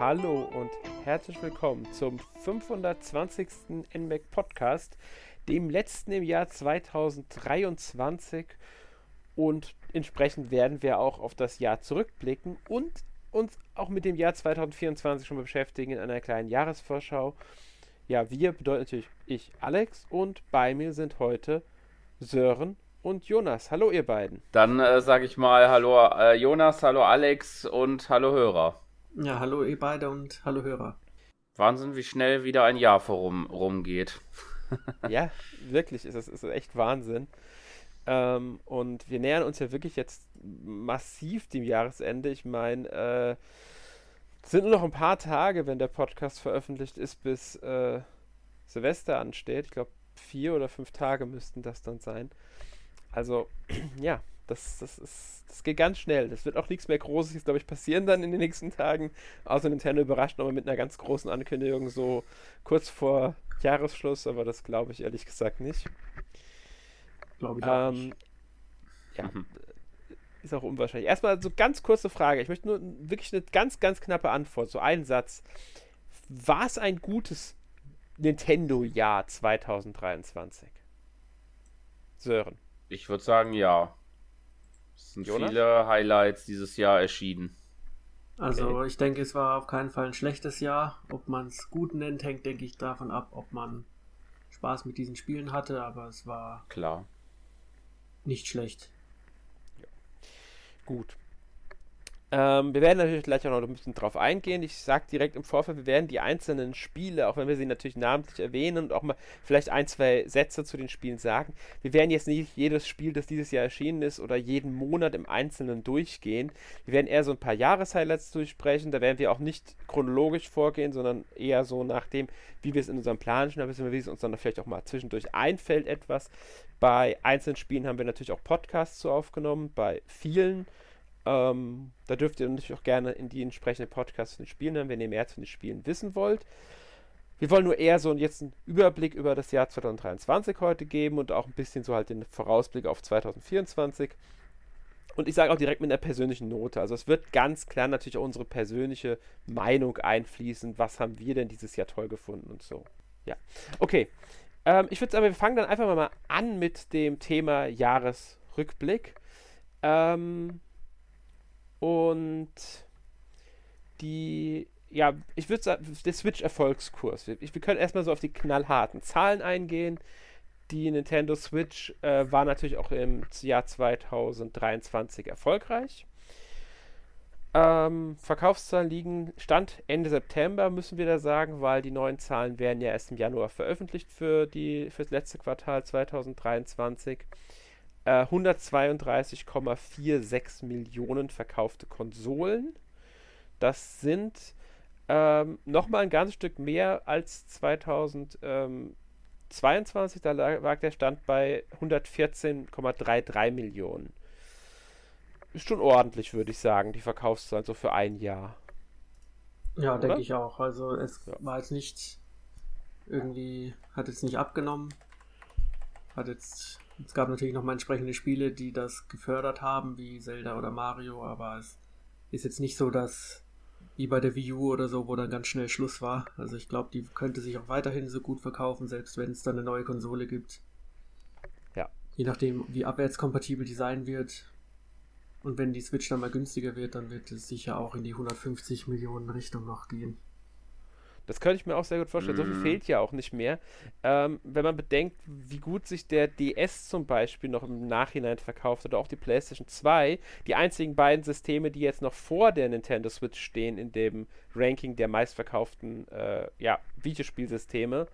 Hallo und herzlich willkommen zum 520. NMAC Podcast, dem letzten im Jahr 2023 und entsprechend werden wir auch auf das Jahr zurückblicken und uns auch mit dem Jahr 2024 schon beschäftigen in einer kleinen Jahresvorschau. Ja, wir bedeutet natürlich ich, Alex, und bei mir sind heute Sören und Jonas. Hallo, ihr beiden. Dann äh, sage ich mal Hallo äh, Jonas, hallo Alex und hallo Hörer. Ja, hallo ihr beide und hallo Hörer. Wahnsinn, wie schnell wieder ein Jahr vorum rumgeht. ja, wirklich, ist es ist echt Wahnsinn. Ähm, und wir nähern uns ja wirklich jetzt massiv dem Jahresende. Ich meine, äh, es sind nur noch ein paar Tage, wenn der Podcast veröffentlicht ist, bis äh, Silvester ansteht. Ich glaube, vier oder fünf Tage müssten das dann sein. Also, ja, das, das, ist, das geht ganz schnell. Das wird auch nichts mehr Großes, glaube ich, passieren dann in den nächsten Tagen. Außer Nintendo überrascht nochmal mit einer ganz großen Ankündigung, so kurz vor Jahresschluss, aber das glaube ich ehrlich gesagt nicht. Glaube ich auch ähm, nicht. Ja, mhm. ist auch unwahrscheinlich. Erstmal so ganz kurze Frage. Ich möchte nur wirklich eine ganz, ganz knappe Antwort. So einen Satz. War es ein gutes Nintendo-Jahr 2023? Sören. Ich würde sagen, ja. Es sind Jonas? viele Highlights dieses Jahr erschienen. Also okay. ich denke, es war auf keinen Fall ein schlechtes Jahr. Ob man es gut nennt, hängt, denke ich, davon ab, ob man Spaß mit diesen Spielen hatte, aber es war klar nicht schlecht. Ja. Gut. Ähm, wir werden natürlich gleich auch noch ein bisschen drauf eingehen. Ich sage direkt im Vorfeld, wir werden die einzelnen Spiele, auch wenn wir sie natürlich namentlich erwähnen und auch mal vielleicht ein, zwei Sätze zu den Spielen sagen. Wir werden jetzt nicht jedes Spiel, das dieses Jahr erschienen ist, oder jeden Monat im Einzelnen durchgehen. Wir werden eher so ein paar Jahreshighlights durchsprechen. Da werden wir auch nicht chronologisch vorgehen, sondern eher so nach dem, wie wir es in unserem Plan schon haben, wie es uns dann vielleicht auch mal zwischendurch einfällt etwas. Bei einzelnen Spielen haben wir natürlich auch Podcasts zu aufgenommen, bei vielen ähm, da dürft ihr natürlich auch gerne in die entsprechenden Podcasts von den Spielen hören, wenn ihr mehr zu den Spielen wissen wollt. Wir wollen nur eher so jetzt einen Überblick über das Jahr 2023 heute geben und auch ein bisschen so halt den Vorausblick auf 2024. Und ich sage auch direkt mit einer persönlichen Note. Also es wird ganz klar natürlich auch unsere persönliche Meinung einfließen. Was haben wir denn dieses Jahr toll gefunden und so. Ja. Okay. Ähm, ich würde sagen, wir fangen dann einfach mal an mit dem Thema Jahresrückblick. Ähm, und die, ja, ich würde sagen, der Switch-Erfolgskurs. Wir, wir können erstmal so auf die knallharten Zahlen eingehen. Die Nintendo Switch äh, war natürlich auch im Jahr 2023 erfolgreich. Ähm, Verkaufszahlen liegen, Stand Ende September, müssen wir da sagen, weil die neuen Zahlen werden ja erst im Januar veröffentlicht für, die, für das letzte Quartal 2023. 132,46 äh, Millionen verkaufte Konsolen. Das sind ähm, nochmal ein ganzes Stück mehr als 2022. Da lag der Stand bei 114,33 Millionen. Ist schon ordentlich, würde ich sagen, die Verkaufszahlen so für ein Jahr. Ja, denke ich auch. Also es ja. war jetzt nicht irgendwie, hat jetzt nicht abgenommen. Hat jetzt es gab natürlich noch mal entsprechende Spiele, die das gefördert haben, wie Zelda oder Mario, aber es ist jetzt nicht so, dass wie bei der Wii U oder so, wo dann ganz schnell Schluss war. Also ich glaube, die könnte sich auch weiterhin so gut verkaufen, selbst wenn es dann eine neue Konsole gibt. Ja. Je nachdem, wie abwärtskompatibel die sein wird. Und wenn die Switch dann mal günstiger wird, dann wird es sicher auch in die 150 Millionen Richtung noch gehen. Das könnte ich mir auch sehr gut vorstellen. Mm. So viel mhm. fehlt ja auch nicht mehr. Ähm, wenn man bedenkt, wie gut sich der DS zum Beispiel noch im Nachhinein verkauft oder auch die PlayStation 2, die einzigen beiden Systeme, die jetzt noch vor der Nintendo Switch stehen in dem Ranking der meistverkauften äh, ja, Videospielsysteme,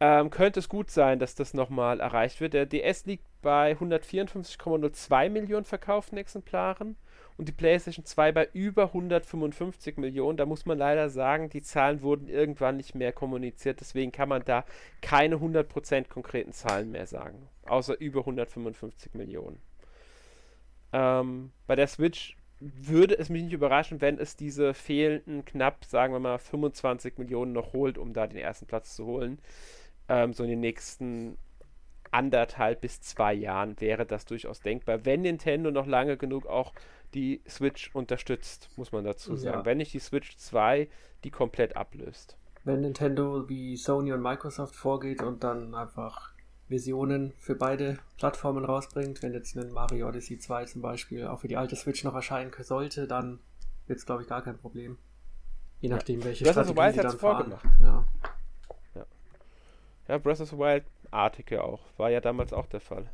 ähm, könnte es gut sein, dass das nochmal erreicht wird. Der DS liegt bei 154,02 Millionen verkauften Exemplaren und die PlayStation 2 bei über 155 Millionen. Da muss man leider sagen, die Zahlen wurden irgendwann nicht mehr kommuniziert, deswegen kann man da keine 100% konkreten Zahlen mehr sagen, außer über 155 Millionen. Ähm, bei der Switch würde es mich nicht überraschen, wenn es diese fehlenden knapp, sagen wir mal, 25 Millionen noch holt, um da den ersten Platz zu holen. Ähm, so in den nächsten anderthalb bis zwei Jahren wäre das durchaus denkbar, wenn Nintendo noch lange genug auch die Switch unterstützt, muss man dazu sagen. Ja. Wenn nicht die Switch 2 die komplett ablöst. Wenn Nintendo wie Sony und Microsoft vorgeht und dann einfach Versionen für beide Plattformen rausbringt, wenn jetzt ein Mario Odyssey 2 zum Beispiel auch für die alte Switch noch erscheinen sollte, dann wird es, glaube ich, gar kein Problem. Je nachdem, ja. welche Breath Strategie of the Wild sie dann vorgemacht. Ja. ja. Ja, Breath of the Wild artige auch. War ja damals auch der Fall.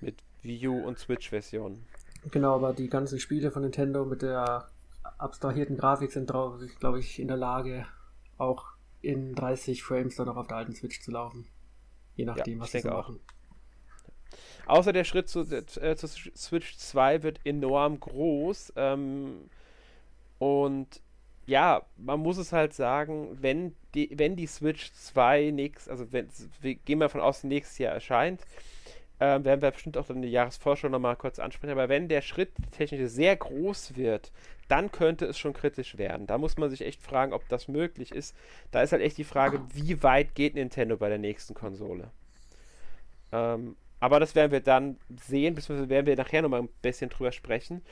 Mit Wii U und Switch-Versionen. Genau, aber die ganzen Spiele von Nintendo mit der abstrahierten Grafik sind, glaube ich, in der Lage, auch in 30 Frames dann noch auf der alten Switch zu laufen. Je nachdem, ja, was sie so machen. Außer der Schritt zu, äh, zu, Switch 2 wird enorm groß. Ähm, und ja, man muss es halt sagen, wenn die, wenn die Switch 2 nächstes, also wenn, wir gehen wir von aus, nächstes Jahr erscheint, ähm, werden wir bestimmt auch dann die Jahresvorschau nochmal kurz ansprechen. Aber wenn der Schritt technisch sehr groß wird, dann könnte es schon kritisch werden. Da muss man sich echt fragen, ob das möglich ist. Da ist halt echt die Frage, wie weit geht Nintendo bei der nächsten Konsole? Ähm, aber das werden wir dann sehen, beziehungsweise werden wir nachher nochmal ein bisschen drüber sprechen.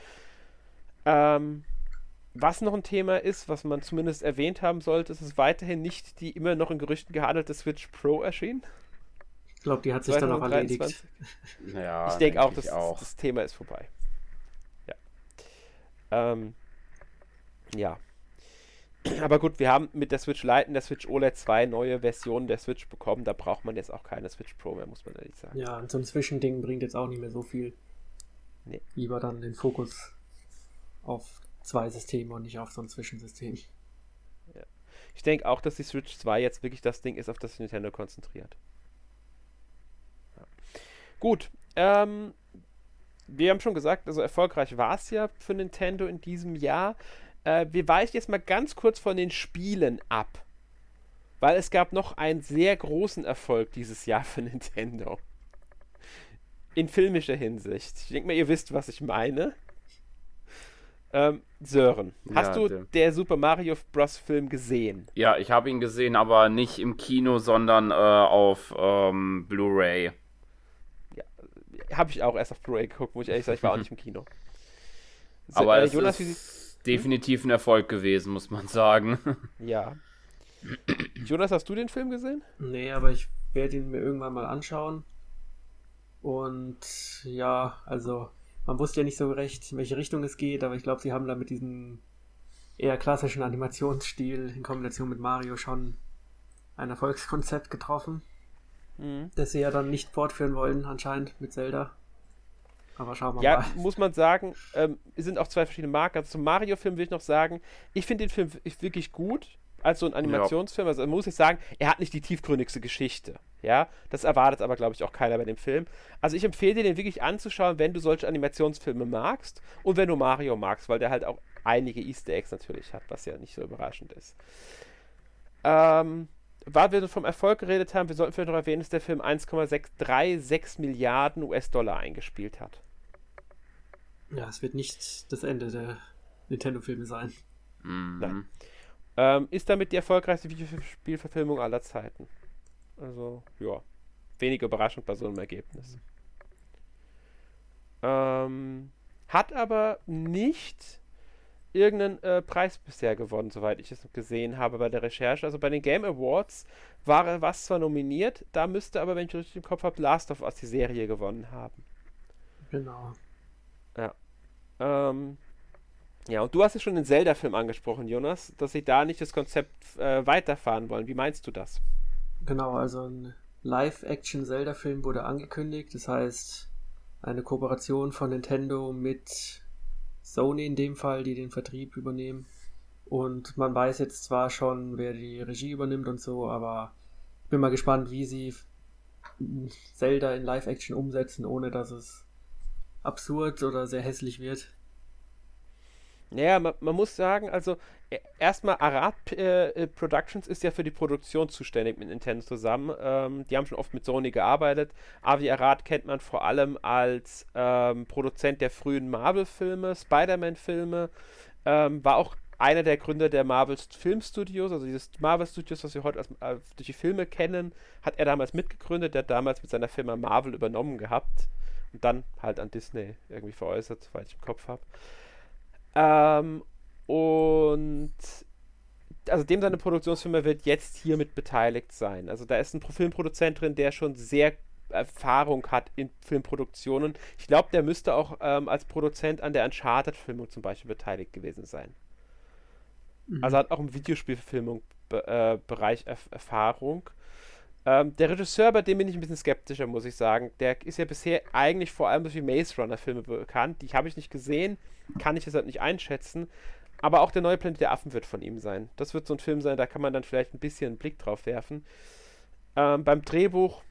Ähm, was noch ein Thema ist, was man zumindest erwähnt haben sollte, ist es weiterhin nicht die immer noch in Gerüchten gehandelte Switch Pro erschienen glaube, die hat sich dann auch erledigt. Ja, ich denke denk auch, das, auch, das Thema ist vorbei. Ja. Ähm, ja. Aber gut, wir haben mit der Switch Lite und der Switch OLED zwei neue Versionen der Switch bekommen. Da braucht man jetzt auch keine Switch Pro mehr, muss man ehrlich sagen. Ja, und so ein Zwischending bringt jetzt auch nicht mehr so viel. Nee. Lieber dann den Fokus auf zwei Systeme und nicht auf so ein Zwischensystem. Ja. Ich denke auch, dass die Switch 2 jetzt wirklich das Ding ist, auf das Nintendo konzentriert. Gut, ähm, wir haben schon gesagt, also erfolgreich war es ja für Nintendo in diesem Jahr. Äh, wir weichen jetzt mal ganz kurz von den Spielen ab. Weil es gab noch einen sehr großen Erfolg dieses Jahr für Nintendo. In filmischer Hinsicht. Ich denke mal, ihr wisst, was ich meine. Ähm, Sören, hast ja, du der, der Super Mario Bros. Film gesehen? Ja, ich habe ihn gesehen, aber nicht im Kino, sondern äh, auf ähm, Blu-ray habe ich auch erst auf Blu-ray geguckt, wo ich ehrlich sage, ich war auch nicht im Kino. So, Aber äh, es Jonas, ist definitiv ein Erfolg gewesen, muss man sagen. Ja. Jonas, hast du den Film gesehen? Nee, aber ich werde ihn mir irgendwann mal anschauen. Und ja, also man wusste ja nicht so recht, in welche Richtung es geht, aber ich glaube, sie haben da mit diesem eher klassischen Animationsstil in Kombination mit Mario schon ein Erfolgskonzept getroffen. Mhm. Das sie ja dann nicht fortführen wollen, anscheinend mit Zelda. Aber schauen wir ja, mal. Ja, muss man sagen, ähm, es sind auch zwei verschiedene Marken. Also zum Mario-Film will ich noch sagen, ich finde den Film wirklich gut als so ein Animationsfilm. Ja. Also muss ich sagen, er hat nicht die tiefgründigste Geschichte. Ja, das erwartet aber, glaube ich, auch keiner bei dem Film. Also ich empfehle dir den wirklich anzuschauen, wenn du solche Animationsfilme magst und wenn du Mario magst, weil der halt auch einige Easter Eggs natürlich hat, was ja nicht so überraschend ist. Ähm, weil wir vom Erfolg geredet haben, wir sollten vielleicht noch erwähnen, dass der Film 1,36 Milliarden US-Dollar eingespielt hat. Ja, es wird nicht das Ende der Nintendo-Filme sein. Mhm. Nein. Ähm, ist damit die erfolgreichste Videospielverfilmung aller Zeiten. Also, ja. Wenig überraschend bei so einem Ergebnis. Ähm, hat aber nicht irgendeinen äh, Preis bisher gewonnen, soweit ich es gesehen habe bei der Recherche. Also bei den Game Awards war was zwar nominiert, da müsste aber, wenn ich richtig im Kopf habe, Last of Us die Serie gewonnen haben. Genau. Ja. Ähm, ja, und du hast ja schon den Zelda-Film angesprochen, Jonas, dass sie da nicht das Konzept äh, weiterfahren wollen. Wie meinst du das? Genau, also ein Live-Action-Zelda-Film wurde angekündigt. Das heißt, eine Kooperation von Nintendo mit Sony in dem Fall, die den Vertrieb übernehmen. Und man weiß jetzt zwar schon, wer die Regie übernimmt und so, aber ich bin mal gespannt, wie sie Zelda in Live-Action umsetzen, ohne dass es absurd oder sehr hässlich wird. Naja, man, man muss sagen, also e, erstmal Arad äh, äh, Productions ist ja für die Produktion zuständig mit Nintendo zusammen. Ähm, die haben schon oft mit Sony gearbeitet. Avi Arad kennt man vor allem als ähm, Produzent der frühen Marvel-Filme, Spider-Man-Filme. Ähm, war auch einer der Gründer der Marvel Film Studios, also dieses Marvel Studios, was wir heute als, äh, durch die Filme kennen, hat er damals mitgegründet. Der hat damals mit seiner Firma Marvel übernommen gehabt und dann halt an Disney irgendwie veräußert, soweit ich im Kopf habe. Ähm, und also dem seine Produktionsfirma wird jetzt hier mit beteiligt sein. Also da ist ein Filmproduzent drin, der schon sehr Erfahrung hat in Filmproduktionen. Ich glaube, der müsste auch ähm, als Produzent an der Uncharted-Filmung zum Beispiel beteiligt gewesen sein. Mhm. Also hat auch im Videospielfilmung äh, Bereich Erf Erfahrung. Ähm, der Regisseur, bei dem bin ich ein bisschen skeptischer, muss ich sagen. Der ist ja bisher eigentlich vor allem durch die Maze Runner-Filme bekannt. Die habe ich nicht gesehen, kann ich deshalb nicht einschätzen. Aber auch der neue Planet der Affen wird von ihm sein. Das wird so ein Film sein, da kann man dann vielleicht ein bisschen einen Blick drauf werfen. Ähm, beim Drehbuch,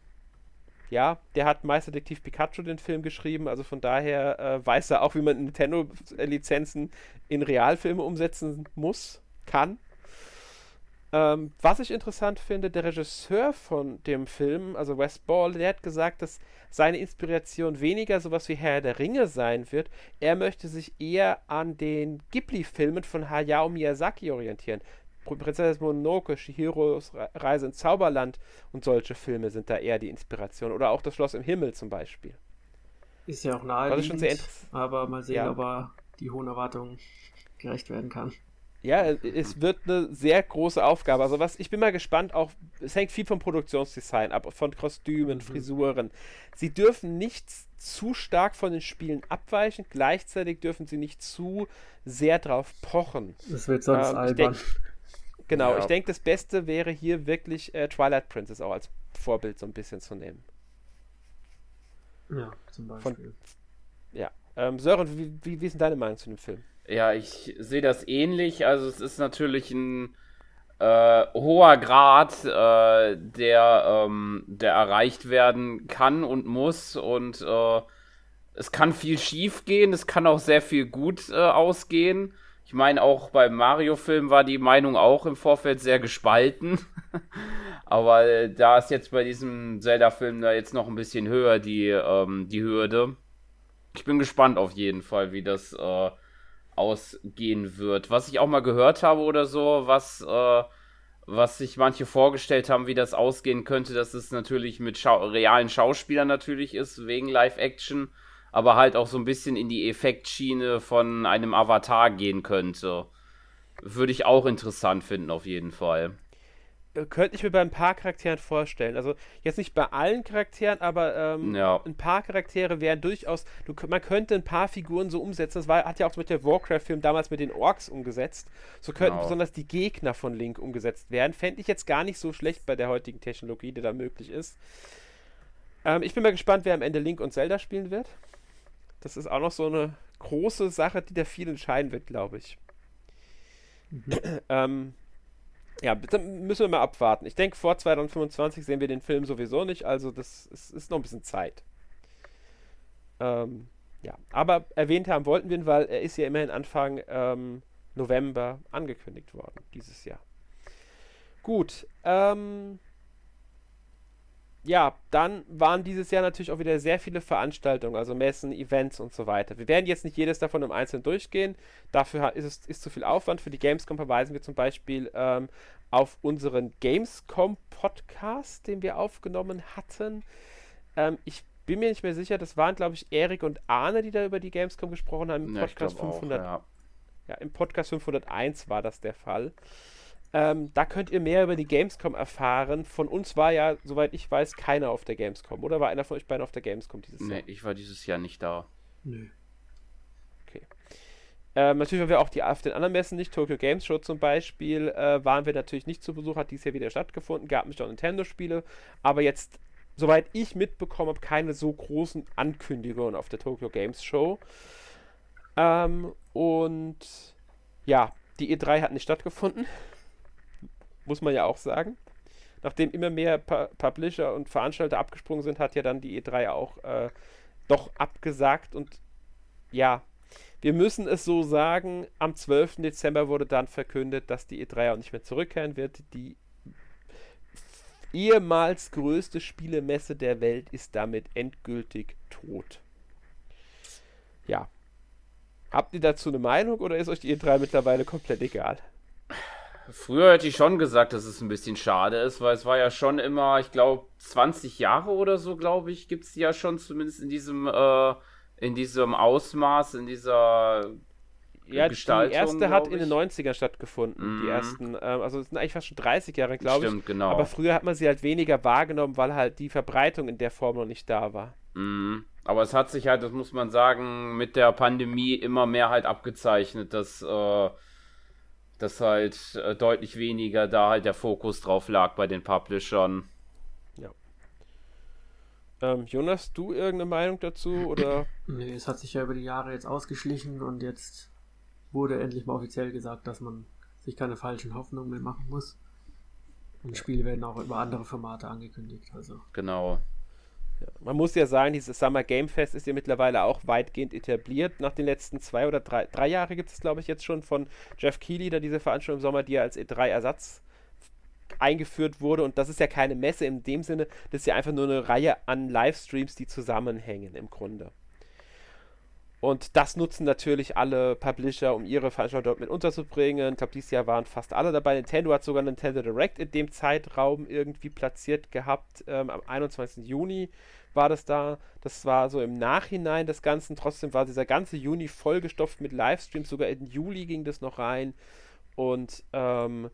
ja, der hat Meisterdetektiv Pikachu den Film geschrieben, also von daher äh, weiß er auch, wie man Nintendo-Lizenzen in Realfilme umsetzen muss, kann. Ähm, was ich interessant finde, der Regisseur von dem Film, also Wes Ball, der hat gesagt, dass seine Inspiration weniger sowas wie Herr der Ringe sein wird. Er möchte sich eher an den Ghibli-Filmen von Hayao Miyazaki orientieren. Prinzessin Mononoke, Shihiros Reise ins Zauberland und solche Filme sind da eher die Inspiration. Oder auch das Schloss im Himmel zum Beispiel. Ist ja auch naheliegend, aber mal sehen, ja. ob er die hohen Erwartungen gerecht werden kann. Ja, es wird eine sehr große Aufgabe. Also was, ich bin mal gespannt, auch, es hängt viel vom Produktionsdesign ab, von Kostümen, mhm. Frisuren. Sie dürfen nicht zu stark von den Spielen abweichen, gleichzeitig dürfen sie nicht zu sehr drauf pochen. Das wird sonst ähm, albern. Denk, genau, ja. ich denke, das Beste wäre hier wirklich äh, Twilight Princess auch als Vorbild so ein bisschen zu nehmen. Ja, zum Beispiel. Von, ja. Ähm, Sören, wie, wie, wie ist deine Meinung zu dem Film? Ja, ich sehe das ähnlich. Also es ist natürlich ein äh, hoher Grad, äh, der, ähm, der erreicht werden kann und muss. Und äh, es kann viel schief gehen, es kann auch sehr viel gut äh, ausgehen. Ich meine, auch beim Mario-Film war die Meinung auch im Vorfeld sehr gespalten. Aber äh, da ist jetzt bei diesem Zelda-Film da jetzt noch ein bisschen höher die, ähm, die Hürde. Ich bin gespannt auf jeden Fall, wie das äh, ausgehen wird. Was ich auch mal gehört habe oder so, was, äh, was sich manche vorgestellt haben, wie das ausgehen könnte, dass es natürlich mit Schau realen Schauspielern natürlich ist, wegen Live-Action, aber halt auch so ein bisschen in die Effektschiene von einem Avatar gehen könnte. Würde ich auch interessant finden, auf jeden Fall könnte ich mir bei ein paar Charakteren vorstellen. Also jetzt nicht bei allen Charakteren, aber ähm, ja. ein paar Charaktere wären durchaus. Du, man könnte ein paar Figuren so umsetzen. Das war, hat ja auch mit der Warcraft-Film damals mit den Orks umgesetzt. So könnten genau. besonders die Gegner von Link umgesetzt werden. Fände ich jetzt gar nicht so schlecht bei der heutigen Technologie, die da möglich ist. Ähm, ich bin mal gespannt, wer am Ende Link und Zelda spielen wird. Das ist auch noch so eine große Sache, die da viel entscheiden wird, glaube ich. Mhm. ähm, ja, müssen wir mal abwarten. Ich denke, vor 2025 sehen wir den Film sowieso nicht, also das ist, ist noch ein bisschen Zeit. Ähm, ja, aber erwähnt haben wollten wir ihn, weil er ist ja immerhin Anfang ähm, November angekündigt worden, dieses Jahr. Gut, ähm, ja, dann waren dieses Jahr natürlich auch wieder sehr viele Veranstaltungen, also Messen, Events und so weiter. Wir werden jetzt nicht jedes davon im Einzelnen durchgehen. Dafür ist es ist zu viel Aufwand. Für die Gamescom verweisen wir zum Beispiel ähm, auf unseren Gamescom-Podcast, den wir aufgenommen hatten. Ähm, ich bin mir nicht mehr sicher, das waren, glaube ich, Erik und Arne, die da über die Gamescom gesprochen haben. Im Podcast ja, 500. Auch, ja. ja, im Podcast 501 war das der Fall. Ähm, da könnt ihr mehr über die Gamescom erfahren. Von uns war ja, soweit ich weiß, keiner auf der Gamescom. Oder war einer von euch beiden auf der Gamescom dieses nee, Jahr? Nee, ich war dieses Jahr nicht da. Nö. Okay. Ähm, natürlich waren wir auch die, auf den anderen Messen nicht. Tokyo Games Show zum Beispiel äh, waren wir natürlich nicht zu Besuch, hat dies Jahr wieder stattgefunden. Gab nicht auch Nintendo-Spiele. Aber jetzt, soweit ich mitbekommen habe, keine so großen Ankündigungen auf der Tokyo Games Show. Ähm, und ja, die E3 hat nicht stattgefunden muss man ja auch sagen. Nachdem immer mehr Pu Publisher und Veranstalter abgesprungen sind, hat ja dann die E3 auch äh, doch abgesagt. Und ja, wir müssen es so sagen, am 12. Dezember wurde dann verkündet, dass die E3 auch nicht mehr zurückkehren wird. Die ehemals größte Spielemesse der Welt ist damit endgültig tot. Ja. Habt ihr dazu eine Meinung oder ist euch die E3 mittlerweile komplett egal? Früher hätte ich schon gesagt, dass es ein bisschen schade ist, weil es war ja schon immer, ich glaube, 20 Jahre oder so, glaube ich, gibt es ja schon zumindest in diesem, äh, in diesem Ausmaß, in dieser ja, Gestaltung. Die erste hat in den 90ern stattgefunden. Mm. Die mhm. ersten, ähm, also es sind eigentlich fast schon 30 Jahre, glaube ich. Stimmt, genau. Aber früher hat man sie halt weniger wahrgenommen, weil halt die Verbreitung in der Form noch nicht da war. Mm. Aber es hat sich halt, das muss man sagen, mit der Pandemie immer mehr halt abgezeichnet, dass äh, dass halt äh, deutlich weniger da halt der Fokus drauf lag bei den Publishern. Ja. Ähm, Jonas, du irgendeine Meinung dazu oder? Nee, es hat sich ja über die Jahre jetzt ausgeschlichen und jetzt wurde endlich mal offiziell gesagt, dass man sich keine falschen Hoffnungen mehr machen muss. Und Spiele werden auch über andere Formate angekündigt. Also. Genau. Man muss ja sagen, dieses Summer Game Fest ist ja mittlerweile auch weitgehend etabliert. Nach den letzten zwei oder drei, drei Jahre gibt es, glaube ich, jetzt schon von Jeff Keighley, da diese Veranstaltung im Sommer, die ja als E3-Ersatz eingeführt wurde. Und das ist ja keine Messe in dem Sinne, das ist ja einfach nur eine Reihe an Livestreams, die zusammenhängen im Grunde. Und das nutzen natürlich alle Publisher, um ihre Veranstaltung dort mit unterzubringen. Ich glaube, dieses Jahr waren fast alle dabei. Nintendo hat sogar Nintendo Direct in dem Zeitraum irgendwie platziert gehabt. Ähm, am 21. Juni war das da. Das war so im Nachhinein des Ganzen. Trotzdem war dieser ganze Juni vollgestopft mit Livestreams. Sogar in Juli ging das noch rein. Und ähm,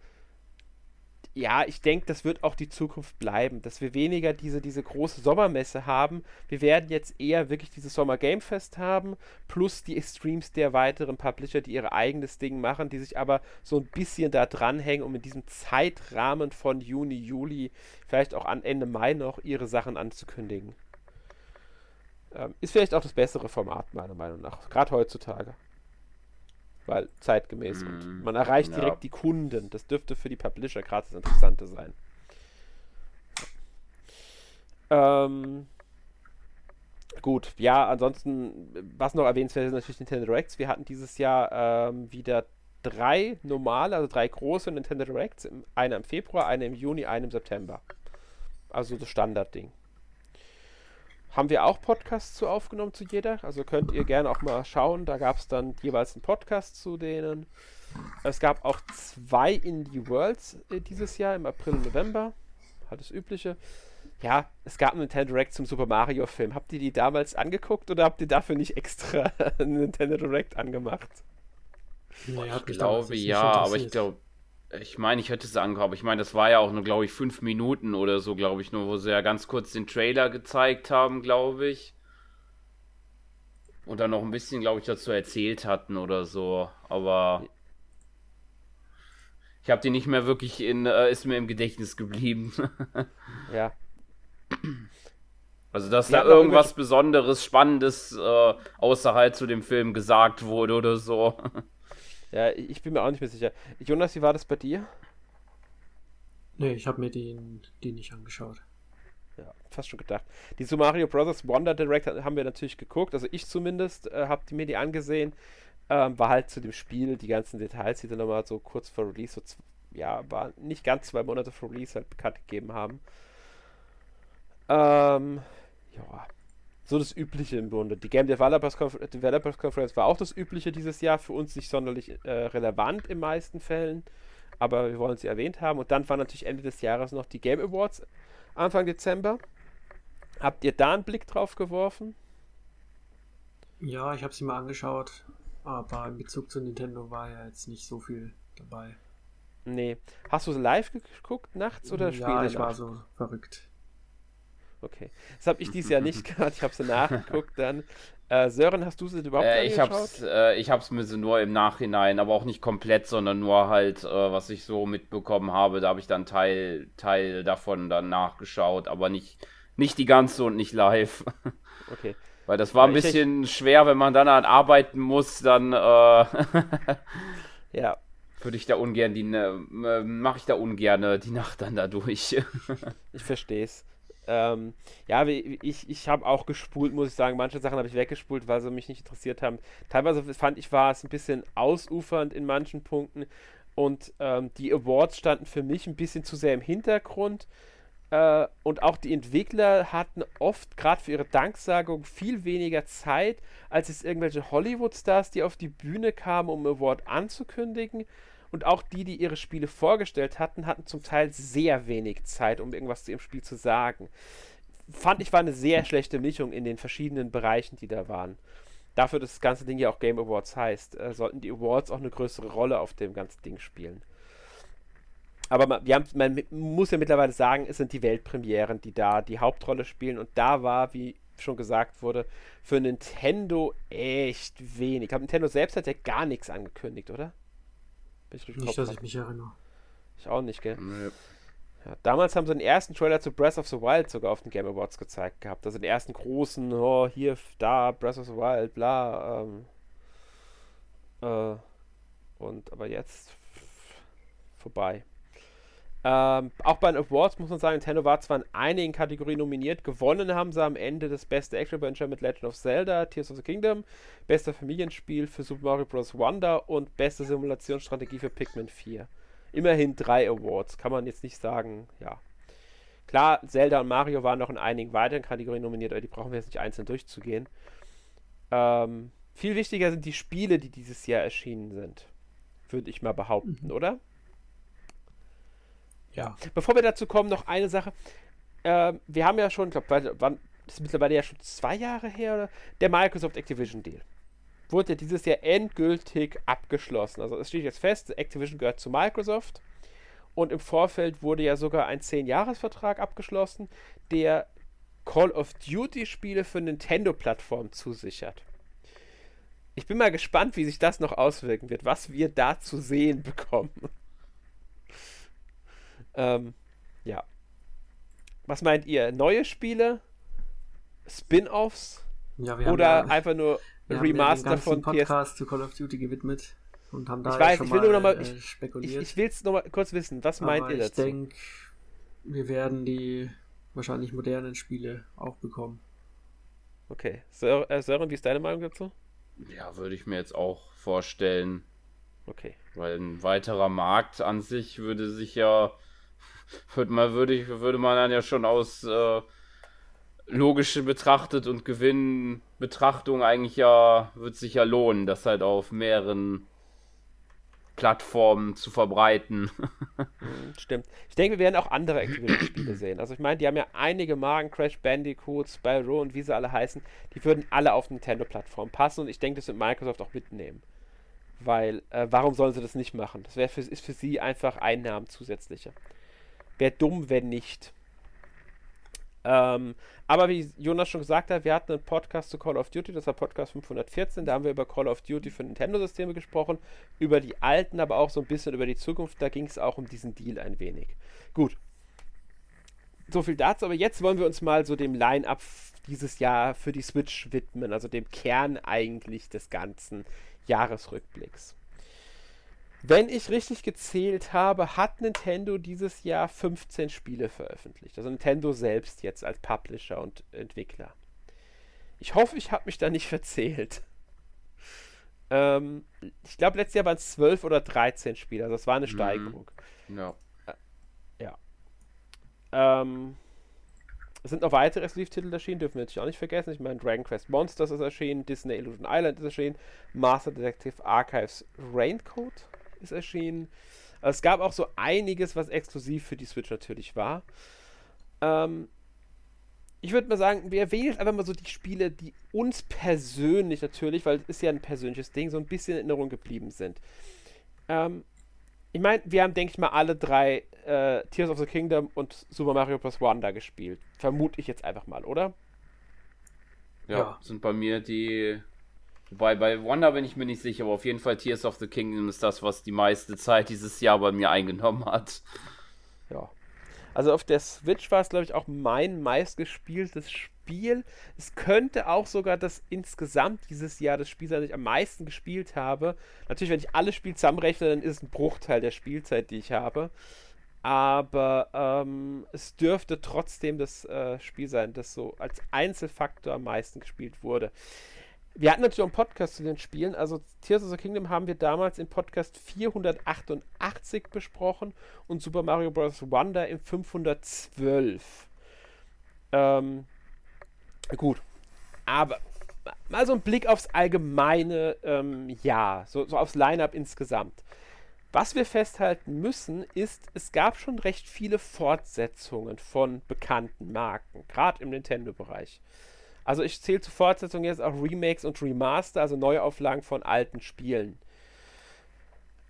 ja, ich denke, das wird auch die Zukunft bleiben, dass wir weniger diese, diese große Sommermesse haben. Wir werden jetzt eher wirklich dieses Sommer Game Fest haben, plus die Streams der weiteren Publisher, die ihr eigenes Ding machen, die sich aber so ein bisschen da dranhängen, um in diesem Zeitrahmen von Juni, Juli, vielleicht auch an Ende Mai noch ihre Sachen anzukündigen. Ähm, ist vielleicht auch das bessere Format, meiner Meinung nach, gerade heutzutage weil zeitgemäß. Mm, und mhm. man erreicht direkt ja. die Kunden. Das dürfte für die Publisher gerade das Interessante sein. Ähm, gut, ja, ansonsten, was noch erwähnenswert ist, natürlich Nintendo Directs. Wir hatten dieses Jahr ähm, wieder drei normale, also drei große Nintendo Directs. Eine im Februar, eine im Juni, eine im September. Also das Standardding. Haben wir auch Podcasts zu aufgenommen zu jeder. Also könnt ihr gerne auch mal schauen. Da gab es dann jeweils einen Podcast zu denen. Es gab auch zwei Indie Worlds äh, dieses Jahr im April und November. Halt das Übliche. Ja, es gab einen Nintendo Direct zum Super Mario Film. Habt ihr die damals angeguckt oder habt ihr dafür nicht extra einen Nintendo Direct angemacht? Nee, ich glaube ja, aber ich glaube, ich meine, ich hätte es angehabt. Ich meine, das war ja auch nur, glaube ich, fünf Minuten oder so, glaube ich, nur, wo sie ja ganz kurz den Trailer gezeigt haben, glaube ich. Und dann noch ein bisschen, glaube ich, dazu erzählt hatten oder so. Aber ich habe die nicht mehr wirklich in, äh, ist mir im Gedächtnis geblieben. ja. Also, dass da irgendwas Besonderes, Spannendes äh, außerhalb zu dem Film gesagt wurde oder so. Ja, ich bin mir auch nicht mehr sicher. Jonas, wie war das bei dir? Nee, ich habe mir den, den nicht angeschaut. Ja, fast schon gedacht. Die Super Mario Bros. Wonder Direct haben wir natürlich geguckt, also ich zumindest äh, habe mir die angesehen. Ähm, war halt zu dem Spiel, die ganzen Details, die dann nochmal so kurz vor Release, so ja, war nicht ganz zwei Monate vor Release halt bekannt gegeben haben. Ähm, ja, so das Übliche im Grunde. Die Game Developers, Conf Developers Conference war auch das Übliche dieses Jahr, für uns nicht sonderlich äh, relevant in meisten Fällen, aber wir wollen sie erwähnt haben. Und dann war natürlich Ende des Jahres noch die Game Awards Anfang Dezember. Habt ihr da einen Blick drauf geworfen? Ja, ich habe sie mal angeschaut, aber in Bezug zu Nintendo war ja jetzt nicht so viel dabei. Nee. Hast du live geguckt nachts oder später? Ja, ich war so verrückt. Okay. Das habe ich dieses Jahr nicht gehabt. Ich habe sie nachgeguckt dann. Äh, Sören, hast du sie überhaupt äh, ich hab's, äh, ich habe es mir nur im Nachhinein, aber auch nicht komplett, sondern nur halt, äh, was ich so mitbekommen habe. Da habe ich dann Teil, Teil davon dann nachgeschaut, aber nicht, nicht die ganze und nicht live. Okay. Weil das war ein bisschen ich, schwer, wenn man dann an arbeiten muss, dann äh, ja. Würde ich da ungern die, äh, mache ich da ungern die Nacht dann da durch. ich verstehe es. Ähm, ja, ich, ich habe auch gespult, muss ich sagen. Manche Sachen habe ich weggespult, weil sie mich nicht interessiert haben. Teilweise fand ich, war es ein bisschen ausufernd in manchen Punkten. Und ähm, die Awards standen für mich ein bisschen zu sehr im Hintergrund. Äh, und auch die Entwickler hatten oft, gerade für ihre Danksagung, viel weniger Zeit, als es irgendwelche Hollywood-Stars, die auf die Bühne kamen, um Award anzukündigen. Und auch die, die ihre Spiele vorgestellt hatten, hatten zum Teil sehr wenig Zeit, um irgendwas zu ihrem Spiel zu sagen. Fand ich war eine sehr schlechte Mischung in den verschiedenen Bereichen, die da waren. Dafür, dass das ganze Ding ja auch Game Awards heißt, äh, sollten die Awards auch eine größere Rolle auf dem ganzen Ding spielen. Aber man, haben, man muss ja mittlerweile sagen, es sind die Weltpremieren, die da die Hauptrolle spielen. Und da war, wie schon gesagt wurde, für Nintendo echt wenig. Ich Nintendo selbst hat ja gar nichts angekündigt, oder? Ich nicht, dass ich mich erinnere. Ich auch nicht, gell? Nee. Ja, damals haben sie den ersten Trailer zu Breath of the Wild sogar auf den Game Awards gezeigt gehabt. Also den ersten großen, oh, hier, da, Breath of the Wild, bla. Ähm, äh, und aber jetzt vorbei. Ähm, auch bei den Awards muss man sagen, Nintendo war zwar in einigen Kategorien nominiert, gewonnen haben sie am Ende das beste Action Adventure mit Legend of Zelda, Tears of the Kingdom, bester Familienspiel für Super Mario Bros. Wonder und beste Simulationsstrategie für Pikmin 4. Immerhin drei Awards, kann man jetzt nicht sagen, ja. Klar, Zelda und Mario waren noch in einigen weiteren Kategorien nominiert, aber die brauchen wir jetzt nicht einzeln durchzugehen. Ähm, viel wichtiger sind die Spiele, die dieses Jahr erschienen sind. Würde ich mal behaupten, mhm. oder? Ja. Bevor wir dazu kommen, noch eine Sache. Äh, wir haben ja schon, ich glaube, das ist mittlerweile ja schon zwei Jahre her, oder? Der Microsoft Activision Deal. Wurde ja dieses Jahr endgültig abgeschlossen. Also es steht jetzt fest, Activision gehört zu Microsoft. Und im Vorfeld wurde ja sogar ein 10-Jahres-Vertrag abgeschlossen, der Call of Duty-Spiele für Nintendo-Plattformen zusichert. Ich bin mal gespannt, wie sich das noch auswirken wird, was wir da zu sehen bekommen. Ähm, ja. Was meint ihr? Neue Spiele? Spin-offs? Ja, oder ja, einfach nur Remaster von Podcast PS zu Call of Duty gewidmet und haben da ich weiß, ich will nur noch mal, äh, spekuliert. Ich, ich will es noch mal kurz wissen. Was Aber meint ihr dazu? Ich denke, wir werden die wahrscheinlich modernen Spiele auch bekommen. Okay. Äh, Sören, wie ist deine Meinung dazu? Ja, würde ich mir jetzt auch vorstellen. Okay. Weil ein weiterer Markt an sich würde sich ja würde man, würde, ich, würde man dann ja schon aus äh, logische betrachtet und Gewinnbetrachtung eigentlich ja, wird sich ja lohnen, das halt auf mehreren Plattformen zu verbreiten. Mhm, stimmt. Ich denke, wir werden auch andere Activision-Spiele sehen. Also ich meine, die haben ja einige Marken, Crash Bandicoot, Spyro und wie sie alle heißen, die würden alle auf Nintendo-Plattform passen und ich denke, das wird Microsoft auch mitnehmen. Weil, äh, warum sollen sie das nicht machen? Das für, ist für sie einfach Einnahmen zusätzlicher. Wäre dumm, wenn nicht. Ähm, aber wie Jonas schon gesagt hat, wir hatten einen Podcast zu Call of Duty, das war Podcast 514, da haben wir über Call of Duty für Nintendo-Systeme gesprochen, über die alten, aber auch so ein bisschen über die Zukunft, da ging es auch um diesen Deal ein wenig. Gut. So viel dazu, aber jetzt wollen wir uns mal so dem Line-Up dieses Jahr für die Switch widmen, also dem Kern eigentlich des ganzen Jahresrückblicks. Wenn ich richtig gezählt habe, hat Nintendo dieses Jahr 15 Spiele veröffentlicht. Also Nintendo selbst jetzt als Publisher und Entwickler. Ich hoffe, ich habe mich da nicht verzählt. Ähm, ich glaube, letztes Jahr waren es 12 oder 13 Spiele. Also das war eine mhm. Steigerung. Ja. Äh, ja. Ähm, es sind noch weitere Exclusive-Titel erschienen, dürfen wir natürlich auch nicht vergessen. Ich meine, Dragon Quest Monsters ist erschienen, Disney Illusion Island ist erschienen, Master Detective Archives Raincoat ist erschienen. Also es gab auch so einiges, was exklusiv für die Switch natürlich war. Ähm, ich würde mal sagen, wir erwähnen jetzt einfach mal so die Spiele, die uns persönlich natürlich, weil es ist ja ein persönliches Ding, so ein bisschen in Erinnerung geblieben sind. Ähm, ich meine, wir haben, denke ich mal, alle drei äh, Tears of the Kingdom und Super Mario Bros. Wonder gespielt. Vermute ich jetzt einfach mal, oder? Ja, ja, sind bei mir die Wobei bei Wonder bin ich mir nicht sicher, aber auf jeden Fall Tears of the Kingdom ist das, was die meiste Zeit dieses Jahr bei mir eingenommen hat. Ja. Also auf der Switch war es, glaube ich, auch mein meistgespieltes Spiel. Es könnte auch sogar das insgesamt dieses Jahr das Spiel sein, das ich am meisten gespielt habe. Natürlich, wenn ich alle Spiele zusammenrechne, dann ist es ein Bruchteil der Spielzeit, die ich habe. Aber ähm, es dürfte trotzdem das äh, Spiel sein, das so als Einzelfaktor am meisten gespielt wurde. Wir hatten natürlich auch einen Podcast zu den Spielen. Also Tears of the Kingdom haben wir damals im Podcast 488 besprochen und Super Mario Bros. Wonder im 512. Ähm, gut. Aber mal so ein Blick aufs allgemeine ähm, Jahr, so, so aufs Line-Up insgesamt. Was wir festhalten müssen, ist, es gab schon recht viele Fortsetzungen von bekannten Marken, gerade im Nintendo-Bereich. Also ich zähle zu Fortsetzungen jetzt auch Remakes und Remaster, also Neuauflagen von alten Spielen.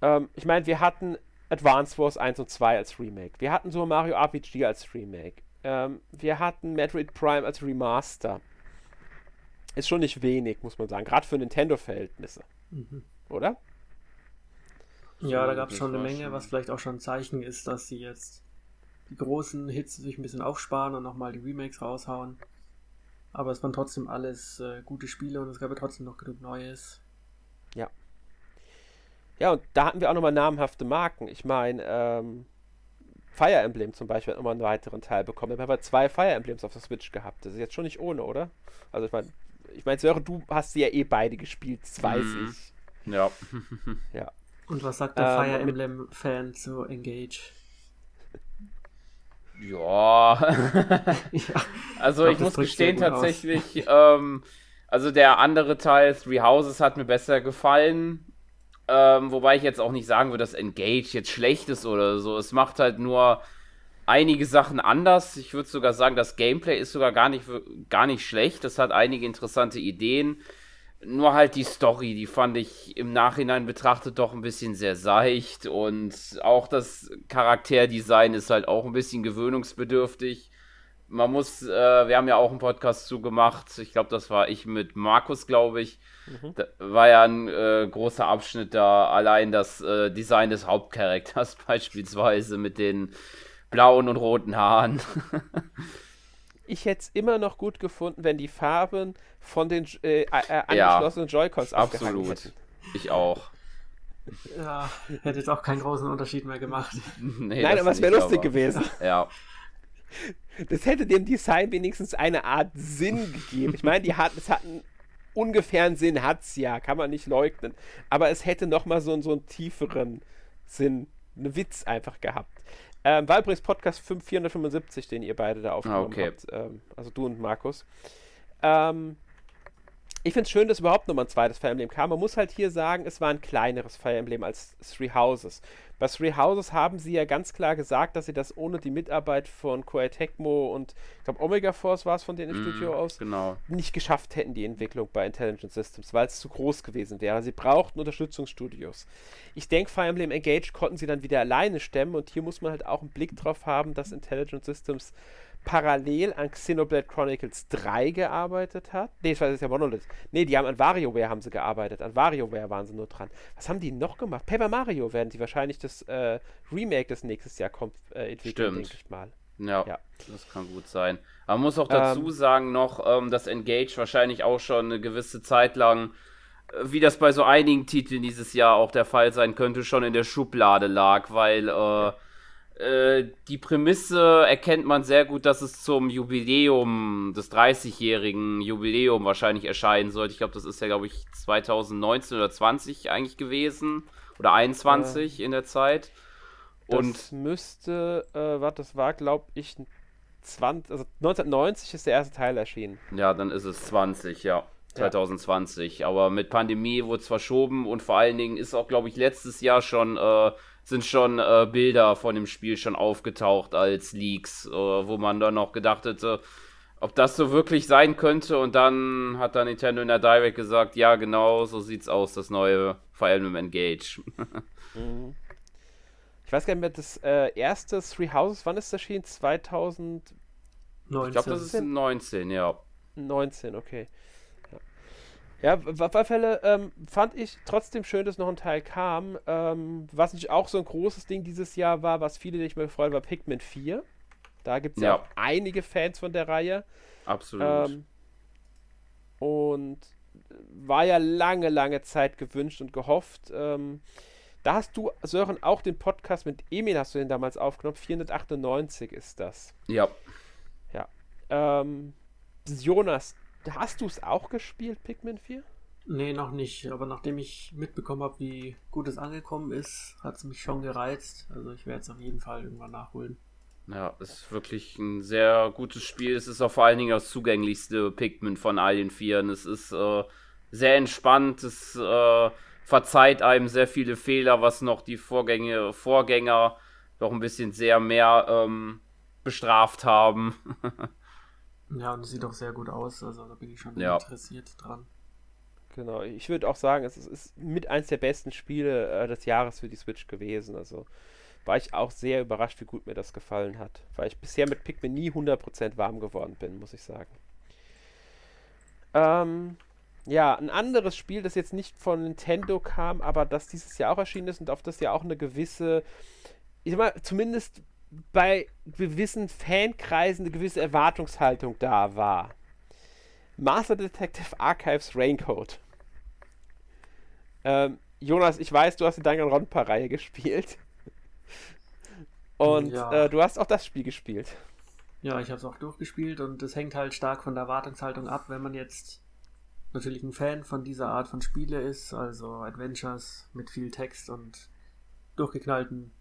Ähm, ich meine, wir hatten Advance Wars 1 und 2 als Remake. Wir hatten Super Mario RPG als Remake. Ähm, wir hatten Metroid Prime als Remaster. Ist schon nicht wenig, muss man sagen. Gerade für Nintendo-Verhältnisse. Mhm. Oder? Ja, da gab es schon eine Menge, was vielleicht auch schon ein Zeichen ist, dass sie jetzt die großen Hits sich ein bisschen aufsparen und nochmal die Remakes raushauen. Aber es waren trotzdem alles äh, gute Spiele und es gab ja trotzdem noch genug Neues. Ja. Ja, und da hatten wir auch nochmal namhafte Marken. Ich meine, ähm, Fire Emblem zum Beispiel hat nochmal einen weiteren Teil bekommen. Wir haben aber zwei Fire Emblems auf der Switch gehabt. Das ist jetzt schon nicht ohne, oder? Also ich meine, ich meine, Sören, du hast sie ja eh beide gespielt, das weiß mhm. ich. Ja. ja. Und was sagt der ähm, Fire Emblem-Fan zu Engage? Ja. also ich, ich muss gestehen tatsächlich, ähm, also der andere Teil, Three Houses, hat mir besser gefallen. Ähm, wobei ich jetzt auch nicht sagen würde, dass Engage jetzt schlecht ist oder so. Es macht halt nur einige Sachen anders. Ich würde sogar sagen, das Gameplay ist sogar gar nicht, gar nicht schlecht. Das hat einige interessante Ideen. Nur halt die Story, die fand ich im Nachhinein betrachtet doch ein bisschen sehr seicht und auch das Charakterdesign ist halt auch ein bisschen gewöhnungsbedürftig. Man muss, äh, wir haben ja auch einen Podcast zugemacht. Ich glaube, das war ich mit Markus, glaube ich. Mhm. Da war ja ein äh, großer Abschnitt da. Allein das äh, Design des Hauptcharakters beispielsweise mit den blauen und roten Haaren. ich hätte es immer noch gut gefunden, wenn die Farben von den äh, äh, angeschlossenen ja, Joy-Cons abgehangen hätten. Ich auch. Ja, hätte jetzt auch keinen großen Unterschied mehr gemacht. Nee, Nein, aber es wäre lustig aber. gewesen. Ja. Das hätte dem Design wenigstens eine Art Sinn gegeben. Ich meine, die hat, es hat einen ungefähren Sinn, hat es ja, kann man nicht leugnen. Aber es hätte nochmal so, so einen tieferen Sinn, einen Witz einfach gehabt. Ähm, war übrigens Podcast 5, 475, den ihr beide da aufgenommen okay. habt. Ähm, also du und Markus. Ähm, ich finde es schön, dass überhaupt nochmal ein zweites Fire Emblem kam. Man muss halt hier sagen, es war ein kleineres Fire Emblem als Three Houses. Bei Three Houses haben sie ja ganz klar gesagt, dass sie das ohne die Mitarbeit von Koei Tecmo und ich glaube Omega Force war es von denen im mm, Studio aus, genau. nicht geschafft hätten, die Entwicklung bei Intelligent Systems, weil es zu groß gewesen wäre. Sie brauchten Unterstützungsstudios. Ich denke, Fire Emblem Engage konnten sie dann wieder alleine stemmen und hier muss man halt auch einen Blick drauf haben, dass Intelligent Systems parallel an Xenoblade Chronicles 3 gearbeitet hat. Nee, das war jetzt ja Monolith. Nee, die haben an WarioWare haben sie gearbeitet. An WarioWare waren sie nur dran. Was haben die noch gemacht? Paper Mario werden die wahrscheinlich das äh, Remake, das nächstes Jahr kommt, äh, entwickeln, denke ich mal. Ja, ja, das kann gut sein. Aber man muss auch dazu ähm, sagen noch, ähm, dass Engage wahrscheinlich auch schon eine gewisse Zeit lang, äh, wie das bei so einigen Titeln dieses Jahr auch der Fall sein könnte, schon in der Schublade lag, weil äh, äh, die Prämisse erkennt man sehr gut, dass es zum Jubiläum, des 30-jährigen Jubiläum wahrscheinlich erscheinen sollte. Ich glaube, das ist ja, glaube ich, 2019 oder 20 eigentlich gewesen. Oder 21 äh, in der Zeit. Und das müsste, äh, was das war, glaube ich, 20, also 1990 ist der erste Teil erschienen. Ja, dann ist es 20, ja. 2020. Ja. Aber mit Pandemie wurde es verschoben und vor allen Dingen ist auch, glaube ich, letztes Jahr schon äh, sind schon äh, Bilder von dem Spiel schon aufgetaucht als Leaks, äh, wo man dann noch gedacht hätte, ob das so wirklich sein könnte. Und dann hat dann Nintendo in der Direct gesagt, ja genau, so sieht's aus, das neue Fire Emblem Engage. mhm. Ich weiß gar nicht mehr, das äh, erste Three Houses, wann ist das erschienen? 2019? Ich glaube, das ist 19, ja. 19, okay. Ja, auf alle Fälle ähm, fand ich trotzdem schön, dass noch ein Teil kam. Ähm, was nicht auch so ein großes Ding dieses Jahr war, was viele nicht mehr gefreut war, Pikmin 4. Da gibt es ja. ja. auch einige Fans von der Reihe. Absolut. Ähm, und war ja lange, lange Zeit gewünscht und gehofft. Ähm, da hast du, Sören, auch den Podcast mit Emil, hast du den damals aufgenommen. 498 ist das. Ja. Ja. Ähm, Jonas, Hast du es auch gespielt, Pikmin 4? Nee, noch nicht. Aber nachdem ich mitbekommen habe, wie gut es angekommen ist, hat es mich schon gereizt. Also ich werde es auf jeden Fall irgendwann nachholen. Ja, es ist wirklich ein sehr gutes Spiel. Es ist auch vor allen Dingen das zugänglichste Pikmin von all den Vieren. Es ist äh, sehr entspannt. Es äh, verzeiht einem sehr viele Fehler, was noch die Vorgänge, Vorgänger noch ein bisschen sehr mehr ähm, bestraft haben. ja, und es sieht auch sehr gut aus. Also da bin ich schon ja. interessiert dran. Genau, ich würde auch sagen, es ist mit eins der besten Spiele äh, des Jahres für die Switch gewesen. Also war ich auch sehr überrascht, wie gut mir das gefallen hat. Weil ich bisher mit Pikmin nie 100% warm geworden bin, muss ich sagen. Ähm, ja, ein anderes Spiel, das jetzt nicht von Nintendo kam, aber das dieses Jahr auch erschienen ist und auf das ja auch eine gewisse, ich sag mal, zumindest bei gewissen Fankreisen eine gewisse Erwartungshaltung da war. Master Detective Archives Raincoat. Ähm, Jonas, ich weiß, du hast die Danganronpa-Reihe gespielt. Und ja. äh, du hast auch das Spiel gespielt. Ja, ich habe es auch durchgespielt und es hängt halt stark von der Erwartungshaltung ab, wenn man jetzt natürlich ein Fan von dieser Art von Spiele ist, also Adventures mit viel Text und durchgeknallten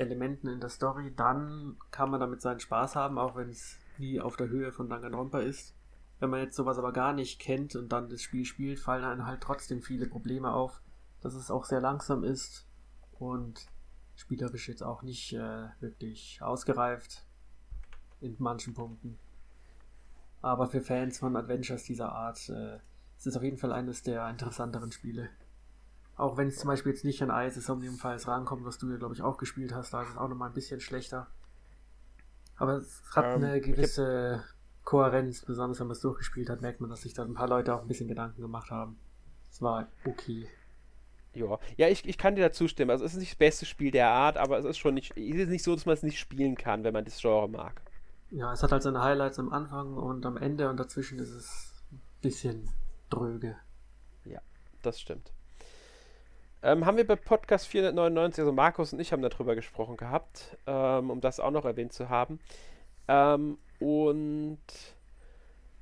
Elementen in der Story, dann kann man damit seinen Spaß haben, auch wenn es nie auf der Höhe von Danganronpa ist. Wenn man jetzt sowas aber gar nicht kennt und dann das Spiel spielt, fallen einem halt trotzdem viele Probleme auf, dass es auch sehr langsam ist und spielerisch jetzt auch nicht äh, wirklich ausgereift in manchen Punkten. Aber für Fans von Adventures dieser Art äh, ist es auf jeden Fall eines der interessanteren Spiele. Auch wenn es zum Beispiel jetzt nicht an Ice Omnium Files rankommt, was du ja glaube ich auch gespielt hast, da ist es auch nochmal ein bisschen schlechter. Aber es hat ähm, eine gewisse Kohärenz, besonders wenn man es durchgespielt hat, merkt man, dass sich da ein paar Leute auch ein bisschen Gedanken gemacht haben. Es war okay. Ja, ja ich, ich kann dir dazu stimmen. Also es ist nicht das beste Spiel der Art, aber es ist schon nicht, es ist nicht so, dass man es nicht spielen kann, wenn man das Genre mag. Ja, es hat halt seine Highlights am Anfang und am Ende und dazwischen ist es ein bisschen dröge. Ja, das stimmt. Ähm, haben wir bei Podcast 499, also Markus und ich haben darüber gesprochen gehabt, ähm, um das auch noch erwähnt zu haben. Ähm, und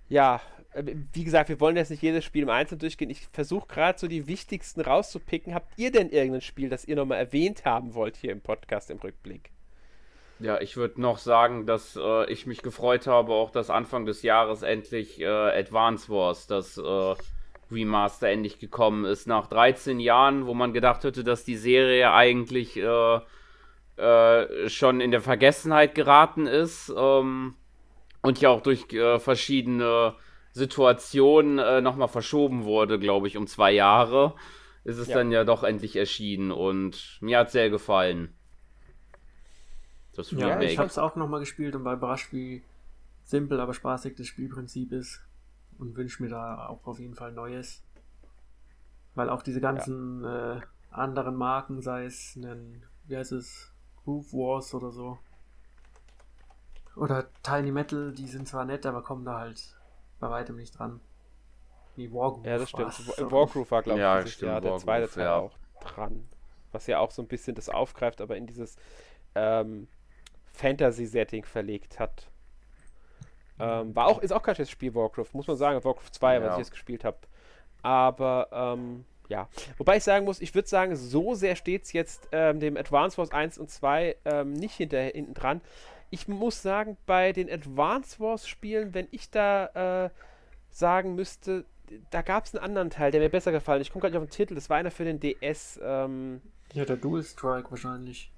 ja, äh, wie gesagt, wir wollen jetzt nicht jedes Spiel im Einzelnen durchgehen. Ich versuche gerade so die wichtigsten rauszupicken. Habt ihr denn irgendein Spiel, das ihr nochmal erwähnt haben wollt hier im Podcast im Rückblick? Ja, ich würde noch sagen, dass äh, ich mich gefreut habe, auch dass Anfang des Jahres endlich äh, Advance Wars, das äh, Remaster endlich gekommen ist. Nach 13 Jahren, wo man gedacht hätte, dass die Serie eigentlich äh, äh, schon in der Vergessenheit geraten ist. Ähm, und ja auch durch äh, verschiedene Situationen äh, nochmal verschoben wurde, glaube ich, um zwei Jahre, ist es ja. dann ja doch endlich erschienen und mir hat sehr gefallen. Das ja, ich habe es auch nochmal gespielt und war überrascht, wie simpel, aber spaßig das Spielprinzip ist und wünsche mir da auch auf jeden Fall Neues. Weil auch diese ganzen ja. äh, anderen Marken, sei es ein, wie heißt es, Groove Wars oder so, oder Tiny Metal, die sind zwar nett, aber kommen da halt bei weitem nicht dran. Nee, Wargroove. Ja, das stimmt. So. Wargroove war, glaube ich, ja, dieses Jahr der zweite Teil ja. auch dran. Was ja auch so ein bisschen das aufgreift, aber in dieses ähm, Fantasy-Setting verlegt hat. Ähm, war auch, ist auch kein schlechtes Spiel, Warcraft, muss man sagen. Warcraft 2, ja. was ich jetzt gespielt habe. Aber, ähm, ja. Wobei ich sagen muss, ich würde sagen, so sehr steht es jetzt ähm, dem Advance Wars 1 und 2 ähm, nicht hinter, hinten dran ich muss sagen, bei den Advance Wars Spielen, wenn ich da äh, sagen müsste, da gab es einen anderen Teil, der mir besser gefallen. Ich komme gerade nicht auf den Titel, das war einer für den DS. Ähm, ja, der Dual Strike wahrscheinlich.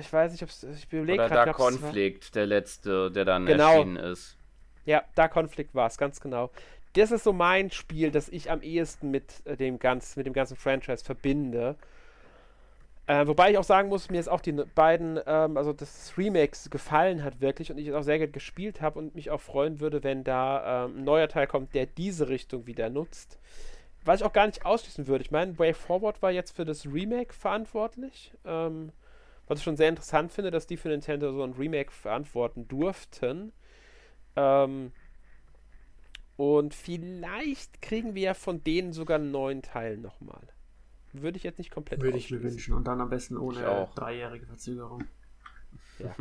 Ich weiß nicht, ob es. Ich überlege gerade. Oder da Konflikt, der letzte, der dann genau. erschienen ist. Ja, da Konflikt war es, ganz genau. Das ist so mein Spiel, das ich am ehesten mit, äh, dem, ganz, mit dem ganzen Franchise verbinde. Äh, wobei ich auch sagen muss, mir ist auch die beiden, ähm, also das Remakes gefallen hat wirklich und ich es auch sehr gerne gespielt habe und mich auch freuen würde, wenn da ähm, ein neuer Teil kommt, der diese Richtung wieder nutzt. Was ich auch gar nicht ausschließen würde. Ich meine, Way Forward war jetzt für das Remake verantwortlich. Ähm, was ich schon sehr interessant finde, dass die für Nintendo so ein Remake verantworten durften. Ähm, und vielleicht kriegen wir ja von denen sogar einen neuen Teil nochmal würde ich jetzt nicht komplett Würde ich mir wünschen. Und dann am besten ohne dreijährige Verzögerung. Ja.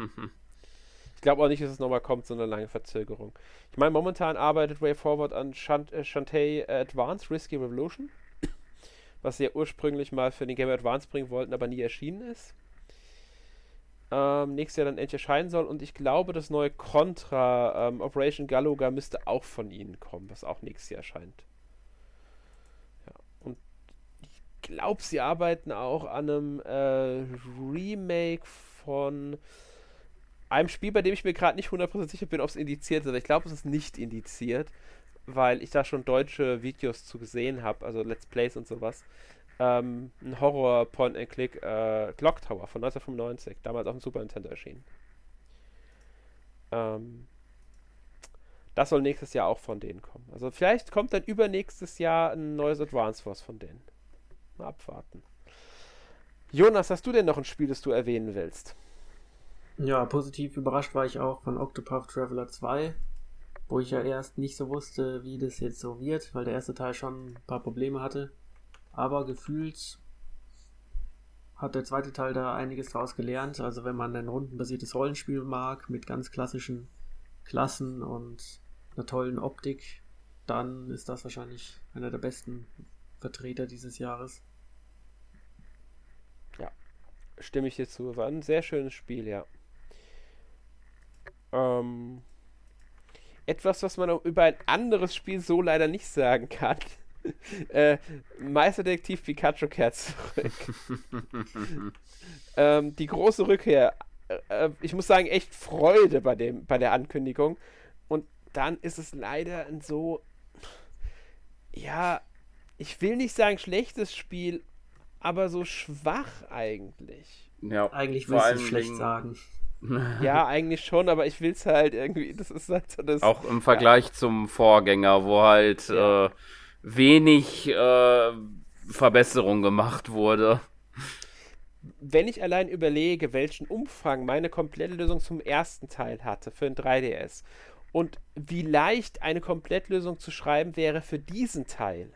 glaube auch nicht, dass es nochmal kommt, so eine lange Verzögerung. Ich meine, momentan arbeitet Way Forward an Shant äh, Shantae Advanced Risky Revolution, was sie ja ursprünglich mal für den Game Advance bringen wollten, aber nie erschienen ist. Ähm, nächstes Jahr dann endlich erscheinen soll und ich glaube, das neue Contra ähm, Operation Galuga müsste auch von ihnen kommen, was auch nächstes Jahr erscheint. Ja, und ich glaube, sie arbeiten auch an einem äh, Remake von einem Spiel, bei dem ich mir gerade nicht 100% sicher bin, ob es indiziert ist. Ich glaube, es ist nicht indiziert, weil ich da schon deutsche Videos zu gesehen habe, also Let's Plays und sowas. Ähm, ein Horror Point and Click äh, Clock Tower von 1995, damals auf dem Super Nintendo erschienen. Ähm, das soll nächstes Jahr auch von denen kommen. Also vielleicht kommt dann übernächstes Jahr ein neues Advance Force von denen. Mal abwarten. Jonas, hast du denn noch ein Spiel, das du erwähnen willst? Ja, positiv überrascht war ich auch von Octopath Traveler 2, wo ich ja erst nicht so wusste, wie das jetzt so wird, weil der erste Teil schon ein paar Probleme hatte. Aber gefühlt hat der zweite Teil da einiges draus gelernt. Also wenn man ein rundenbasiertes Rollenspiel mag, mit ganz klassischen Klassen und einer tollen Optik, dann ist das wahrscheinlich einer der besten Vertreter dieses Jahres. Ja, stimme ich dir zu. War ein sehr schönes Spiel, ja. Ähm, etwas, was man über ein anderes Spiel so leider nicht sagen kann. äh, Meisterdetektiv Pikachu kehrt zurück. ähm, die große Rückkehr. Äh, äh, ich muss sagen, echt Freude bei, dem, bei der Ankündigung. Und dann ist es leider ein so. Ja, ich will nicht sagen schlechtes Spiel, aber so schwach eigentlich. Ja, eigentlich willst du schlecht sagen. ja, eigentlich schon, aber ich will es halt irgendwie, das ist halt so das. Auch im Vergleich ja. zum Vorgänger, wo halt ja. äh, wenig äh, Verbesserung gemacht wurde. Wenn ich allein überlege, welchen Umfang meine komplette Lösung zum ersten Teil hatte für ein 3DS und wie leicht eine Komplettlösung zu schreiben wäre für diesen Teil,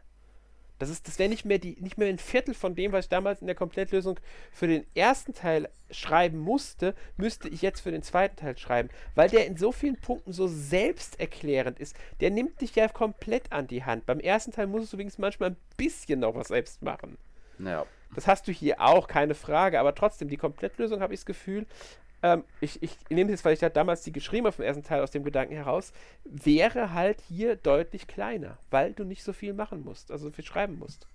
das, ist, das wäre nicht, mehr nicht mehr ein Viertel von dem, was ich damals in der Komplettlösung für den ersten Teil schreiben musste, müsste ich jetzt für den zweiten Teil schreiben. Weil der in so vielen Punkten so selbsterklärend ist. Der nimmt dich ja komplett an die Hand. Beim ersten Teil musst du wenigstens manchmal ein bisschen noch was selbst machen. Ja. Das hast du hier auch, keine Frage. Aber trotzdem, die Komplettlösung habe ich das Gefühl, ähm, ich, ich nehme jetzt, weil ich da damals die geschrieben habe vom ersten Teil aus dem Gedanken heraus, wäre halt hier deutlich kleiner, weil du nicht so viel machen musst, also so viel schreiben musst.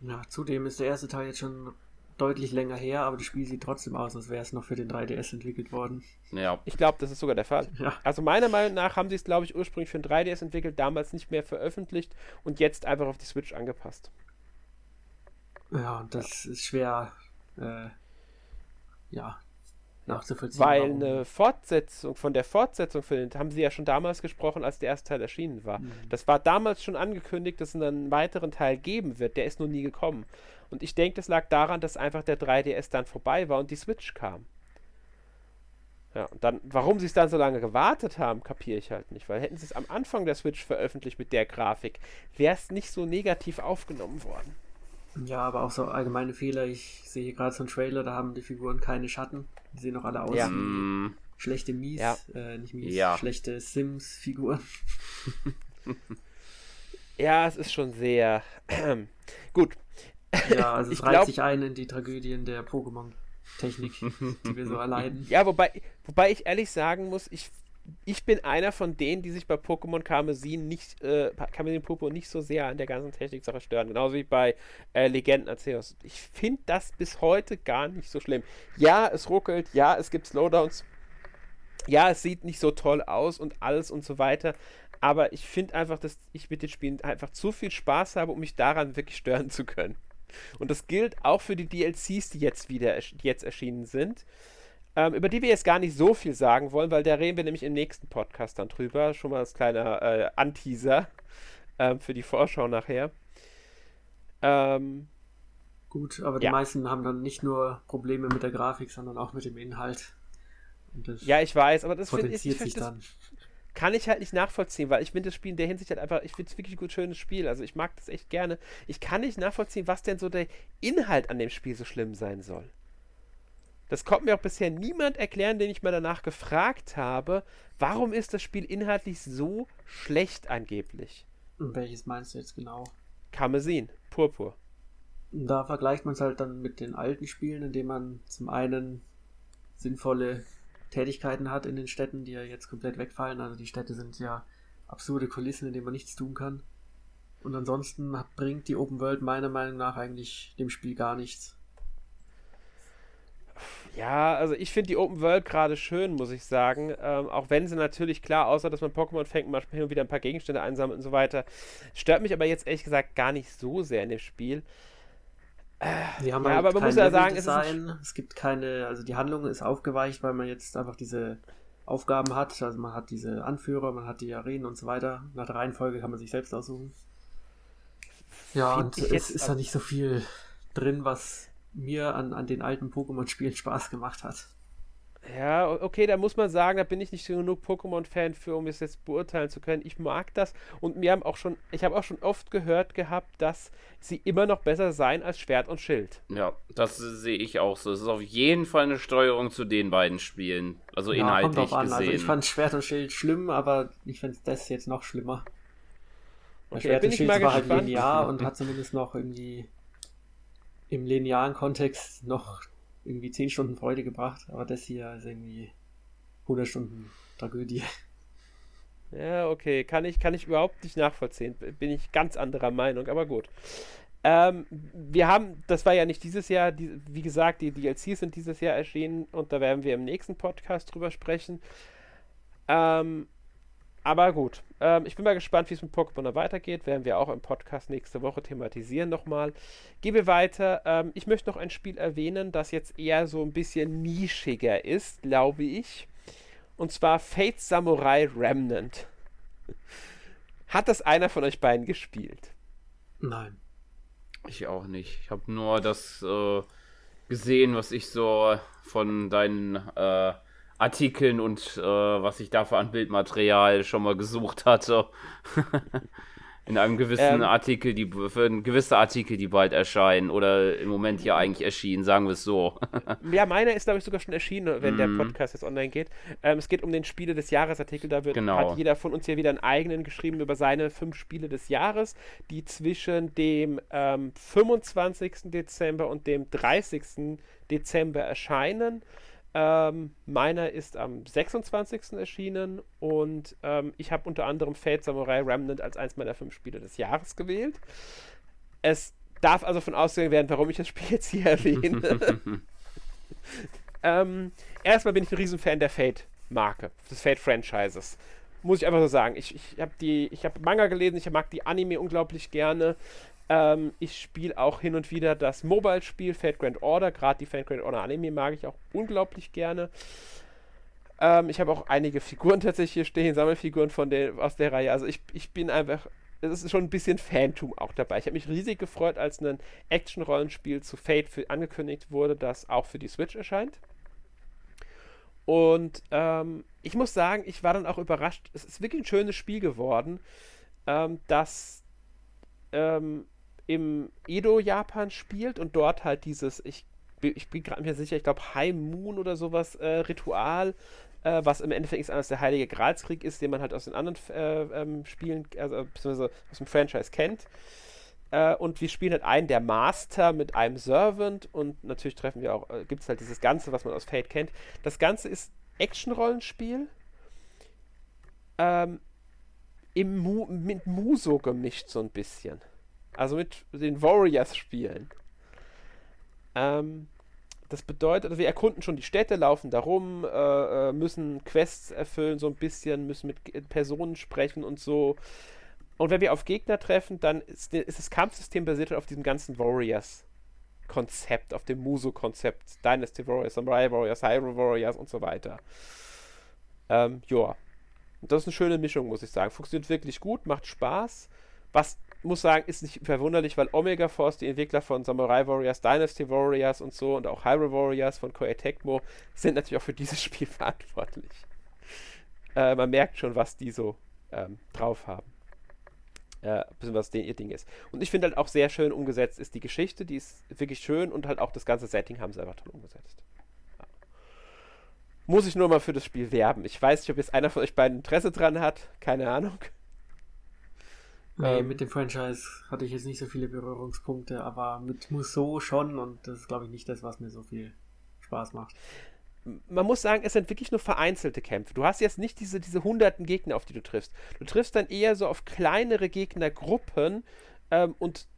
Ja, zudem ist der erste Teil jetzt schon deutlich länger her, aber das Spiel sieht trotzdem aus, als wäre es noch für den 3DS entwickelt worden. Ja. Ich glaube, das ist sogar der Fall. Ja. Also meiner Meinung nach haben sie es, glaube ich, ursprünglich für den 3DS entwickelt, damals nicht mehr veröffentlicht und jetzt einfach auf die Switch angepasst. Ja, und das ja. ist schwer, äh, ja, nachzuvollziehen. Weil warum. eine Fortsetzung, von der Fortsetzung für den, haben sie ja schon damals gesprochen, als der erste Teil erschienen war. Mhm. Das war damals schon angekündigt, dass es einen weiteren Teil geben wird. Der ist nur nie gekommen. Und ich denke, das lag daran, dass einfach der 3DS dann vorbei war und die Switch kam. Ja, und dann, warum sie es dann so lange gewartet haben, kapiere ich halt nicht. Weil hätten sie es am Anfang der Switch veröffentlicht mit der Grafik, wäre es nicht so negativ aufgenommen worden. Ja, aber auch so allgemeine Fehler. Ich sehe hier gerade so einen Trailer, da haben die Figuren keine Schatten. Die sehen noch alle aus ja. wie mm. schlechte Mies, ja. äh, nicht Mies, ja. schlechte Sims-Figuren. ja, es ist schon sehr gut. Ja, also es ich reiht glaub... sich ein in die Tragödien der Pokémon-Technik, die wir so erleiden. Ja, wobei, wobei ich ehrlich sagen muss, ich ich bin einer von denen, die sich bei Pokémon Karmesin nicht, äh, Karmesin Purpur nicht so sehr an der ganzen Technik-Sache stören. Genauso wie bei äh, Legenden Arceus. Ich finde das bis heute gar nicht so schlimm. Ja, es ruckelt, ja, es gibt Slowdowns, ja, es sieht nicht so toll aus und alles und so weiter. Aber ich finde einfach, dass ich mit den Spielen einfach zu viel Spaß habe, um mich daran wirklich stören zu können. Und das gilt auch für die DLCs, die jetzt wieder die jetzt erschienen sind ähm, über die wir jetzt gar nicht so viel sagen wollen, weil da reden wir nämlich im nächsten Podcast dann drüber. Schon mal als kleiner äh, Anteaser ähm, für die Vorschau nachher. Ähm, Gut, aber die ja. meisten haben dann nicht nur Probleme mit der Grafik, sondern auch mit dem Inhalt. ja, ich weiß, aber das potenziert ich, ich, sich das dann. Kann ich halt nicht nachvollziehen, weil ich finde das Spiel in der Hinsicht halt einfach, ich finde es wirklich ein gut schönes Spiel. Also ich mag das echt gerne. Ich kann nicht nachvollziehen, was denn so der Inhalt an dem Spiel so schlimm sein soll. Das konnte mir auch bisher niemand erklären, den ich mal danach gefragt habe. Warum ist das Spiel inhaltlich so schlecht angeblich? Und welches meinst du jetzt genau? Karmesin, Purpur. Da vergleicht man es halt dann mit den alten Spielen, indem man zum einen sinnvolle Tätigkeiten hat in den Städten, die ja jetzt komplett wegfallen. Also die Städte sind ja absurde Kulissen, in denen man nichts tun kann. Und ansonsten bringt die Open World meiner Meinung nach eigentlich dem Spiel gar nichts. Ja, also ich finde die Open World gerade schön, muss ich sagen. Ähm, auch wenn sie natürlich klar, außer dass man Pokémon fängt, manchmal hin und wieder ein paar Gegenstände einsammelt und so weiter. Stört mich aber jetzt ehrlich gesagt gar nicht so sehr in dem Spiel. Haben ja, halt aber man muss ja sagen, es, es gibt keine, also die Handlung ist aufgeweicht, weil man jetzt einfach diese Aufgaben hat. Also man hat diese Anführer, man hat die Arenen und so weiter. Nach der Reihenfolge kann man sich selbst aussuchen. Ja, und es ist da nicht so viel drin, was mir an, an den alten Pokémon-Spielen Spaß gemacht hat. Ja, okay, da muss man sagen, da bin ich nicht genug Pokémon-Fan für, um es jetzt beurteilen zu können. Ich mag das und mir haben auch schon, ich habe auch schon oft gehört gehabt, dass sie immer noch besser seien als Schwert und Schild. Ja, das sehe ich auch so. Es ist auf jeden Fall eine Steuerung zu den beiden Spielen. Also ja, inhaltlich kommt drauf an. Also ich fand Schwert und Schild schlimm, aber ich finde das jetzt noch schlimmer. Okay, Schwert und Schild war halt linear und hat zumindest noch irgendwie im linearen Kontext noch irgendwie 10 Stunden Freude gebracht, aber das hier ist irgendwie 100 Stunden Tragödie. Ja, okay, kann ich, kann ich überhaupt nicht nachvollziehen. Bin ich ganz anderer Meinung, aber gut. Ähm, wir haben, das war ja nicht dieses Jahr, die, wie gesagt, die DLCs sind dieses Jahr erschienen und da werden wir im nächsten Podcast drüber sprechen. Ähm, aber gut, ähm, ich bin mal gespannt, wie es mit Pokémon weitergeht. Werden wir auch im Podcast nächste Woche thematisieren nochmal. Gehen wir weiter. Ähm, ich möchte noch ein Spiel erwähnen, das jetzt eher so ein bisschen nischiger ist, glaube ich. Und zwar Fate Samurai Remnant. Hat das einer von euch beiden gespielt? Nein. Ich auch nicht. Ich habe nur das äh, gesehen, was ich so von deinen äh, Artikeln und äh, was ich dafür an Bildmaterial schon mal gesucht hatte. In einem gewissen ähm, Artikel, die für gewisse Artikel, die bald erscheinen oder im Moment hier eigentlich erschienen, sagen wir es so. ja, meiner ist, glaube ich, sogar schon erschienen, wenn mm. der mhm. Podcast jetzt online geht. Ähm, es geht um den Spiele des Jahres Artikel. Da wird, genau. hat jeder von uns hier wieder einen eigenen geschrieben über seine fünf Spiele des Jahres, die zwischen dem ähm, 25. Dezember und dem 30. Dezember erscheinen. Ähm, meiner ist am 26. erschienen und ähm, ich habe unter anderem Fate Samurai Remnant als eins meiner fünf Spiele des Jahres gewählt. Es darf also von ausgegangen werden, warum ich das Spiel jetzt hier erwähne. ähm, erstmal bin ich ein Riesenfan der Fate-Marke, des Fate-Franchises. Muss ich einfach so sagen. Ich, ich habe hab Manga gelesen, ich mag die Anime unglaublich gerne. Ähm, ich spiele auch hin und wieder das Mobile-Spiel Fate Grand Order. Gerade die Fate Grand Order Anime mag ich auch unglaublich gerne. Ähm, ich habe auch einige Figuren tatsächlich hier stehen, Sammelfiguren von der, aus der Reihe. Also ich, ich bin einfach, es ist schon ein bisschen Phantom auch dabei. Ich habe mich riesig gefreut, als ein Action-Rollenspiel zu Fate für, angekündigt wurde, das auch für die Switch erscheint. Und ähm, ich muss sagen, ich war dann auch überrascht. Es ist wirklich ein schönes Spiel geworden, ähm, das ähm, im Edo-Japan spielt und dort halt dieses, ich, ich bin gerade mir sicher, ich glaube High Moon oder sowas, äh, Ritual, äh, was im Endeffekt anders der Heilige Gralskrieg ist, den man halt aus den anderen äh, ähm, Spielen, also beziehungsweise aus dem Franchise kennt. Äh, und wir spielen halt einen der Master mit einem Servant und natürlich treffen wir auch, äh, gibt es halt dieses Ganze, was man aus Fate kennt. Das Ganze ist Action-Rollenspiel. Ähm, im Mu mit Muso gemischt so ein bisschen. Also mit den Warriors spielen. Ähm, das bedeutet, also wir erkunden schon die Städte, laufen da rum, äh, äh müssen Quests erfüllen, so ein bisschen, müssen mit Personen sprechen und so. Und wenn wir auf Gegner treffen, dann ist, ist das Kampfsystem basiert auf diesem ganzen Warriors-Konzept, auf dem Muso-Konzept. Dynasty Warriors, Samurai Warriors, Hyrule Warriors und so weiter. Ähm, ja. Das ist eine schöne Mischung, muss ich sagen. Funktioniert wirklich gut, macht Spaß. Was muss sagen, ist nicht verwunderlich, weil Omega Force, die Entwickler von Samurai Warriors, Dynasty Warriors und so und auch Hyrule Warriors von Koei Tecmo sind natürlich auch für dieses Spiel verantwortlich. Äh, man merkt schon, was die so ähm, drauf haben. Äh, was den ihr Ding ist. Und ich finde halt auch sehr schön umgesetzt ist die Geschichte, die ist wirklich schön und halt auch das ganze Setting haben sie einfach toll umgesetzt. Ja. muss ich nur mal für das Spiel werben. Ich weiß nicht, ob jetzt einer von euch beiden Interesse dran hat. Keine Ahnung. Nee, ähm, mit dem Franchise hatte ich jetzt nicht so viele Berührungspunkte, aber mit Musso schon und das ist, glaube ich, nicht das, was mir so viel Spaß macht. Man muss sagen, es sind wirklich nur vereinzelte Kämpfe. Du hast jetzt nicht diese, diese hunderten Gegner, auf die du triffst. Du triffst dann eher so auf kleinere Gegnergruppen ähm, und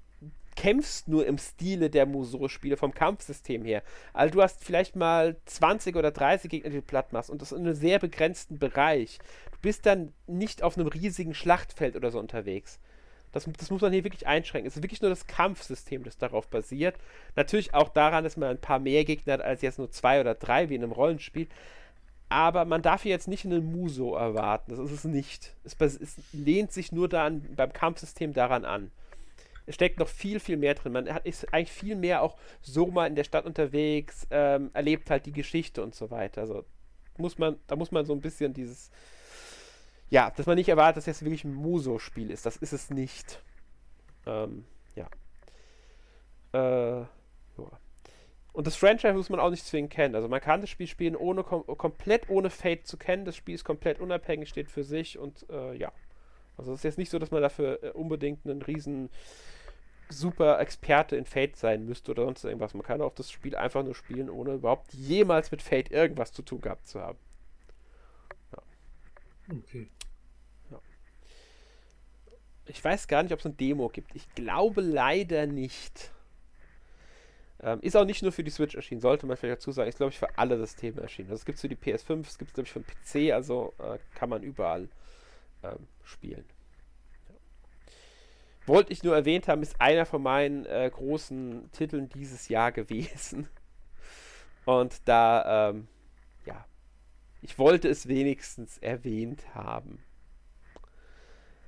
kämpfst nur im Stile der Musou-Spiele vom Kampfsystem her. Also du hast vielleicht mal 20 oder 30 Gegner, die du platt machst und das in einem sehr begrenzten Bereich. Du bist dann nicht auf einem riesigen Schlachtfeld oder so unterwegs. Das, das muss man hier wirklich einschränken. Es ist wirklich nur das Kampfsystem, das darauf basiert. Natürlich auch daran, dass man ein paar mehr Gegner hat als jetzt nur zwei oder drei wie in einem Rollenspiel. Aber man darf hier jetzt nicht einen Muso erwarten. Das ist es nicht. Es, es lehnt sich nur dann beim Kampfsystem daran an es steckt noch viel, viel mehr drin. Man hat, ist eigentlich viel mehr auch so mal in der Stadt unterwegs, ähm, erlebt halt die Geschichte und so weiter. Also muss man, da muss man so ein bisschen dieses, ja, dass man nicht erwartet, dass das wirklich ein Muso-Spiel ist. Das ist es nicht. Ähm, ja. Äh, ja. Und das Franchise muss man auch nicht zwingend kennen. Also man kann das Spiel spielen, ohne kom komplett ohne Fate zu kennen. Das Spiel ist komplett unabhängig, steht für sich und äh, ja. Also es ist jetzt nicht so, dass man dafür äh, unbedingt einen riesen super Experte in Fate sein müsste oder sonst irgendwas. Man kann auch das Spiel einfach nur spielen, ohne überhaupt jemals mit Fate irgendwas zu tun gehabt zu haben. Ja. Okay. Ja. Ich weiß gar nicht, ob es eine Demo gibt. Ich glaube leider nicht. Ähm, ist auch nicht nur für die Switch erschienen, sollte man vielleicht dazu sagen. Ist, glaube ich, für alle Systeme erschienen. Also es gibt es für die PS5, es gibt es, glaube ich, für den PC, also äh, kann man überall ähm, spielen wollte ich nur erwähnt haben, ist einer von meinen äh, großen Titeln dieses Jahr gewesen. Und da, ähm, ja, ich wollte es wenigstens erwähnt haben.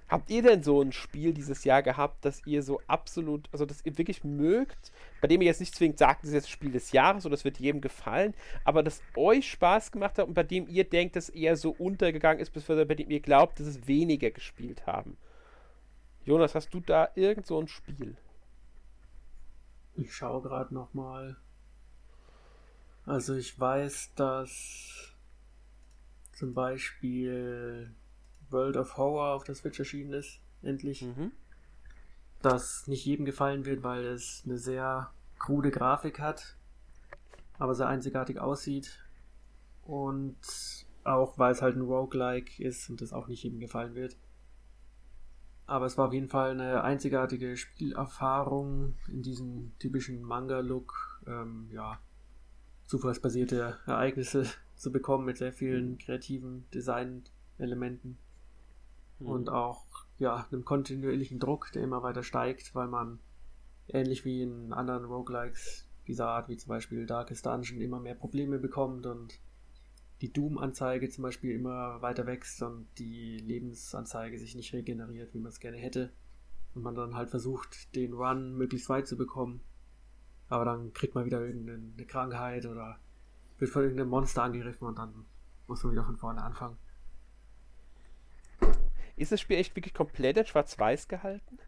Habt ihr denn so ein Spiel dieses Jahr gehabt, das ihr so absolut, also das ihr wirklich mögt, bei dem ihr jetzt nicht zwingend sagt, das ist jetzt das Spiel des Jahres oder das wird jedem gefallen, aber das euch Spaß gemacht hat und bei dem ihr denkt, dass eher so untergegangen ist, bis bei dem ihr glaubt, dass es weniger gespielt haben? Jonas, hast du da irgend so ein Spiel? Ich schaue gerade noch mal. Also ich weiß, dass zum Beispiel World of Horror auf der Switch erschienen ist, endlich. Mhm. Das nicht jedem gefallen wird, weil es eine sehr krude Grafik hat, aber sehr einzigartig aussieht. Und auch weil es halt ein Roguelike ist und das auch nicht jedem gefallen wird. Aber es war auf jeden Fall eine einzigartige Spielerfahrung in diesem typischen Manga-Look. Ähm, ja, zufallsbasierte Ereignisse zu bekommen mit sehr vielen kreativen Design-Elementen. Mhm. Und auch ja, einem kontinuierlichen Druck, der immer weiter steigt, weil man ähnlich wie in anderen Roguelikes dieser Art, wie zum Beispiel Darkest Dungeon, immer mehr Probleme bekommt und die Doom-Anzeige zum Beispiel immer weiter wächst und die Lebensanzeige sich nicht regeneriert, wie man es gerne hätte. Und man dann halt versucht, den Run möglichst weit zu bekommen. Aber dann kriegt man wieder irgendeine Krankheit oder wird von irgendeinem Monster angegriffen und dann muss man wieder von vorne anfangen. Ist das Spiel echt wirklich komplett in Schwarz-Weiß gehalten?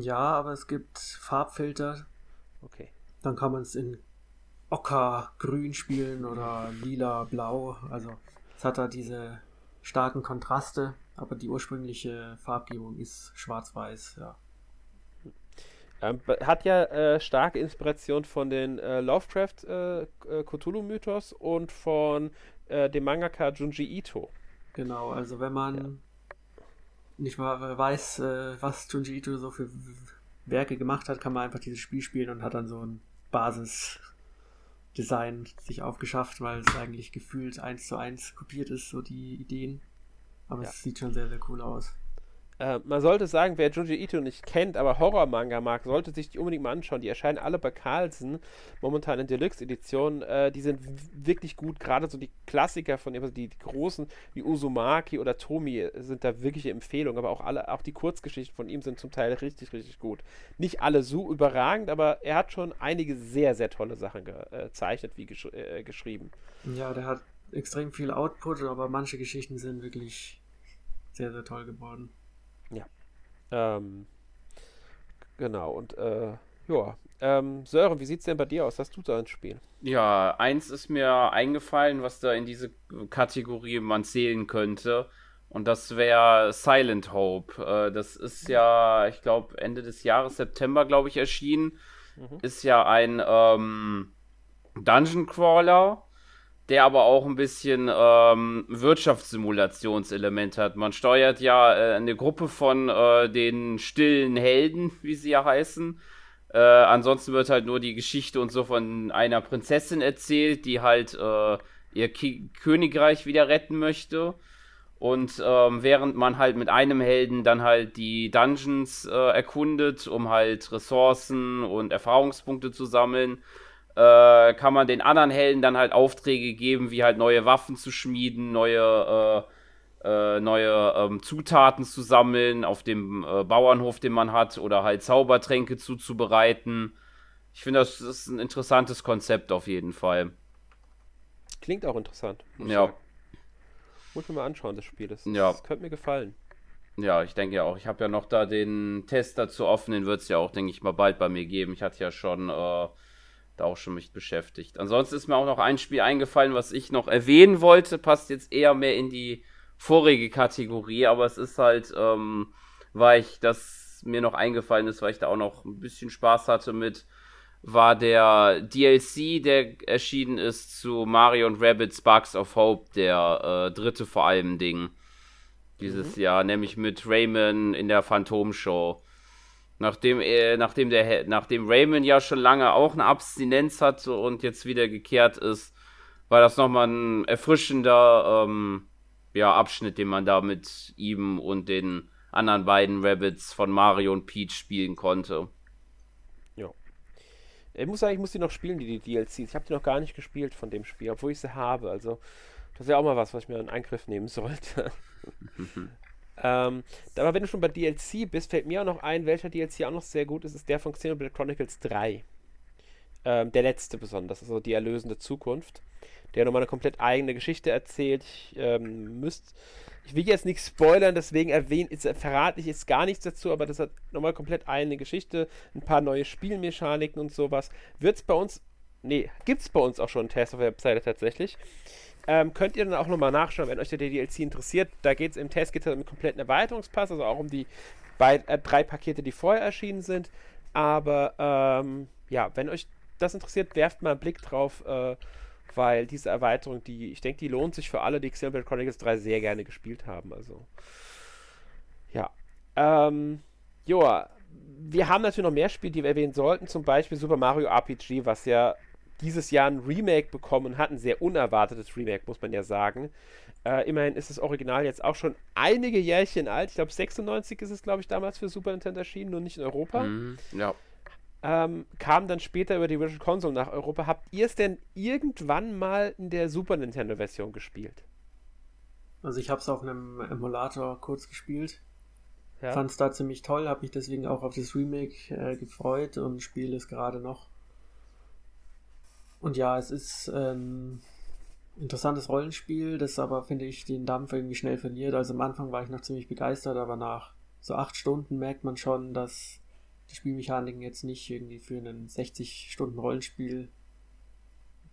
Ja, aber es gibt Farbfilter. Okay. Dann kann man es in Ocker-Grün spielen oder lila-blau. Also es hat da diese starken Kontraste, aber die ursprüngliche Farbgebung ist schwarz-weiß, ja. Ähm, hat ja äh, starke Inspiration von den äh, Lovecraft äh, äh Cthulhu-Mythos und von äh, dem Mangaka Junji Ito. Genau, also wenn man. Nicht mal weiß, äh, was Junji Ito so für Werke gemacht hat, kann man einfach dieses Spiel spielen und hat dann so ein Basis Design sich aufgeschafft, weil es eigentlich gefühlt eins zu eins kopiert ist, so die Ideen. Aber ja. es sieht schon sehr, sehr cool aus. Äh, man sollte sagen, wer Junji Ito nicht kennt, aber Horror-Manga mag, sollte sich die unbedingt mal anschauen. Die erscheinen alle bei Carlsen, momentan in Deluxe-Edition. Äh, die sind wirklich gut. Gerade so die Klassiker von ihm, also die, die, großen, wie Uzumaki oder Tomi, sind da wirkliche Empfehlungen. Aber auch alle, auch die Kurzgeschichten von ihm sind zum Teil richtig, richtig gut. Nicht alle so überragend, aber er hat schon einige sehr, sehr tolle Sachen gezeichnet, wie gesch äh, geschrieben. Ja, der hat extrem viel Output, aber manche Geschichten sind wirklich sehr, sehr toll geworden. Ähm, genau, und äh, Ja, ähm, Sören, wie sieht es denn bei dir aus? Hast du da ein Spiel? Ja, eins ist mir eingefallen, was da in diese Kategorie man zählen könnte. Und das wäre Silent Hope. Äh, das ist ja, ich glaube, Ende des Jahres, September, glaube ich, erschienen. Mhm. Ist ja ein ähm, Dungeon Crawler, der aber auch ein bisschen ähm, Wirtschaftssimulationselement hat. Man steuert ja äh, eine Gruppe von äh, den stillen Helden, wie sie ja heißen. Äh, ansonsten wird halt nur die Geschichte und so von einer Prinzessin erzählt, die halt äh, ihr Ki Königreich wieder retten möchte. Und ähm, während man halt mit einem Helden dann halt die Dungeons äh, erkundet, um halt Ressourcen und Erfahrungspunkte zu sammeln, äh, kann man den anderen Helden dann halt Aufträge geben, wie halt neue Waffen zu schmieden, neue, äh, äh neue ähm, Zutaten zu sammeln auf dem äh, Bauernhof, den man hat, oder halt Zaubertränke zuzubereiten. Ich finde, das ist ein interessantes Konzept auf jeden Fall. Klingt auch interessant. Ja. Sagen. Muss mir mal anschauen, das Spiel. Das, ja. das könnte mir gefallen. Ja, ich denke ja auch. Ich habe ja noch da den Test dazu offen, den wird es ja auch, denke ich mal, bald bei mir geben. Ich hatte ja schon äh, da auch schon mich beschäftigt. Ansonsten ist mir auch noch ein Spiel eingefallen, was ich noch erwähnen wollte. Passt jetzt eher mehr in die vorige Kategorie, aber es ist halt, ähm, weil ich das mir noch eingefallen ist, weil ich da auch noch ein bisschen Spaß hatte mit war der DLC, der erschienen ist zu Mario und Rabbit Sparks of Hope, der äh, dritte vor allem Ding dieses mhm. Jahr, nämlich mit Rayman in der Phantom Show. Nachdem, äh, nachdem, der, nachdem Rayman ja schon lange auch eine Abstinenz hatte und jetzt wieder gekehrt ist, war das nochmal ein erfrischender ähm, ja, Abschnitt, den man da mit ihm und den anderen beiden Rabbits von Mario und Peach spielen konnte. Ich muss sagen, ich muss die noch spielen, die, die DLCs. Ich habe die noch gar nicht gespielt von dem Spiel, obwohl ich sie habe. Also, das wäre auch mal was, was ich mir in Angriff nehmen sollte. ähm, aber wenn du schon bei DLC bist, fällt mir auch noch ein, welcher DLC auch noch sehr gut ist, ist der von Xenoblade Chronicles 3. Ähm, der letzte besonders, also die erlösende Zukunft. Der nochmal eine komplett eigene Geschichte erzählt. Ich ähm, müsste ich will jetzt nichts spoilern, deswegen erwähne, jetzt, verrate ich jetzt gar nichts dazu, aber das hat nochmal komplett eine Geschichte, ein paar neue Spielmechaniken und sowas. Wird es bei uns, nee, gibt es bei uns auch schon einen Test auf der Webseite tatsächlich. Ähm, könnt ihr dann auch nochmal nachschauen, wenn euch der DLC interessiert. Da geht es im Test geht es um einen kompletten Erweiterungspass, also auch um die bei, äh, drei Pakete, die vorher erschienen sind. Aber ähm, ja, wenn euch das interessiert, werft mal einen Blick drauf. Äh, weil diese Erweiterung, die, ich denke, die lohnt sich für alle, die Xenoblade Chronicles 3 sehr gerne gespielt haben. Also, ja. Ähm, Joa, wir haben natürlich noch mehr Spiele, die wir erwähnen sollten, zum Beispiel Super Mario RPG, was ja dieses Jahr ein Remake bekommen hat, ein sehr unerwartetes Remake, muss man ja sagen. Äh, immerhin ist das Original jetzt auch schon einige Jährchen alt. Ich glaube, 96 ist es, glaube ich, damals für Super Nintendo erschienen, nur nicht in Europa. Mhm, ja ähm, kam dann später über die Virtual Console nach Europa. Habt ihr es denn irgendwann mal in der Super Nintendo-Version gespielt? Also ich habe es auf einem Emulator kurz gespielt. Ja. Fand es da ziemlich toll, habe mich deswegen auch auf das Remake äh, gefreut und spiele es gerade noch. Und ja, es ist ein interessantes Rollenspiel, das aber, finde ich, den Dampf irgendwie schnell verliert. Also am Anfang war ich noch ziemlich begeistert, aber nach so acht Stunden merkt man schon, dass die Spielmechaniken jetzt nicht irgendwie für einen 60 Stunden Rollenspiel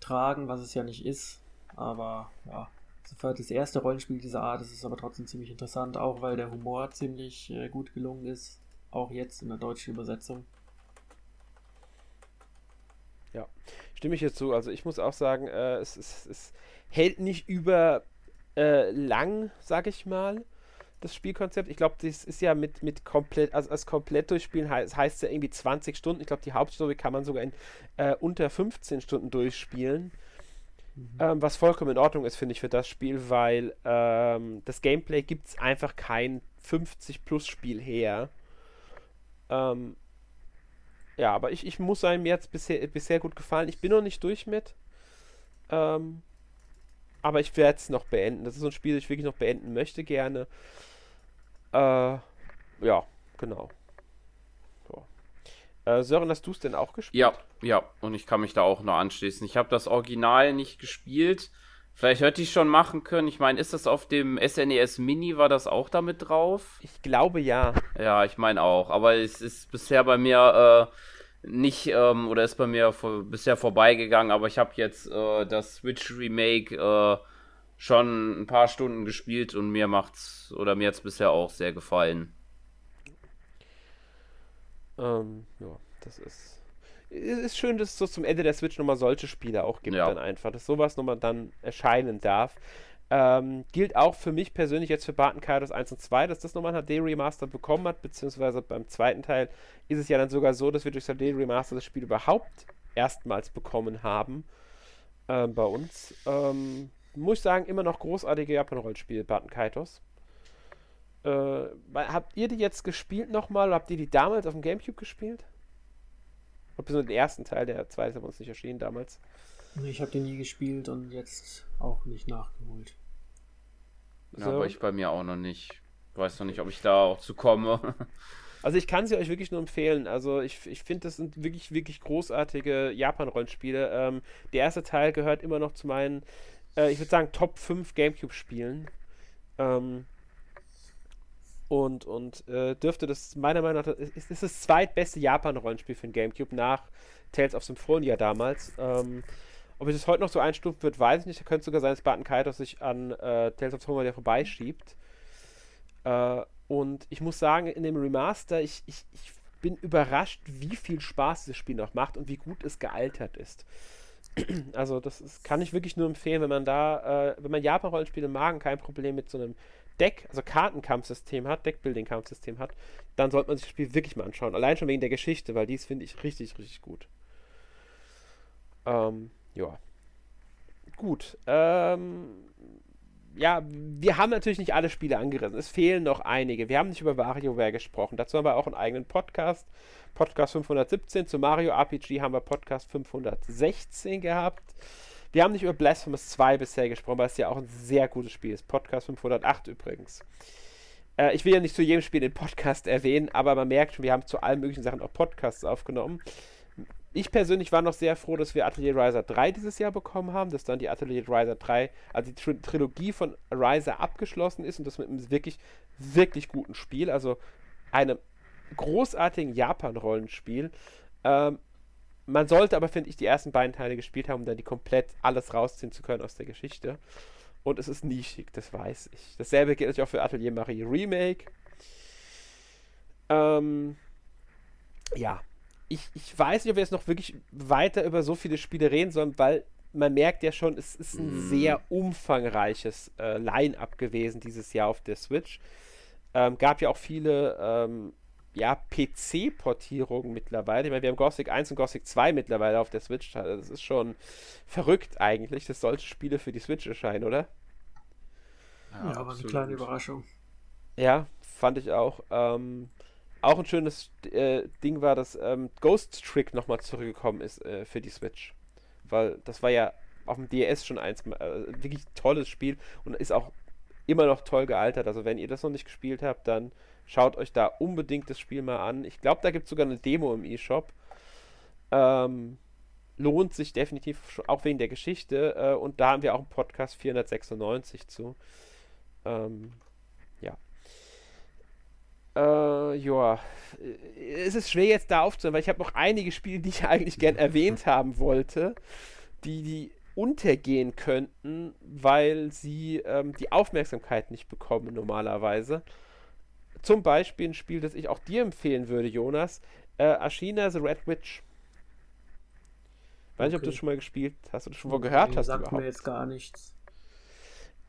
tragen, was es ja nicht ist. Aber ja, sofort das erste Rollenspiel dieser Art, das ist aber trotzdem ziemlich interessant, auch weil der Humor ziemlich äh, gut gelungen ist, auch jetzt in der deutschen Übersetzung. Ja, stimme ich jetzt zu. Also ich muss auch sagen, äh, es, es, es hält nicht über äh, lang, sag ich mal das Spielkonzept. Ich glaube, das ist ja mit, mit komplett, also als komplett durchspielen heißt, heißt ja irgendwie 20 Stunden. Ich glaube, die Hauptstory kann man sogar in äh, unter 15 Stunden durchspielen. Mhm. Ähm, was vollkommen in Ordnung ist, finde ich, für das Spiel, weil ähm, das Gameplay gibt es einfach kein 50-Plus-Spiel her. Ähm, ja, aber ich, ich muss sagen, mir hat es bisher, bisher gut gefallen. Ich bin noch nicht durch mit. Ähm, aber ich werde es noch beenden. Das ist so ein Spiel, das ich wirklich noch beenden möchte gerne. Äh, ja, genau. So. Äh, Sören, hast du es denn auch gespielt? Ja, ja, und ich kann mich da auch noch anschließen. Ich habe das Original nicht gespielt. Vielleicht hätte ich schon machen können. Ich meine, ist das auf dem SNES e Mini, war das auch damit drauf? Ich glaube ja. Ja, ich meine auch. Aber es ist bisher bei mir äh, nicht ähm, oder ist bei mir vor, bisher vorbeigegangen, aber ich habe jetzt äh, das Switch Remake äh, schon ein paar Stunden gespielt und mir macht's oder mir jetzt bisher auch sehr gefallen. Ähm, ja, das ist. Es ist schön, dass es so zum Ende der Switch nochmal solche Spiele auch gibt, ja. dann einfach, dass sowas nochmal dann erscheinen darf. Ähm, gilt auch für mich persönlich jetzt für Barton Kaidos 1 und 2, dass das nochmal ein HD-Remaster bekommen hat, beziehungsweise beim zweiten Teil ist es ja dann sogar so, dass wir durch HD-Remaster das Spiel überhaupt erstmals bekommen haben äh, bei uns. Ähm, muss ich sagen, immer noch großartige Japan-Rollenspiele, Barton Kaitos. Äh, habt ihr die jetzt gespielt nochmal oder habt ihr die damals auf dem Gamecube gespielt? Ob den ersten Teil, der zweite ist aber uns nicht erschienen damals. Ich habe den nie gespielt und jetzt auch nicht nachgeholt. Ja, so. aber ich bei mir auch noch nicht. Weiß noch nicht, ob ich da auch zu komme. Also ich kann sie euch wirklich nur empfehlen. Also ich, ich finde, das sind wirklich, wirklich großartige Japan-Rollenspiele. Ähm, der erste Teil gehört immer noch zu meinen, äh, ich würde sagen, Top 5 Gamecube-Spielen. Ähm, und und äh, dürfte das meiner Meinung nach, ist, ist das zweitbeste Japan-Rollenspiel für den Gamecube nach Tales of Symphonia damals. Ähm, ob das heute noch so einstufen wird, weiß ich nicht. Da könnte sogar sein, dass Barton Kaitos sich an äh, Tales of Symphonia vorbeischiebt. Äh, und ich muss sagen, in dem Remaster, ich, ich, ich bin überrascht, wie viel Spaß dieses Spiel noch macht und wie gut es gealtert ist. also, das ist, kann ich wirklich nur empfehlen, wenn man da, äh, wenn man Japan-Rollenspiele mag und kein Problem mit so einem Deck, also Kartenkampfsystem hat, Deckbuilding-Kampfsystem hat, dann sollte man sich das Spiel wirklich mal anschauen. Allein schon wegen der Geschichte, weil dies finde ich richtig, richtig gut. Ähm, ja. Gut. Ähm, ja, wir haben natürlich nicht alle Spiele angerissen. Es fehlen noch einige. Wir haben nicht über WarioWare gesprochen. Dazu haben wir auch einen eigenen Podcast. Podcast 517. Zu Mario RPG haben wir Podcast 516 gehabt. Wir haben nicht über Blasphemous 2 bisher gesprochen, weil es ja auch ein sehr gutes Spiel ist. Podcast 508 übrigens. Äh, ich will ja nicht zu jedem Spiel den Podcast erwähnen, aber man merkt schon, wir haben zu allen möglichen Sachen auch Podcasts aufgenommen ich persönlich war noch sehr froh, dass wir Atelier Riser 3 dieses Jahr bekommen haben, dass dann die Atelier Riser 3, also die Tri Trilogie von Riser abgeschlossen ist und das mit einem wirklich, wirklich guten Spiel, also einem großartigen Japan-Rollenspiel. Ähm, man sollte aber, finde ich, die ersten beiden Teile gespielt haben, um dann die komplett alles rausziehen zu können aus der Geschichte. Und es ist nischig, das weiß ich. Dasselbe gilt natürlich auch für Atelier Marie Remake. Ähm, ja, ich, ich weiß nicht, ob wir jetzt noch wirklich weiter über so viele Spiele reden sollen, weil man merkt ja schon, es ist ein mm. sehr umfangreiches äh, Line-up gewesen dieses Jahr auf der Switch. Ähm, gab ja auch viele ähm, ja, PC-Portierungen mittlerweile. Ich meine, wir haben Gothic 1 und Gothic 2 mittlerweile auf der Switch. Das ist schon verrückt eigentlich, dass solche Spiele für die Switch erscheinen, oder? Ja, ja aber eine kleine Überraschung. Ja, fand ich auch. Ähm, auch ein schönes äh, Ding war, dass ähm, Ghost Trick nochmal zurückgekommen ist äh, für die Switch. Weil das war ja auf dem DS schon eins, äh, wirklich tolles Spiel und ist auch immer noch toll gealtert. Also wenn ihr das noch nicht gespielt habt, dann schaut euch da unbedingt das Spiel mal an. Ich glaube, da gibt es sogar eine Demo im eShop. Ähm, lohnt sich definitiv, auch wegen der Geschichte. Äh, und da haben wir auch einen Podcast 496 zu. Ähm, äh, ja, es ist schwer jetzt da aufzuhören, weil ich habe noch einige Spiele, die ich eigentlich gern erwähnt haben wollte, die, die untergehen könnten, weil sie ähm, die Aufmerksamkeit nicht bekommen normalerweise. Zum Beispiel ein Spiel, das ich auch dir empfehlen würde, Jonas, äh, Ashina the Red Witch. Weiß nicht, ob du das schon mal gespielt hast oder schon mal gehört hast. Sagt überhaupt. mir jetzt gar nichts.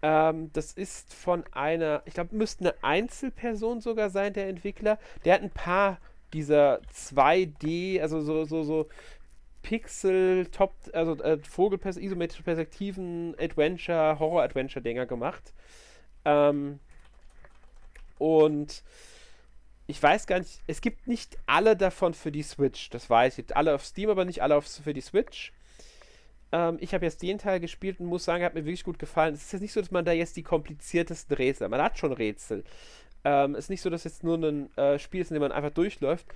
Ähm, das ist von einer, ich glaube, müsste eine Einzelperson sogar sein, der Entwickler. Der hat ein paar dieser 2D, also so, so, so Pixel, Top, also äh, Vogelpers isometrische Perspektiven, Adventure, Horror-Adventure-Dinger gemacht. Ähm, und ich weiß gar nicht, es gibt nicht alle davon für die Switch, das weiß ich. Alle auf Steam, aber nicht alle auf, für die Switch. Ähm, ich habe jetzt den Teil gespielt und muss sagen, hat mir wirklich gut gefallen. Es ist jetzt nicht so, dass man da jetzt die kompliziertesten Rätsel hat. Man hat schon Rätsel. Ähm, es ist nicht so, dass jetzt nur ein äh, Spiel ist, in dem man einfach durchläuft.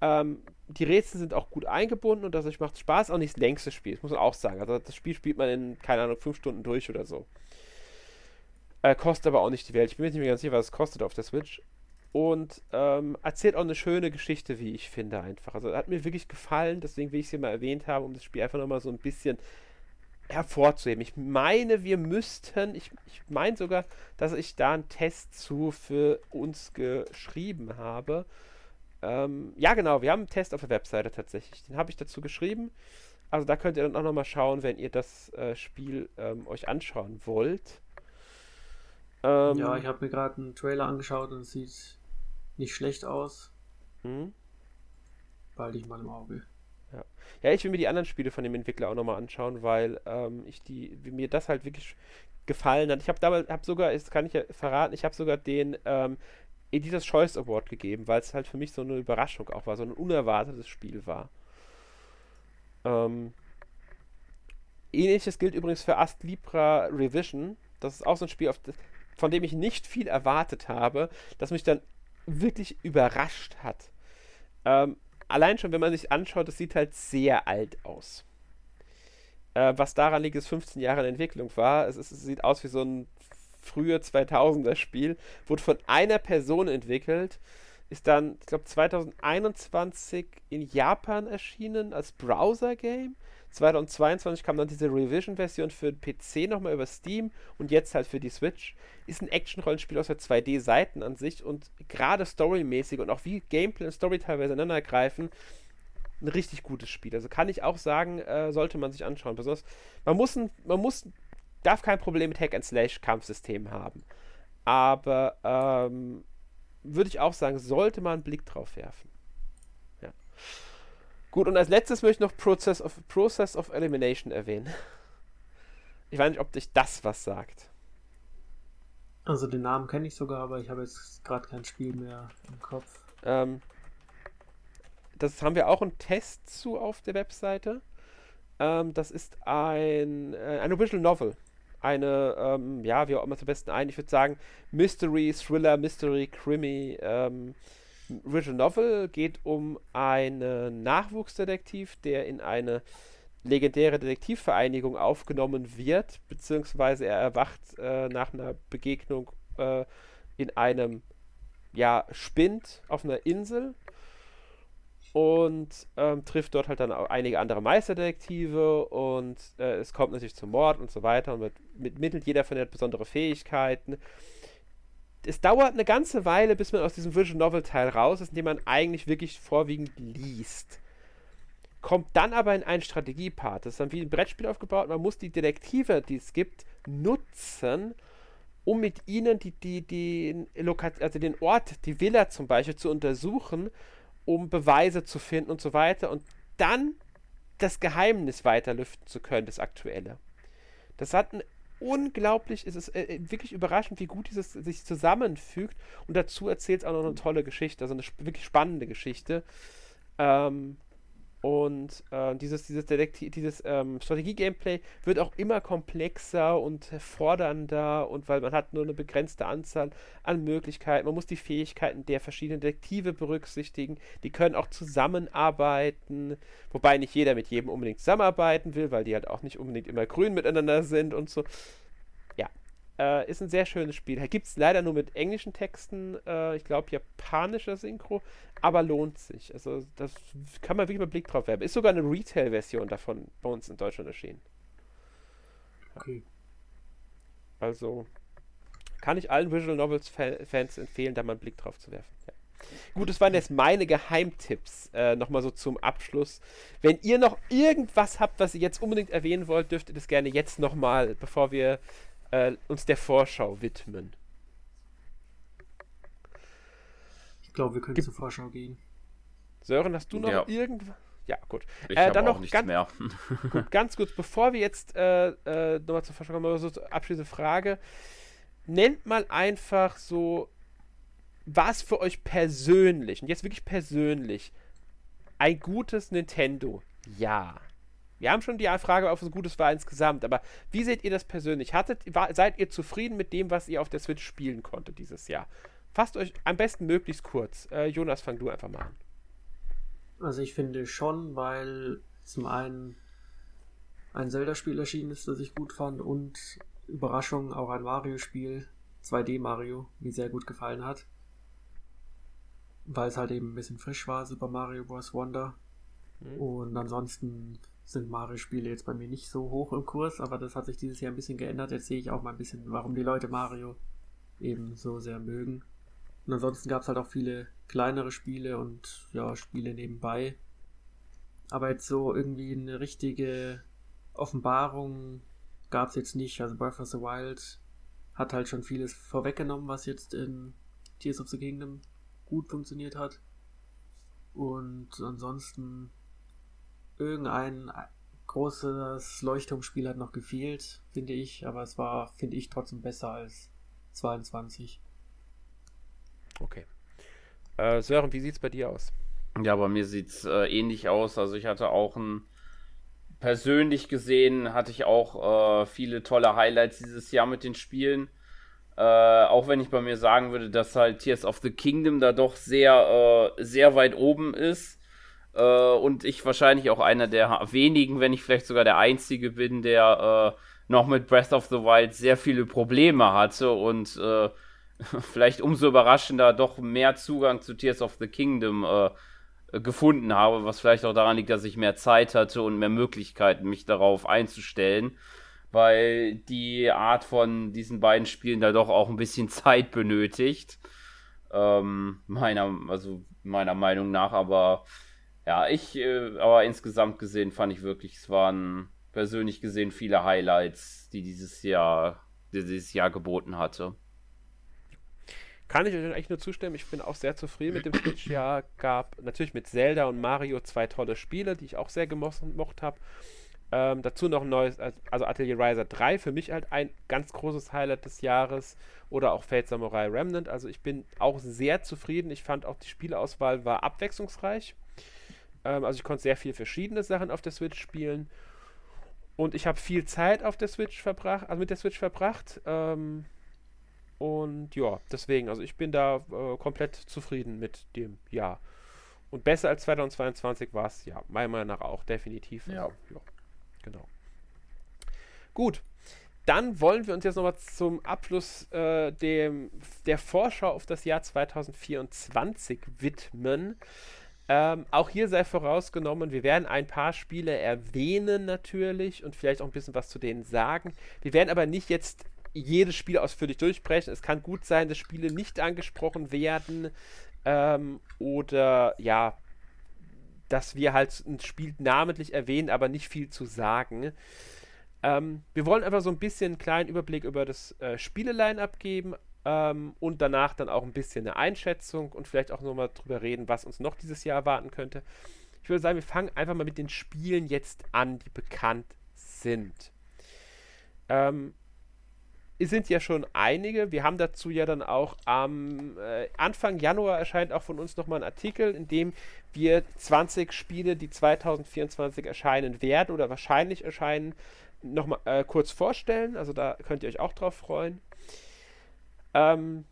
Ähm, die Rätsel sind auch gut eingebunden und dadurch macht es Spaß. Auch nicht das längste Spiel, das muss man auch sagen. Also das Spiel spielt man in, keine Ahnung, fünf Stunden durch oder so. Äh, kostet aber auch nicht die Welt. Ich bin mir nicht mehr ganz sicher, was es kostet auf der Switch. Und ähm, erzählt auch eine schöne Geschichte, wie ich finde, einfach. Also hat mir wirklich gefallen, deswegen will ich es hier mal erwähnt haben, um das Spiel einfach nochmal so ein bisschen hervorzuheben. Ich meine, wir müssten, ich, ich meine sogar, dass ich da einen Test zu für uns geschrieben habe. Ähm, ja, genau, wir haben einen Test auf der Webseite tatsächlich. Den habe ich dazu geschrieben. Also da könnt ihr dann auch nochmal schauen, wenn ihr das äh, Spiel ähm, euch anschauen wollt. Ähm, ja, ich habe mir gerade einen Trailer angeschaut und es sieht nicht schlecht aus. Hm? Behalte ich mal im Auge. Ja. ja, ich will mir die anderen Spiele von dem Entwickler auch nochmal anschauen, weil ähm, ich die, mir das halt wirklich gefallen hat. Ich habe damals, habe sogar, das kann ich ja verraten, ich habe sogar den ähm, Editors Choice Award gegeben, weil es halt für mich so eine Überraschung auch war, so ein unerwartetes Spiel war. Ähm, ähnliches gilt übrigens für Ast Libra Revision. Das ist auch so ein Spiel, das, von dem ich nicht viel erwartet habe, das mich dann wirklich überrascht hat. Ähm, allein schon, wenn man sich anschaut, es sieht halt sehr alt aus. Äh, was daran liegt, ist 15 Jahre in Entwicklung war. Es, ist, es sieht aus wie so ein frühe 2000er Spiel, wurde von einer Person entwickelt, ist dann, ich glaube, 2021 in Japan erschienen als Browser-Game. 2022 kam dann diese Revision-Version für PC nochmal über Steam und jetzt halt für die Switch. Ist ein Action-Rollenspiel aus der 2D-Seiten an sich und gerade storymäßig und auch wie Gameplay und Story teilweise ineinander greifen, ein richtig gutes Spiel. Also kann ich auch sagen, äh, sollte man sich anschauen. Besonders, man muss, ein, man muss darf kein Problem mit Hack-and-Slash-Kampfsystemen haben. Aber ähm, würde ich auch sagen, sollte man einen Blick drauf werfen. Ja. Gut, und als letztes möchte ich noch Process of, Process of Elimination erwähnen. Ich weiß nicht, ob dich das was sagt. Also den Namen kenne ich sogar, aber ich habe jetzt gerade kein Spiel mehr im Kopf. Ähm, das haben wir auch einen Test zu auf der Webseite. Ähm, das ist ein, äh, ein Visual Novel eine, ähm, ja, wie auch immer zum besten ein, ich würde sagen, Mystery, Thriller, Mystery, Krimi, ähm, Visual Novel geht um einen Nachwuchsdetektiv, der in eine legendäre Detektivvereinigung aufgenommen wird, beziehungsweise er erwacht äh, nach einer Begegnung äh, in einem ja, Spind auf einer Insel und ähm, trifft dort halt dann auch einige andere Meisterdetektive und äh, es kommt natürlich zum Mord und so weiter und mit, mit mittelt jeder von denen besondere Fähigkeiten. Es dauert eine ganze Weile, bis man aus diesem Visual Novel Teil raus ist, in dem man eigentlich wirklich vorwiegend liest. Kommt dann aber in einen Strategiepart. Das ist dann wie ein Brettspiel aufgebaut. Man muss die Detektive, die es gibt, nutzen, um mit ihnen die, die, die, also den Ort, die Villa zum Beispiel, zu untersuchen um Beweise zu finden und so weiter und dann das Geheimnis weiterlüften zu können, das Aktuelle. Das hat ein unglaublich, es ist äh, wirklich überraschend, wie gut dieses sich zusammenfügt und dazu erzählt es auch noch eine tolle Geschichte, also eine wirklich spannende Geschichte. Ähm, und äh, dieses, dieses, dieses ähm, Strategie-Gameplay wird auch immer komplexer und fordernder und weil man hat nur eine begrenzte Anzahl an Möglichkeiten. Man muss die Fähigkeiten der verschiedenen Detektive berücksichtigen. Die können auch zusammenarbeiten, wobei nicht jeder mit jedem unbedingt zusammenarbeiten will, weil die halt auch nicht unbedingt immer grün miteinander sind und so. Äh, ist ein sehr schönes Spiel. Gibt es leider nur mit englischen Texten, äh, ich glaube japanischer Synchro, aber lohnt sich. Also das kann man wirklich mal Blick drauf werfen. Ist sogar eine Retail-Version davon bei uns in Deutschland erschienen. Okay. Also kann ich allen Visual Novels-Fans empfehlen, da mal einen Blick drauf zu werfen. Ja. Gut, das waren jetzt meine Geheimtipps. Äh, Nochmal so zum Abschluss. Wenn ihr noch irgendwas habt, was ihr jetzt unbedingt erwähnen wollt, dürft ihr das gerne jetzt nochmal, bevor wir äh, uns der Vorschau widmen. Ich glaube, wir können Gib zur Vorschau gehen. Sören, hast du noch ja. irgendwas? Ja, gut. Ich äh, dann noch ganz, mehr. gut, ganz kurz, bevor wir jetzt äh, äh, nochmal zur Vorschau kommen, so abschließende Frage. Nennt mal einfach so, was für euch persönlich, und jetzt wirklich persönlich, ein gutes Nintendo? Ja. Wir haben schon die Frage, ob es ein gutes war insgesamt, aber wie seht ihr das persönlich? Hattet, war, seid ihr zufrieden mit dem, was ihr auf der Switch spielen konntet dieses Jahr? Fasst euch am besten möglichst kurz. Äh, Jonas, fang du einfach mal an. Also ich finde schon, weil zum einen ein Zelda-Spiel erschienen ist, das ich gut fand und Überraschung auch ein Mario-Spiel, 2D Mario, mir sehr gut gefallen hat. weil es halt eben ein bisschen frisch war, Super Mario Bros. Wonder. Mhm. Und ansonsten sind Mario-Spiele jetzt bei mir nicht so hoch im Kurs, aber das hat sich dieses Jahr ein bisschen geändert. Jetzt sehe ich auch mal ein bisschen, warum die Leute Mario eben so sehr mögen. Und ansonsten gab es halt auch viele kleinere Spiele und ja, Spiele nebenbei. Aber jetzt so irgendwie eine richtige Offenbarung gab es jetzt nicht. Also Breath of the Wild hat halt schon vieles vorweggenommen, was jetzt in Tears of the Kingdom gut funktioniert hat. Und ansonsten irgendein großes Leuchtturmspiel hat noch gefehlt, finde ich. Aber es war, finde ich, trotzdem besser als 22. Okay. Äh, Sören, wie sieht es bei dir aus? Ja, bei mir sieht es äh, ähnlich aus. Also ich hatte auch ein persönlich gesehen hatte ich auch äh, viele tolle Highlights dieses Jahr mit den Spielen. Äh, auch wenn ich bei mir sagen würde, dass halt Tears of the Kingdom da doch sehr, äh, sehr weit oben ist. Äh, und ich wahrscheinlich auch einer der wenigen, wenn nicht vielleicht sogar der einzige bin, der äh, noch mit Breath of the Wild sehr viele Probleme hatte und äh, vielleicht umso überraschender doch mehr Zugang zu Tears of the Kingdom gefunden habe, was vielleicht auch daran liegt, dass ich mehr Zeit hatte und mehr Möglichkeiten, mich darauf einzustellen, weil die Art von diesen beiden Spielen da doch auch ein bisschen Zeit benötigt. Ähm, meiner, also meiner Meinung nach, aber ja, ich, äh, aber insgesamt gesehen fand ich wirklich, es waren persönlich gesehen viele Highlights, die dieses Jahr, die dieses Jahr geboten hatte. Kann ich euch eigentlich nur zustimmen. Ich bin auch sehr zufrieden mit dem Switch-Jahr. Gab natürlich mit Zelda und Mario zwei tolle Spiele, die ich auch sehr gemocht habe. Ähm, dazu noch ein neues, also Atelier Riser 3, für mich halt ein ganz großes Highlight des Jahres. Oder auch Fate Samurai Remnant. Also ich bin auch sehr zufrieden. Ich fand auch die Spielauswahl war abwechslungsreich. Ähm, also ich konnte sehr viele verschiedene Sachen auf der Switch spielen. Und ich habe viel Zeit auf der Switch verbracht, also mit der Switch verbracht. Ähm, und ja, deswegen, also ich bin da äh, komplett zufrieden mit dem Jahr. Und besser als 2022 war es, ja, meiner Meinung nach auch, definitiv. Ja. Also, ja. Genau. Gut. Dann wollen wir uns jetzt nochmal zum Abschluss äh, dem, der Vorschau auf das Jahr 2024 widmen. Ähm, auch hier sei vorausgenommen, wir werden ein paar Spiele erwähnen natürlich und vielleicht auch ein bisschen was zu denen sagen. Wir werden aber nicht jetzt jedes Spiel ausführlich durchbrechen. Es kann gut sein, dass Spiele nicht angesprochen werden ähm, oder ja, dass wir halt ein Spiel namentlich erwähnen, aber nicht viel zu sagen. Ähm, wir wollen einfach so ein bisschen einen kleinen Überblick über das äh, Spieleline-up geben ähm, und danach dann auch ein bisschen eine Einschätzung und vielleicht auch nochmal drüber reden, was uns noch dieses Jahr erwarten könnte. Ich würde sagen, wir fangen einfach mal mit den Spielen jetzt an, die bekannt sind. Ähm, es sind ja schon einige. Wir haben dazu ja dann auch am äh, Anfang Januar erscheint auch von uns nochmal ein Artikel, in dem wir 20 Spiele, die 2024 erscheinen werden oder wahrscheinlich erscheinen, nochmal äh, kurz vorstellen. Also da könnt ihr euch auch drauf freuen. Ähm,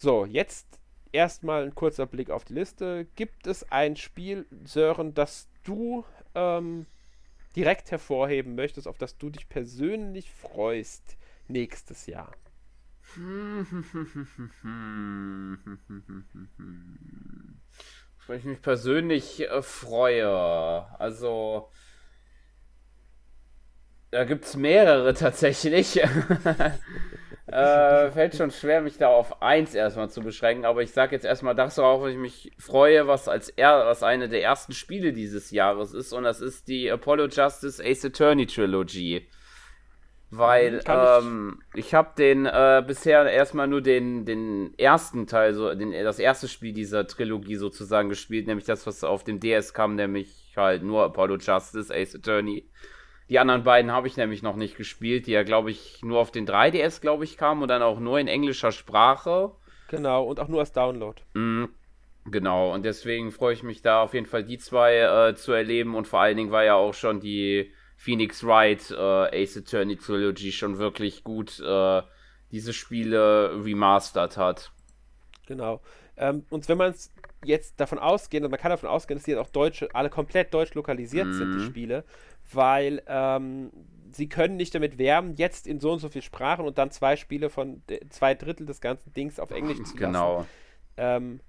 so, jetzt erstmal ein kurzer Blick auf die Liste. Gibt es ein Spiel, Sören, das du ähm, direkt hervorheben möchtest, auf das du dich persönlich freust? nächstes Jahr? Wenn ich mich persönlich äh, freue. Also. Da gibt es mehrere tatsächlich. äh, fällt schon schwer, mich da auf eins erstmal zu beschränken, aber ich sage jetzt erstmal das, worauf ich mich freue, was als er, was eine der ersten Spiele dieses Jahres ist, und das ist die Apollo Justice Ace Attorney Trilogy. Weil mhm, ähm, ich, ich habe den äh, bisher erstmal nur den, den ersten Teil, so den, das erste Spiel dieser Trilogie sozusagen gespielt, nämlich das, was auf dem DS kam, nämlich halt nur Apollo Justice, Ace Attorney. Die anderen beiden habe ich nämlich noch nicht gespielt, die ja, glaube ich, nur auf den 3DS, glaube ich, kamen und dann auch nur in englischer Sprache. Genau, und auch nur als Download. Mhm. Genau, und deswegen freue ich mich da auf jeden Fall die zwei äh, zu erleben und vor allen Dingen war ja auch schon die Phoenix Wright äh, Ace Attorney Trilogy schon wirklich gut äh, diese Spiele remastert hat. Genau. Ähm, und wenn man es jetzt davon ausgehen, und man kann davon ausgehen, dass die jetzt auch deutsche, alle komplett deutsch lokalisiert mhm. sind, die Spiele, weil ähm, sie können nicht damit werben, jetzt in so und so viel Sprachen und dann zwei Spiele von zwei Drittel des ganzen Dings auf Englisch zu lassen. Genau. Ähm,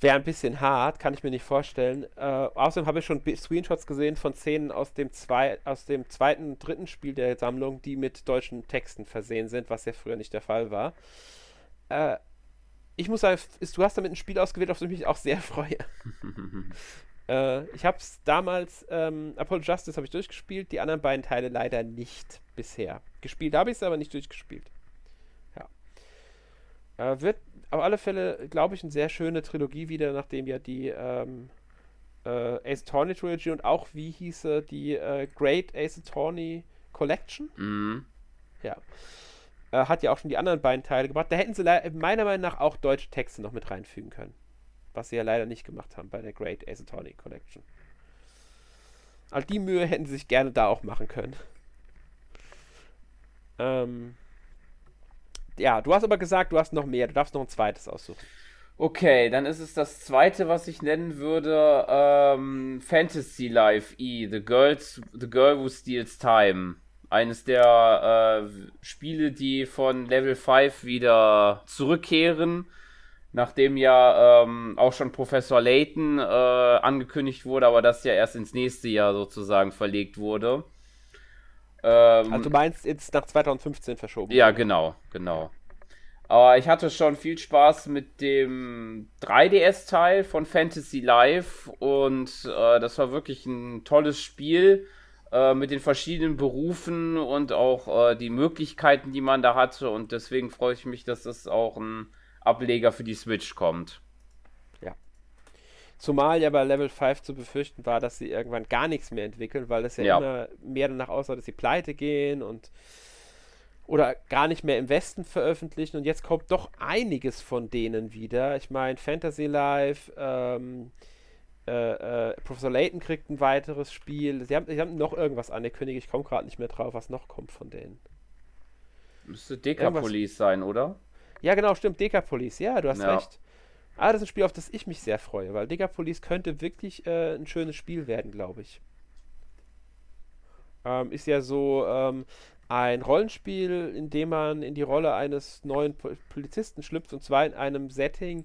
wäre ein bisschen hart, kann ich mir nicht vorstellen. Äh, außerdem habe ich schon Screenshots gesehen von Szenen aus dem, zwei, aus dem zweiten dritten Spiel der Sammlung, die mit deutschen Texten versehen sind, was ja früher nicht der Fall war. Äh, ich muss sagen, du hast damit ein Spiel ausgewählt, auf das ich mich auch sehr freue. äh, ich habe es damals, ähm, Apollo Justice habe ich durchgespielt, die anderen beiden Teile leider nicht bisher. Gespielt habe ich es, aber nicht durchgespielt. Ja. Äh, wird auf alle Fälle, glaube ich, eine sehr schöne Trilogie wieder, nachdem ja die ähm, äh, Ace Attorney Trilogy und auch, wie hieße die äh, Great Ace Attorney Collection? Mhm. Ja. Äh, hat ja auch schon die anderen beiden Teile gebracht. Da hätten sie meiner Meinung nach auch deutsche Texte noch mit reinfügen können. Was sie ja leider nicht gemacht haben bei der Great Ace Collection. Also die Mühe hätten sie sich gerne da auch machen können. Ähm, ja, du hast aber gesagt, du hast noch mehr. Du darfst noch ein zweites aussuchen. Okay, dann ist es das zweite, was ich nennen würde, ähm, Fantasy Life E, The, Girls, The Girl Who Steals Time. Eines der äh, Spiele, die von Level 5 wieder zurückkehren, nachdem ja ähm, auch schon Professor Layton äh, angekündigt wurde, aber das ja erst ins nächste Jahr sozusagen verlegt wurde. Ähm, also du meinst jetzt nach 2015 verschoben? Ja, genau, genau. Aber ich hatte schon viel Spaß mit dem 3DS-Teil von Fantasy Life und äh, das war wirklich ein tolles Spiel äh, mit den verschiedenen Berufen und auch äh, die Möglichkeiten, die man da hatte und deswegen freue ich mich, dass das auch ein Ableger für die Switch kommt. Zumal ja bei Level 5 zu befürchten war, dass sie irgendwann gar nichts mehr entwickeln, weil es ja, ja. immer mehr danach aussah, dass sie pleite gehen und oder gar nicht mehr im Westen veröffentlichen und jetzt kommt doch einiges von denen wieder. Ich meine, Fantasy Life, ähm, äh, äh, Professor Layton kriegt ein weiteres Spiel. Sie haben, sie haben noch irgendwas angekündigt, ich komme gerade nicht mehr drauf, was noch kommt von denen. Müsste Decapolis sein, oder? Ja, genau, stimmt, Decapolis, ja, du hast ja. recht. Ah, das ist ein Spiel, auf das ich mich sehr freue, weil Police könnte wirklich äh, ein schönes Spiel werden, glaube ich. Ähm, ist ja so ähm, ein Rollenspiel, in dem man in die Rolle eines neuen Polizisten schlüpft und zwar in einem Setting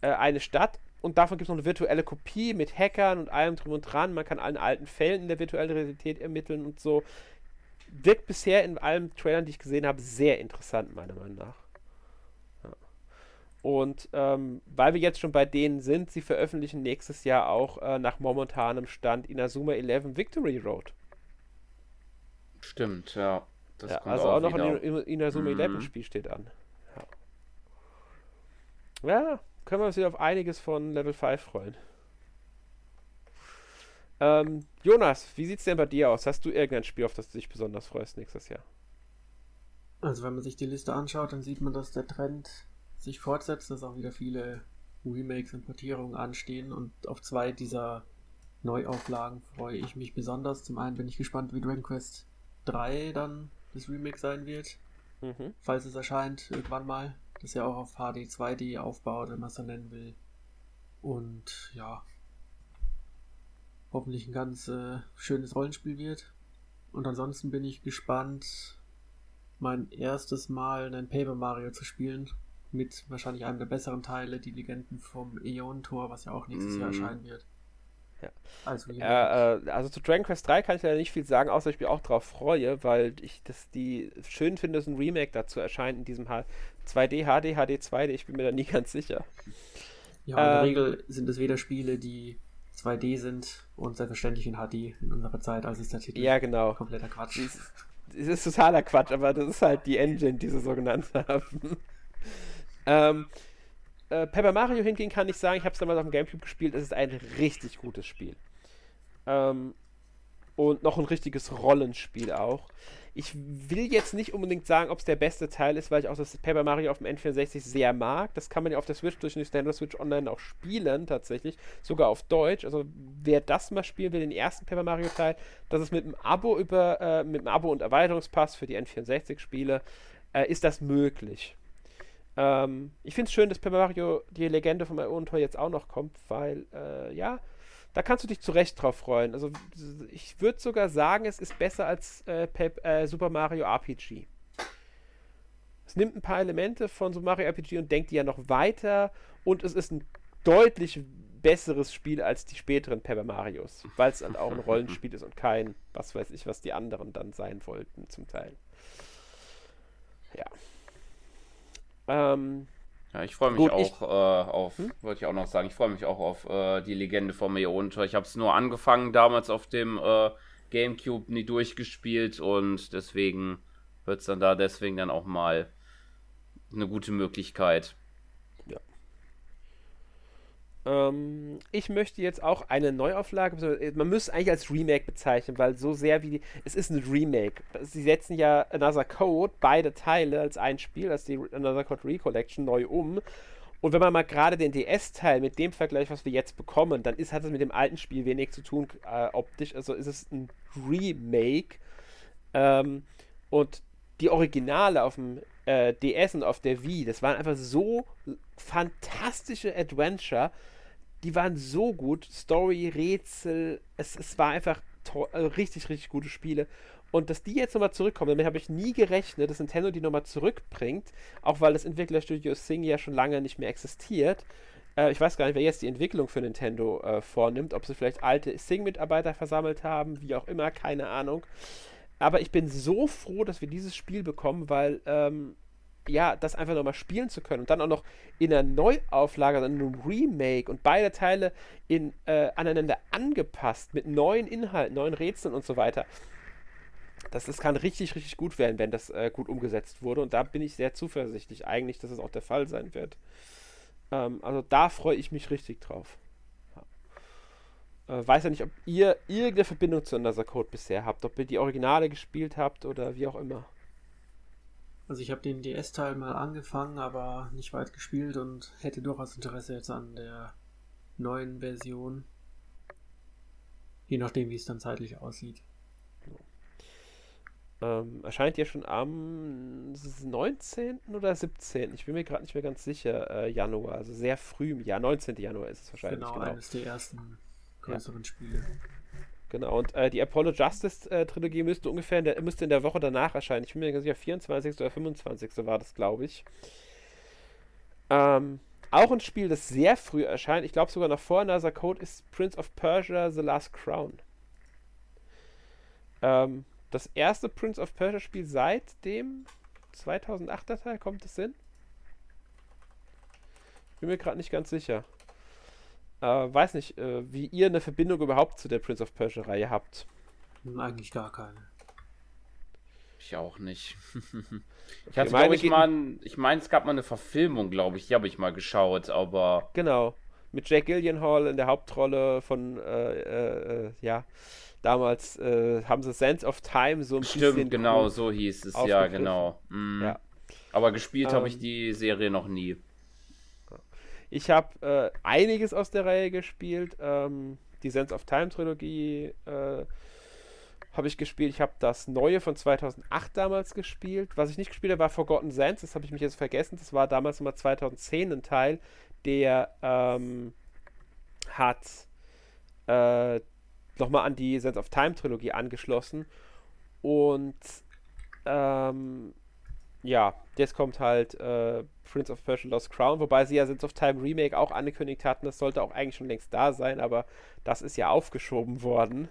äh, eine Stadt und davon gibt es noch eine virtuelle Kopie mit Hackern und allem drum und dran. Man kann allen alten Fällen in der virtuellen Realität ermitteln und so. Wirkt bisher in allen Trailern, die ich gesehen habe, sehr interessant, meiner Meinung nach. Und ähm, weil wir jetzt schon bei denen sind, sie veröffentlichen nächstes Jahr auch äh, nach momentanem Stand Inazuma 11 Victory Road. Stimmt, ja. ja also auch, auch noch ein Inazuma mhm. 11 Spiel steht an. Ja. ja, können wir uns wieder auf einiges von Level 5 freuen. Ähm, Jonas, wie sieht es denn bei dir aus? Hast du irgendein Spiel, auf das du dich besonders freust nächstes Jahr? Also wenn man sich die Liste anschaut, dann sieht man, dass der Trend sich fortsetzt, dass auch wieder viele Remakes und Portierungen anstehen und auf zwei dieser Neuauflagen freue ich mich besonders. Zum einen bin ich gespannt, wie Dragon Quest 3 dann das Remake sein wird, mhm. falls es erscheint irgendwann mal. Das ja auch auf HD 2D aufbaut, wenn man es so nennen will. Und ja, hoffentlich ein ganz äh, schönes Rollenspiel wird. Und ansonsten bin ich gespannt, mein erstes Mal einen Paper Mario zu spielen mit wahrscheinlich einem der besseren Teile, die Legenden vom Äon-Tor, was ja auch nächstes mm. Jahr mhm. erscheinen wird. Ja. Also, äh, also zu Dragon Quest 3 kann ich leider nicht viel sagen, außer ich mich auch darauf freue, weil ich das die schön finde, dass ein Remake dazu erscheint in diesem H 2D, HD, HD 2D, ich bin mir da nie ganz sicher. Ja, in ähm, der Regel sind es weder Spiele, die 2D sind und selbstverständlich in HD in unserer Zeit, als ist der Titel ja, genau. kompletter Quatsch. Es ist totaler Quatsch, aber das ist halt die Engine, die sie so genannt haben. Ähm, äh, Paper Mario hingegen kann ich sagen, ich habe es damals auf dem Gamecube gespielt, es ist ein richtig gutes Spiel. Ähm, und noch ein richtiges Rollenspiel auch. Ich will jetzt nicht unbedingt sagen, ob es der beste Teil ist, weil ich auch das Paper Mario auf dem N64 sehr mag. Das kann man ja auf der Switch durch Nintendo Switch Online auch spielen, tatsächlich. Sogar auf Deutsch. Also wer das mal spielen will, den ersten Paper Mario Teil, das ist mit einem Abo über, äh, mit einem Abo und Erweiterungspass für die N64-Spiele, äh, ist das möglich. Ähm, ich finde es schön, dass Paper Mario die Legende vom Ionentor jetzt auch noch kommt, weil, äh, ja, da kannst du dich zu Recht drauf freuen. Also, ich würde sogar sagen, es ist besser als äh, Pep, äh, Super Mario RPG. Es nimmt ein paar Elemente von Super Mario RPG und denkt die ja noch weiter und es ist ein deutlich besseres Spiel als die späteren Paper Marios, weil es dann auch ein Rollenspiel ist und kein, was weiß ich, was die anderen dann sein wollten zum Teil. Ja. Ähm, ja, ich freue mich Gut, auch ich, äh, auf, hm? wollte ich auch noch sagen, ich freue mich auch auf äh, die Legende von Meontor. Ich habe es nur angefangen damals auf dem äh, Gamecube, nie durchgespielt und deswegen wird es dann da deswegen dann auch mal eine gute Möglichkeit. Ähm, ich möchte jetzt auch eine Neuauflage, man müsste eigentlich als Remake bezeichnen, weil so sehr wie die, es ist ein Remake. Sie setzen ja Another Code, beide Teile als ein Spiel, als die Another Code Recollection neu um. Und wenn man mal gerade den DS-Teil mit dem Vergleich, was wir jetzt bekommen, dann ist, hat es mit dem alten Spiel wenig zu tun äh, optisch. Also ist es ein Remake. Ähm, und die Originale auf dem äh, DS und auf der Wii, das waren einfach so fantastische Adventure die waren so gut. Story, Rätsel, es, es war einfach also richtig, richtig gute Spiele. Und dass die jetzt nochmal zurückkommen, damit habe ich nie gerechnet, dass Nintendo die nochmal zurückbringt, auch weil das Entwicklerstudio Sing ja schon lange nicht mehr existiert. Äh, ich weiß gar nicht, wer jetzt die Entwicklung für Nintendo äh, vornimmt, ob sie vielleicht alte Sing-Mitarbeiter versammelt haben, wie auch immer, keine Ahnung. Aber ich bin so froh, dass wir dieses Spiel bekommen, weil ähm, ja, das einfach nochmal spielen zu können und dann auch noch in einer Neuauflage, in einem Remake und beide Teile in, äh, aneinander angepasst mit neuen Inhalten, neuen Rätseln und so weiter. Das, das kann richtig, richtig gut werden, wenn das äh, gut umgesetzt wurde und da bin ich sehr zuversichtlich eigentlich, dass es auch der Fall sein wird. Ähm, also da freue ich mich richtig drauf. Ja. Äh, weiß ja nicht, ob ihr irgendeine Verbindung zu Another Code bisher habt, ob ihr die Originale gespielt habt oder wie auch immer. Also ich habe den DS-Teil mal angefangen, aber nicht weit gespielt und hätte durchaus Interesse jetzt an der neuen Version. Je nachdem, wie es dann zeitlich aussieht. Ähm, erscheint ja schon am 19. oder 17. Ich bin mir gerade nicht mehr ganz sicher, äh, Januar. Also sehr früh im Jahr. 19. Januar ist es wahrscheinlich. Genau, genau. eines der ersten größeren ja. Spiele. Genau, und äh, die Apollo Justice äh, Trilogie müsste ungefähr in der, müsste in der Woche danach erscheinen. Ich bin mir ganz sicher, 24. oder 25. war das, glaube ich. Ähm, auch ein Spiel, das sehr früh erscheint, ich glaube sogar noch vor Another Code, ist Prince of Persia The Last Crown. Ähm, das erste Prince of Persia Spiel seit dem 2008er Teil, kommt es hin? Bin mir gerade nicht ganz sicher. Äh, weiß nicht, äh, wie ihr eine Verbindung überhaupt zu der Prince of Persia-Reihe habt. Eigentlich gar keine. Ich auch nicht. ich hatte, glaube ich, mal, ich meine, es gab mal eine Verfilmung, glaube ich, die habe ich mal geschaut, aber. Genau. Mit Jack Gillianhall in der Hauptrolle von, äh, äh, äh ja, damals äh, haben sie Sense of Time so ein Stimmt, bisschen. Stimmt, genau, so hieß es, ja, genau. Mm. Ja. Aber gespielt ähm, habe ich die Serie noch nie. Ich habe äh, einiges aus der Reihe gespielt. Ähm, die Sense of Time Trilogie äh, habe ich gespielt. Ich habe das neue von 2008 damals gespielt. Was ich nicht gespielt habe, war Forgotten Sands. Das habe ich mich jetzt vergessen. Das war damals nochmal 2010 ein Teil, der ähm, hat äh, nochmal an die Sense of Time Trilogie angeschlossen. Und ähm, ja, jetzt kommt halt äh, Prince of Persia Lost Crown, wobei sie ja Sense of Time Remake auch angekündigt hatten. Das sollte auch eigentlich schon längst da sein, aber das ist ja aufgeschoben worden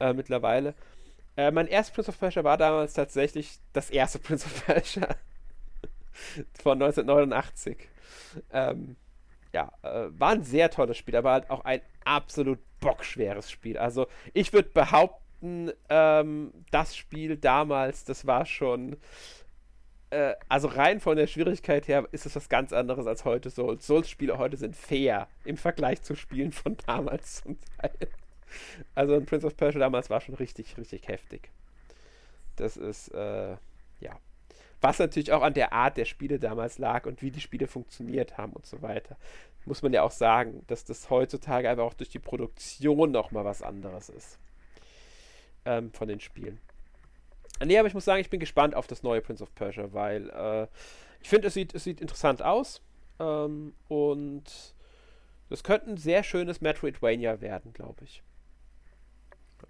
äh, mittlerweile. Äh, mein erstes Prince of Persia war damals tatsächlich das erste Prince of Persia von 1989. Ähm, ja, äh, war ein sehr tolles Spiel, aber halt auch ein absolut bockschweres Spiel. Also ich würde behaupten, ähm, das Spiel damals, das war schon äh, also rein von der Schwierigkeit her ist es was ganz anderes als heute Souls. Souls-Spiele heute sind fair im Vergleich zu Spielen von damals zum Teil. Also ein Prince of Persia damals war schon richtig, richtig heftig. Das ist, äh, ja. Was natürlich auch an der Art der Spiele damals lag und wie die Spiele funktioniert haben und so weiter. Muss man ja auch sagen, dass das heutzutage einfach auch durch die Produktion nochmal was anderes ist. Ähm, von den Spielen. Nee, aber ich muss sagen, ich bin gespannt auf das neue Prince of Persia, weil äh, ich finde, es sieht, es sieht interessant aus. Ähm, und das könnte ein sehr schönes Metroidvania werden, glaube ich.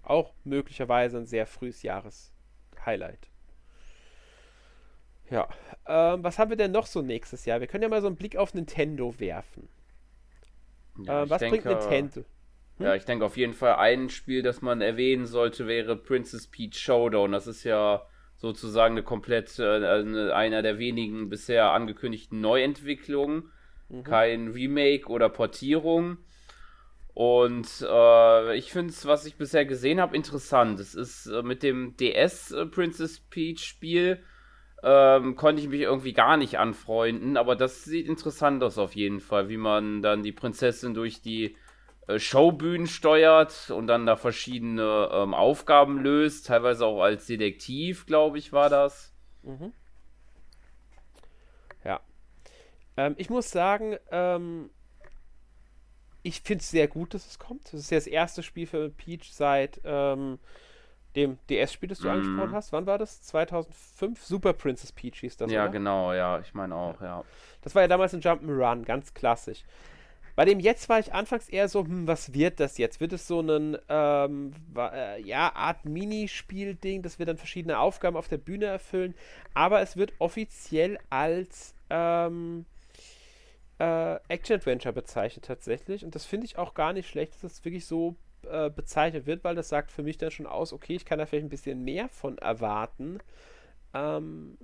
Auch möglicherweise ein sehr frühes Jahres-Highlight. Ja, ähm, was haben wir denn noch so nächstes Jahr? Wir können ja mal so einen Blick auf Nintendo werfen. Ja, äh, was denke, bringt Nintendo? Hm? Ja, ich denke auf jeden Fall ein Spiel, das man erwähnen sollte, wäre Princess Peach Showdown. Das ist ja sozusagen eine komplett äh, einer der wenigen bisher angekündigten Neuentwicklungen. Mhm. Kein Remake oder Portierung. Und äh, ich finde es, was ich bisher gesehen habe, interessant. Es ist äh, mit dem DS äh, Princess Peach Spiel ähm, konnte ich mich irgendwie gar nicht anfreunden, aber das sieht interessant aus auf jeden Fall, wie man dann die Prinzessin durch die Showbühnen steuert und dann da verschiedene ähm, Aufgaben löst, teilweise auch als Detektiv, glaube ich, war das. Mhm. Ja. Ähm, ich muss sagen, ähm, ich finde es sehr gut, dass es kommt. Das ist ja das erste Spiel für Peach seit ähm, dem DS-Spiel, das du mm. angesprochen hast. Wann war das? 2005? Super Princess Peach hieß das, Ja, oder? genau, ja. Ich meine auch, ja. Das war ja damals ein Jump'n'Run, ganz klassisch. Bei dem jetzt war ich anfangs eher so, hm, was wird das jetzt? Wird es so ein, ähm, äh, ja, Art Minispiel-Ding, dass wir dann verschiedene Aufgaben auf der Bühne erfüllen, aber es wird offiziell als, ähm, äh, Action-Adventure bezeichnet tatsächlich. Und das finde ich auch gar nicht schlecht, dass das wirklich so äh, bezeichnet wird, weil das sagt für mich dann schon aus, okay, ich kann da vielleicht ein bisschen mehr von erwarten. Ähm,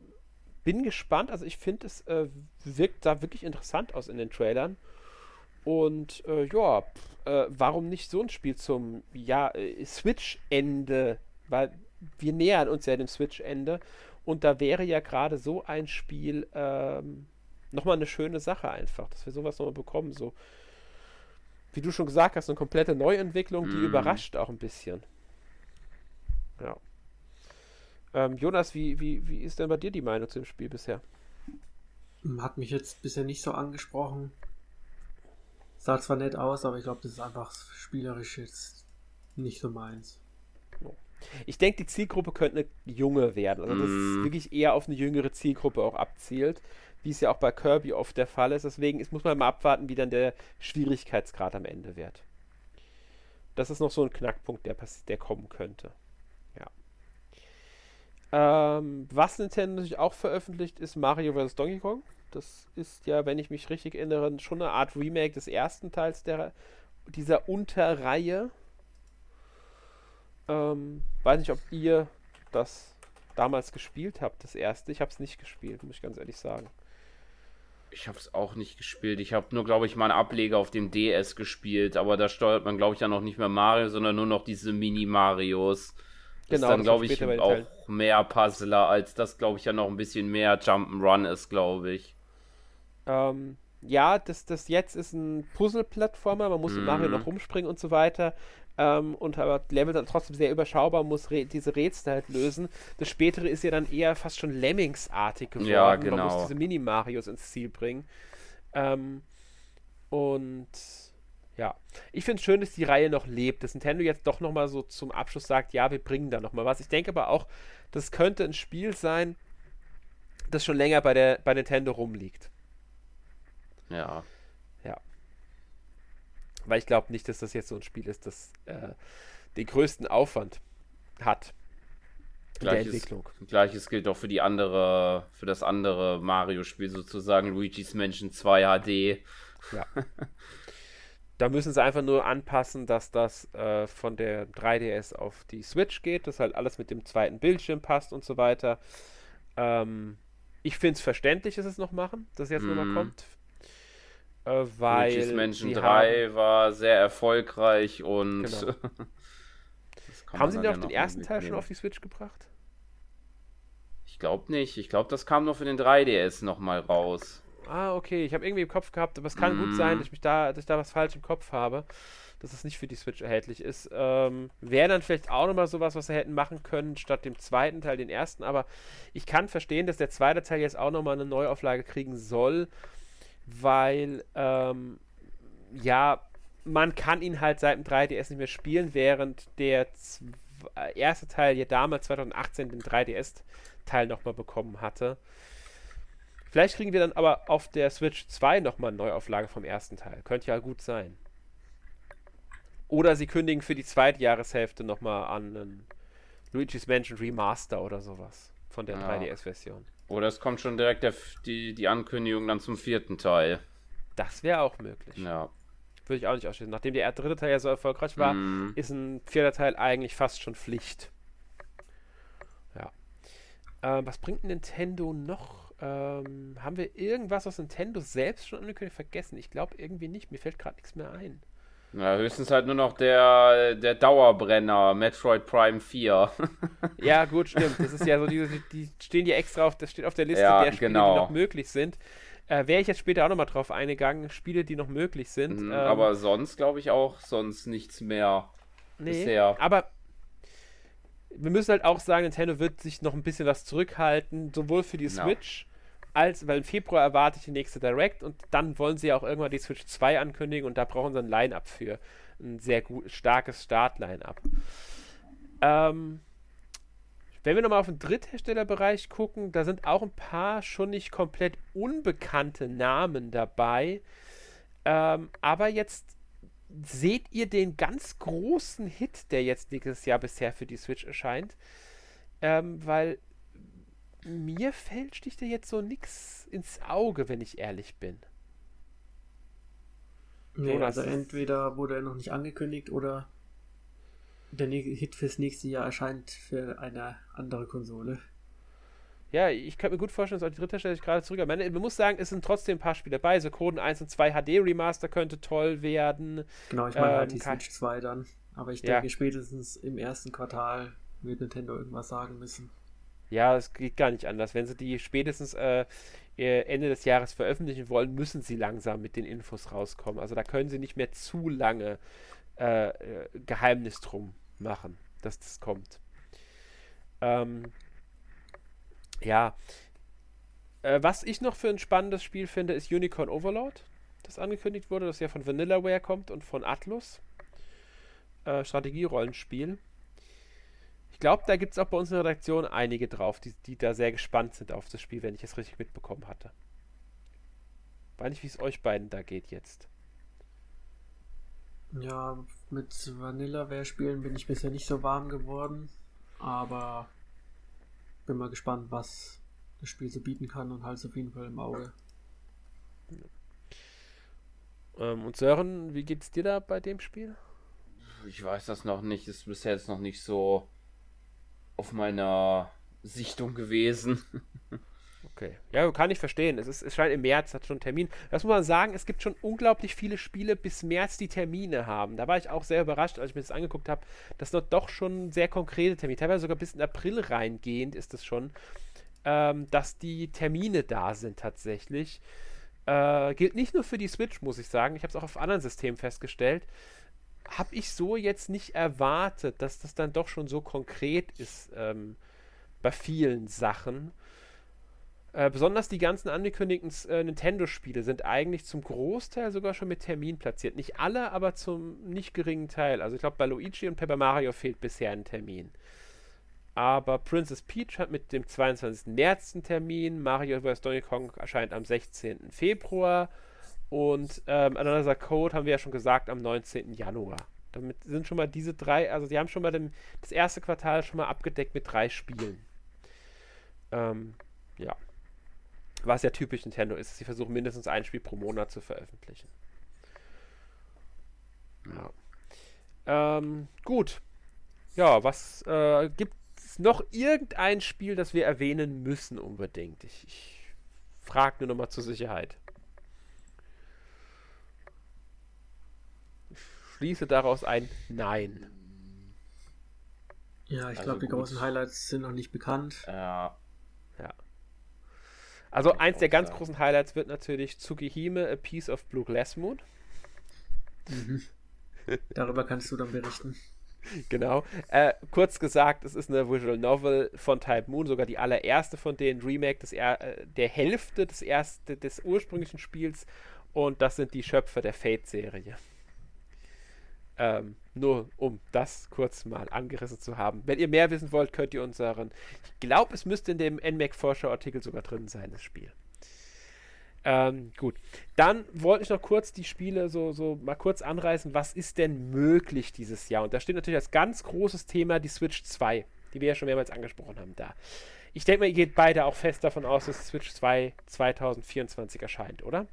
bin gespannt, also ich finde, es äh, wirkt da wirklich interessant aus in den Trailern. Und äh, ja, äh, warum nicht so ein Spiel zum ja, äh, Switch-Ende? Weil wir nähern uns ja dem Switch-Ende. Und da wäre ja gerade so ein Spiel ähm, nochmal eine schöne Sache einfach, dass wir sowas nochmal bekommen. So, wie du schon gesagt hast, eine komplette Neuentwicklung, die mm. überrascht auch ein bisschen. Ja. Ähm, Jonas, wie, wie, wie ist denn bei dir die Meinung zu dem Spiel bisher? Hat mich jetzt bisher nicht so angesprochen. Sah zwar nett aus, aber ich glaube, das ist einfach spielerisch jetzt nicht so meins. Ich denke, die Zielgruppe könnte eine junge werden. Also, dass mm. es wirklich eher auf eine jüngere Zielgruppe auch abzielt wie es ja auch bei Kirby oft der Fall ist. Deswegen ist, muss man mal abwarten, wie dann der Schwierigkeitsgrad am Ende wird. Das ist noch so ein Knackpunkt, der, der kommen könnte. Ja. Ähm, was Nintendo natürlich auch veröffentlicht, ist Mario vs. Donkey Kong. Das ist ja, wenn ich mich richtig erinnere, schon eine Art Remake des ersten Teils der, dieser Unterreihe. Ähm, weiß nicht, ob ihr das damals gespielt habt, das erste. Ich habe es nicht gespielt, muss ich ganz ehrlich sagen. Ich habe es auch nicht gespielt. Ich habe nur, glaube ich, mal einen Ableger auf dem DS gespielt. Aber da steuert man, glaube ich, ja noch nicht mehr Mario, sondern nur noch diese Mini-Marios. Das genau, ist dann, glaube ich, auch Teil. mehr Puzzler, als das, glaube ich, ja noch ein bisschen mehr Jump'n'Run ist, glaube ich. Ähm, ja, das, das jetzt ist ein Puzzle-Plattformer. Man muss mm. im Mario noch rumspringen und so weiter. Ähm, und aber Level dann trotzdem sehr überschaubar, muss diese Rätsel halt lösen. Das spätere ist ja dann eher fast schon Lemmings-artig geworden. Ja, genau. Man muss diese Mini-Marios ins Ziel bringen. Ähm, und ja, ich finde es schön, dass die Reihe noch lebt, dass Nintendo jetzt doch nochmal so zum Abschluss sagt, ja, wir bringen da nochmal was. Ich denke aber auch, das könnte ein Spiel sein, das schon länger bei, der, bei Nintendo rumliegt. Ja. Weil ich glaube nicht, dass das jetzt so ein Spiel ist, das äh, den größten Aufwand hat. Gleiches, der Entwicklung. Gleiches gilt auch für die andere, für das andere Mario-Spiel sozusagen, Luigi's Mansion 2 HD. Ja. da müssen sie einfach nur anpassen, dass das äh, von der 3DS auf die Switch geht, dass halt alles mit dem zweiten Bildschirm passt und so weiter. Ähm, ich finde es verständlich, dass es noch machen, dass jetzt mm. nochmal kommt. Äh, weil Luigi's Mansion 3 haben, war sehr erfolgreich und. Genau. haben sie denn auch den ersten Teil schon auf die Switch gebracht? Ich glaube nicht. Ich glaube, das kam nur für den 3DS nochmal raus. Ah, okay. Ich habe irgendwie im Kopf gehabt, aber es kann mm. gut sein, mhm. dass ich, mich da, dass ich da was falsch im Kopf habe, dass es nicht für die Switch erhältlich ist. Ähm, Wäre dann vielleicht auch nochmal sowas, was sie hätten machen können, statt dem zweiten Teil den ersten. Aber ich kann verstehen, dass der zweite Teil jetzt auch nochmal eine Neuauflage kriegen soll weil ähm, ja, man kann ihn halt seit dem 3DS nicht mehr spielen, während der äh, erste Teil ja damals 2018 den 3DS-Teil nochmal bekommen hatte. Vielleicht kriegen wir dann aber auf der Switch 2 nochmal eine Neuauflage vom ersten Teil. Könnte ja gut sein. Oder sie kündigen für die zweite Jahreshälfte nochmal an einen Luigi's Mansion Remaster oder sowas von der ja. 3DS-Version. Oder es kommt schon direkt der, die, die Ankündigung dann zum vierten Teil. Das wäre auch möglich. Ja. Würde ich auch nicht ausschließen. Nachdem der dritte Teil ja so erfolgreich war, mm. ist ein vierter Teil eigentlich fast schon Pflicht. Ja. Ähm, was bringt Nintendo noch? Ähm, haben wir irgendwas aus Nintendo selbst schon angekündigt? Vergessen. Ich glaube irgendwie nicht. Mir fällt gerade nichts mehr ein. Na, höchstens halt nur noch der, der Dauerbrenner, Metroid Prime 4. ja, gut, stimmt. Das ist ja so, diese, die stehen ja extra auf, das steht auf der Liste ja, der Spiele, genau. die noch möglich sind. Äh, Wäre ich jetzt später auch nochmal drauf eingegangen, Spiele, die noch möglich sind. Mhm, ähm, aber sonst glaube ich auch, sonst nichts mehr nee, bisher. Aber wir müssen halt auch sagen, Nintendo wird sich noch ein bisschen was zurückhalten, sowohl für die Switch als, weil im Februar erwarte ich die nächste Direct und dann wollen sie auch irgendwann die Switch 2 ankündigen und da brauchen sie ein Line-Up für. Ein sehr gut, starkes Start-Line-Up. Ähm, wenn wir nochmal auf den Drittherstellerbereich gucken, da sind auch ein paar schon nicht komplett unbekannte Namen dabei. Ähm, aber jetzt seht ihr den ganz großen Hit, der jetzt nächstes Jahr bisher für die Switch erscheint. Ähm, weil mir fällt, sticht dir jetzt so nix ins Auge, wenn ich ehrlich bin. Nee, Jonas, also entweder wurde er noch nicht angekündigt oder der Hit fürs nächste Jahr erscheint für eine andere Konsole. Ja, ich könnte mir gut vorstellen, dass auch die dritte Stelle sich gerade zurück. Man, man muss sagen, es sind trotzdem ein paar Spiele dabei. So Coden 1 und 2 HD Remaster könnte toll werden. Genau, ich meine ähm, halt die Switch 2 dann. Aber ich denke, ja. spätestens im ersten Quartal wird Nintendo irgendwas sagen müssen. Ja, es geht gar nicht anders. Wenn sie die spätestens äh, Ende des Jahres veröffentlichen wollen, müssen sie langsam mit den Infos rauskommen. Also da können sie nicht mehr zu lange äh, äh, Geheimnis drum machen, dass das kommt. Ähm, ja. Äh, was ich noch für ein spannendes Spiel finde, ist Unicorn Overlord, das angekündigt wurde, das ja von Vanillaware kommt und von Atlus. Äh, Strategierollenspiel glaube, da gibt es auch bei uns in der Redaktion einige drauf, die, die da sehr gespannt sind auf das Spiel, wenn ich es richtig mitbekommen hatte. Weiß nicht, wie es euch beiden da geht jetzt. Ja, mit Vanillaware-Spielen bin ich bisher nicht so warm geworden, aber bin mal gespannt, was das Spiel so bieten kann und halt auf jeden Fall im Auge. Ähm, und Sören, wie geht's dir da bei dem Spiel? Ich weiß das noch nicht, ist bisher jetzt noch nicht so auf meiner Sichtung gewesen. Okay. Ja, kann ich verstehen. Es, ist, es scheint im März, hat schon einen Termin. Das muss man sagen, es gibt schon unglaublich viele Spiele bis März, die Termine haben. Da war ich auch sehr überrascht, als ich mir das angeguckt habe, dass dort doch schon sehr konkrete Termine, teilweise sogar bis in April reingehend ist es schon, ähm, dass die Termine da sind tatsächlich. Äh, gilt nicht nur für die Switch, muss ich sagen. Ich habe es auch auf anderen Systemen festgestellt habe ich so jetzt nicht erwartet, dass das dann doch schon so konkret ist ähm, bei vielen Sachen. Äh, besonders die ganzen angekündigten äh, Nintendo-Spiele sind eigentlich zum Großteil sogar schon mit Termin platziert. Nicht alle, aber zum nicht geringen Teil. Also ich glaube, bei Luigi und Paper Mario fehlt bisher ein Termin. Aber Princess Peach hat mit dem 22. März einen Termin. Mario vs. Donkey Kong erscheint am 16. Februar. Und ähm, Another Code haben wir ja schon gesagt am 19. Januar. Damit sind schon mal diese drei, also sie haben schon mal dem, das erste Quartal schon mal abgedeckt mit drei Spielen. Ähm, ja. Was ja typisch Nintendo ist, sie versuchen mindestens ein Spiel pro Monat zu veröffentlichen. Ja. Ähm, gut. Ja, was äh, gibt es noch irgendein Spiel, das wir erwähnen müssen unbedingt? Ich, ich frage nur nochmal zur Sicherheit. Schließe daraus ein Nein. Ja, ich also glaube, die großen Highlights sind noch nicht bekannt. Ja. Ja. Also eins der ganz sagen. großen Highlights wird natürlich Tsukihime, A Piece of Blue Glass Moon. Mhm. Darüber kannst du dann berichten. Genau. Äh, kurz gesagt, es ist eine Visual Novel von Type Moon, sogar die allererste von denen, Remake des er äh, der Hälfte des, erste, des ursprünglichen Spiels. Und das sind die Schöpfer der Fate-Serie. Ähm, nur um das kurz mal angerissen zu haben. Wenn ihr mehr wissen wollt, könnt ihr unseren. Ich glaube, es müsste in dem NMAC-Vorschau-Artikel sogar drin sein, das Spiel. Ähm, gut. Dann wollte ich noch kurz die Spiele so, so mal kurz anreißen. Was ist denn möglich dieses Jahr? Und da steht natürlich als ganz großes Thema die Switch 2, die wir ja schon mehrmals angesprochen haben da. Ich denke mal, ihr geht beide auch fest davon aus, dass Switch 2 2024 erscheint, oder?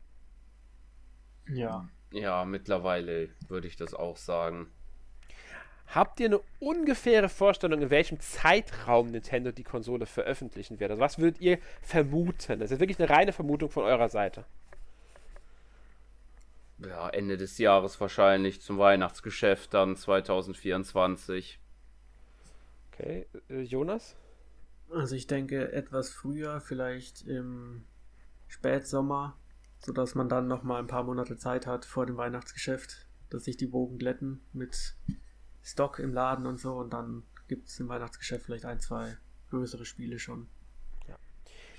Ja. Ja, mittlerweile würde ich das auch sagen. Habt ihr eine ungefähre Vorstellung, in welchem Zeitraum Nintendo die Konsole veröffentlichen wird? Also was würdet ihr vermuten? Das ist wirklich eine reine Vermutung von eurer Seite. Ja, Ende des Jahres wahrscheinlich zum Weihnachtsgeschäft dann 2024. Okay, äh, Jonas? Also ich denke etwas früher, vielleicht im Spätsommer, sodass man dann noch mal ein paar Monate Zeit hat vor dem Weihnachtsgeschäft, dass sich die Bogen glätten mit Stock im Laden und so. Und dann gibt es im Weihnachtsgeschäft vielleicht ein, zwei größere Spiele schon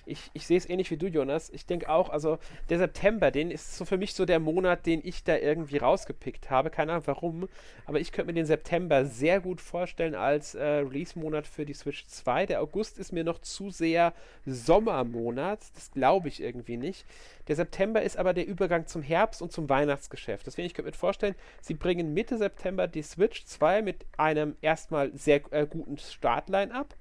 ich, ich sehe es ähnlich wie du, Jonas. Ich denke auch, also der September, den ist so für mich so der Monat, den ich da irgendwie rausgepickt habe. Keine Ahnung warum, aber ich könnte mir den September sehr gut vorstellen als äh, Release-Monat für die Switch 2. Der August ist mir noch zu sehr Sommermonat. Das glaube ich irgendwie nicht. Der September ist aber der Übergang zum Herbst und zum Weihnachtsgeschäft. Deswegen, ich könnte mir vorstellen, sie bringen Mitte September die Switch 2 mit einem erstmal sehr äh, guten Startline ab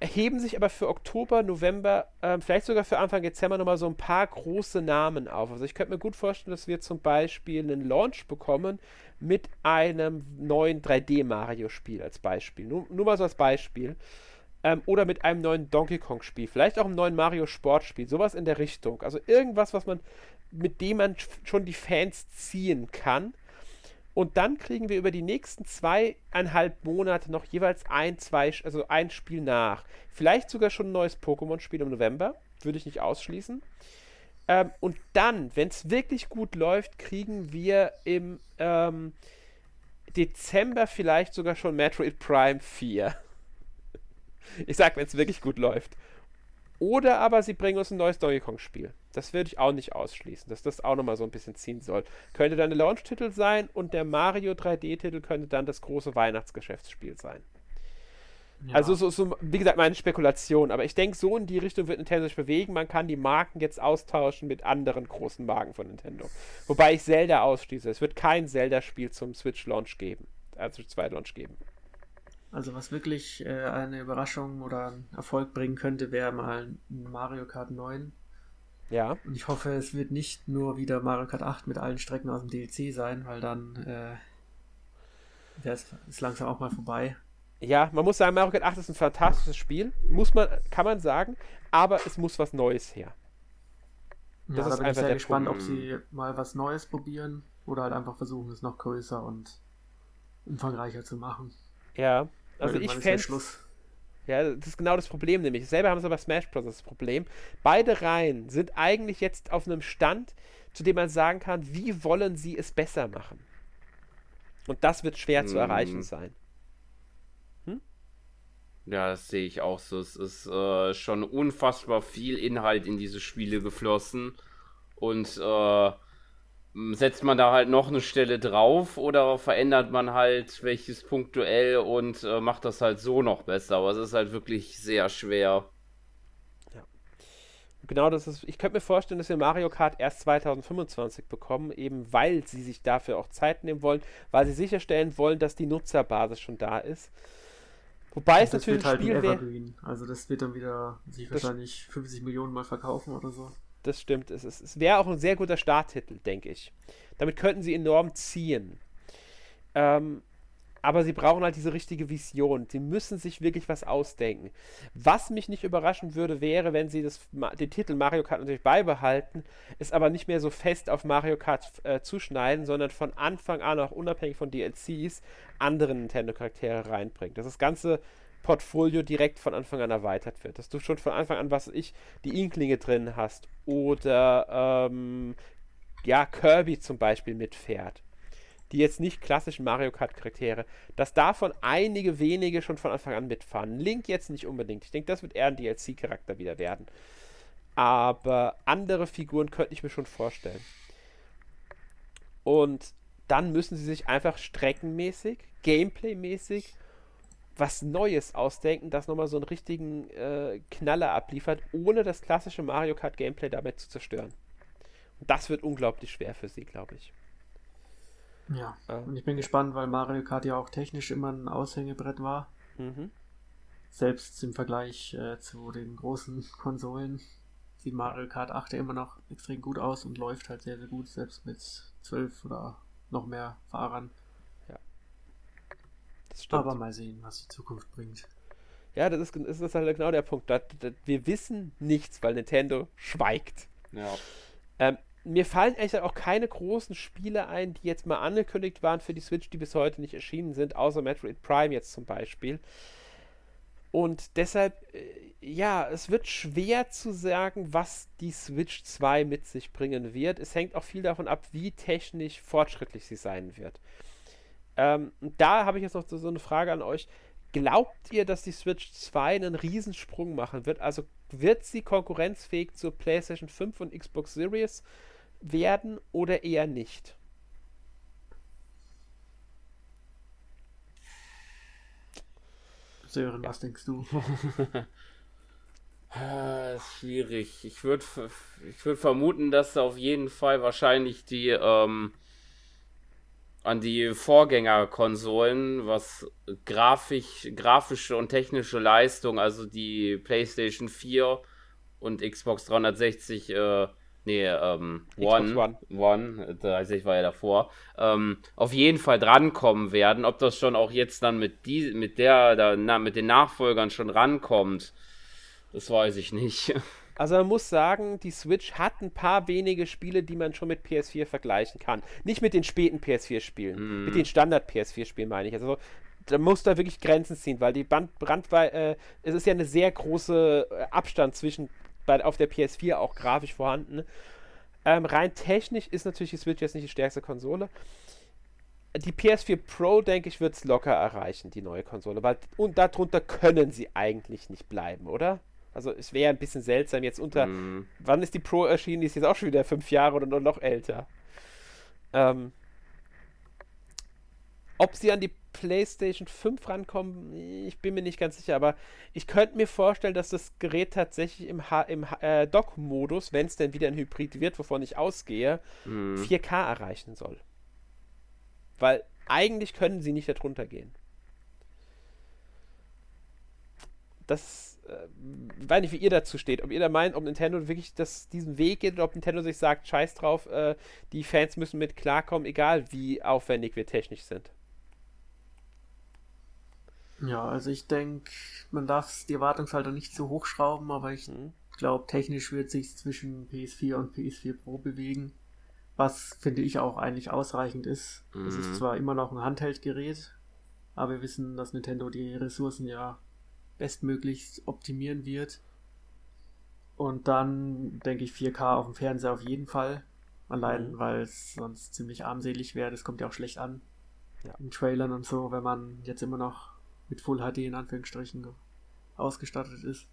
erheben sich aber für Oktober, November, äh, vielleicht sogar für Anfang Dezember nochmal so ein paar große Namen auf. Also ich könnte mir gut vorstellen, dass wir zum Beispiel einen Launch bekommen mit einem neuen 3D-Mario-Spiel als Beispiel. Nur, nur, mal so als Beispiel. Ähm, oder mit einem neuen Donkey Kong-Spiel. Vielleicht auch einem neuen Mario-Sportspiel. Sowas in der Richtung. Also irgendwas, was man, mit dem man schon die Fans ziehen kann und dann kriegen wir über die nächsten zweieinhalb Monate noch jeweils ein, zwei, also ein Spiel nach. Vielleicht sogar schon ein neues Pokémon-Spiel im November. Würde ich nicht ausschließen. Ähm, und dann, wenn es wirklich gut läuft, kriegen wir im ähm, Dezember vielleicht sogar schon Metroid Prime 4. ich sag, wenn es wirklich gut läuft. Oder aber sie bringen uns ein neues Donkey Kong-Spiel. Das würde ich auch nicht ausschließen, dass das auch nochmal so ein bisschen ziehen soll. Könnte dann der Launch-Titel sein und der Mario 3D-Titel könnte dann das große Weihnachtsgeschäftsspiel sein. Ja. Also so, so, wie gesagt, meine Spekulation, aber ich denke, so in die Richtung wird Nintendo sich bewegen. Man kann die Marken jetzt austauschen mit anderen großen Marken von Nintendo. Wobei ich Zelda ausschließe. Es wird kein Zelda-Spiel zum Switch-Launch geben, also 2-Launch geben. Also was wirklich äh, eine Überraschung oder einen Erfolg bringen könnte, wäre mal ein Mario Kart 9 ja. Und ich hoffe, es wird nicht nur wieder Mario Kart 8 mit allen Strecken aus dem DLC sein, weil dann äh, wäre es langsam auch mal vorbei. Ja, man muss sagen, Mario Kart 8 ist ein fantastisches Spiel, muss man, kann man sagen, aber es muss was Neues her. Das ja, ist da bin einfach ich sehr gespannt, Punkt. ob sie mal was Neues probieren oder halt einfach versuchen, es noch größer und umfangreicher zu machen. Ja, also ich fände ja, das ist genau das Problem nämlich. Selber haben sie bei Smash Bros. das Problem. Beide Reihen sind eigentlich jetzt auf einem Stand, zu dem man sagen kann, wie wollen sie es besser machen. Und das wird schwer hm. zu erreichen sein. Hm? Ja, das sehe ich auch so. Es ist äh, schon unfassbar viel Inhalt in diese Spiele geflossen. Und äh, setzt man da halt noch eine Stelle drauf oder verändert man halt welches punktuell und äh, macht das halt so noch besser. Aber es ist halt wirklich sehr schwer. Ja. Genau das ist. Ich könnte mir vorstellen, dass wir Mario Kart erst 2025 bekommen, eben weil sie sich dafür auch Zeit nehmen wollen, weil sie sicherstellen wollen, dass die Nutzerbasis schon da ist. Wobei es natürlich wird halt ein Spiel wäre. Also das wird dann wieder sich wahrscheinlich 50 Millionen Mal verkaufen oder so das stimmt. Es, es, wäre auch ein sehr guter Starttitel, denke ich. Damit könnten sie enorm ziehen. Ähm, aber sie brauchen halt diese richtige Vision. Sie müssen sich wirklich was ausdenken. Was mich nicht überraschen würde, wäre, wenn sie das, den Titel Mario Kart natürlich beibehalten, es aber nicht mehr so fest auf Mario Kart äh, zuschneiden, sondern von Anfang an auch unabhängig von DLCs andere Nintendo-Charaktere reinbringen. Das das Ganze Portfolio direkt von Anfang an erweitert wird. Dass du schon von Anfang an, was ich, die Inklinge drin hast oder ähm, ja, Kirby zum Beispiel mitfährt. Die jetzt nicht klassischen Mario Kart Charaktere, dass davon einige wenige schon von Anfang an mitfahren. Link jetzt nicht unbedingt. Ich denke, das wird eher ein DLC-Charakter wieder werden. Aber andere Figuren könnte ich mir schon vorstellen. Und dann müssen sie sich einfach streckenmäßig, gameplaymäßig was Neues ausdenken, das nochmal so einen richtigen äh, Knaller abliefert, ohne das klassische Mario Kart Gameplay damit zu zerstören. Und das wird unglaublich schwer für sie, glaube ich. Ja, äh. und ich bin gespannt, weil Mario Kart ja auch technisch immer ein Aushängebrett war. Mhm. Selbst im Vergleich äh, zu den großen Konsolen. sieht Mario Kart 8 ja immer noch extrem gut aus und läuft halt sehr, sehr gut, selbst mit 12 oder noch mehr Fahrern. Das stimmt. Aber mal sehen, was die Zukunft bringt. Ja, das ist, das ist halt genau der Punkt. Das, das, wir wissen nichts, weil Nintendo schweigt. Ja. Ähm, mir fallen eigentlich auch keine großen Spiele ein, die jetzt mal angekündigt waren für die Switch, die bis heute nicht erschienen sind, außer Metroid Prime jetzt zum Beispiel. Und deshalb, äh, ja, es wird schwer zu sagen, was die Switch 2 mit sich bringen wird. Es hängt auch viel davon ab, wie technisch fortschrittlich sie sein wird. Ähm, da habe ich jetzt noch so, so eine Frage an euch. Glaubt ihr, dass die Switch 2 einen Riesensprung machen wird? Also wird sie konkurrenzfähig zur PlayStation 5 und Xbox Series werden oder eher nicht? Sören, was denkst du? Ah, schwierig. Ich würde ich würd vermuten, dass auf jeden Fall wahrscheinlich die ähm, an die Vorgängerkonsolen, was grafisch, grafische und technische Leistung, also die PlayStation 4 und Xbox 360, äh, nee, ähm, One, One, One, 30 war ja davor, ähm, auf jeden Fall drankommen werden. Ob das schon auch jetzt dann mit die, mit der, da, na, mit den Nachfolgern schon rankommt, das weiß ich nicht. Also man muss sagen, die Switch hat ein paar wenige Spiele, die man schon mit PS4 vergleichen kann. Nicht mit den späten PS4-Spielen, mm. mit den Standard-PS4-Spielen meine ich. Also da muss da wirklich Grenzen ziehen, weil die Band Brandweite, äh, es ist ja eine sehr große äh, Abstand zwischen bei, auf der PS4 auch grafisch vorhanden. Ähm, rein technisch ist natürlich die Switch jetzt nicht die stärkste Konsole. Die PS4 Pro, denke ich, wird es locker erreichen, die neue Konsole, weil und darunter können sie eigentlich nicht bleiben, oder? Also es wäre ein bisschen seltsam jetzt unter. Mm. Wann ist die Pro erschienen? Die ist jetzt auch schon wieder fünf Jahre oder noch älter. Ähm, ob sie an die PlayStation 5 rankommen, ich bin mir nicht ganz sicher, aber ich könnte mir vorstellen, dass das Gerät tatsächlich im, im äh, Dock-Modus, wenn es denn wieder ein Hybrid wird, wovon ich ausgehe, mm. 4K erreichen soll. Weil eigentlich können sie nicht darunter gehen. Das äh, weiß nicht, wie ihr dazu steht. Ob ihr da meint, ob Nintendo wirklich das, diesen Weg geht oder ob Nintendo sich sagt, scheiß drauf, äh, die Fans müssen mit klarkommen, egal wie aufwendig wir technisch sind. Ja, also ich denke, man darf die Erwartungshaltung nicht zu hoch schrauben, aber ich mhm. glaube, technisch wird sich zwischen PS4 und PS4 Pro bewegen. Was finde ich auch eigentlich ausreichend ist. Mhm. Es ist mhm. zwar immer noch ein Handheldgerät, aber wir wissen, dass Nintendo die Ressourcen ja bestmöglichst optimieren wird. Und dann denke ich 4K auf dem Fernseher auf jeden Fall. Allein, mhm. weil es sonst ziemlich armselig wäre. Das kommt ja auch schlecht an. Ja. In Trailern und so, wenn man jetzt immer noch mit Full HD in Anführungsstrichen ausgestattet ist.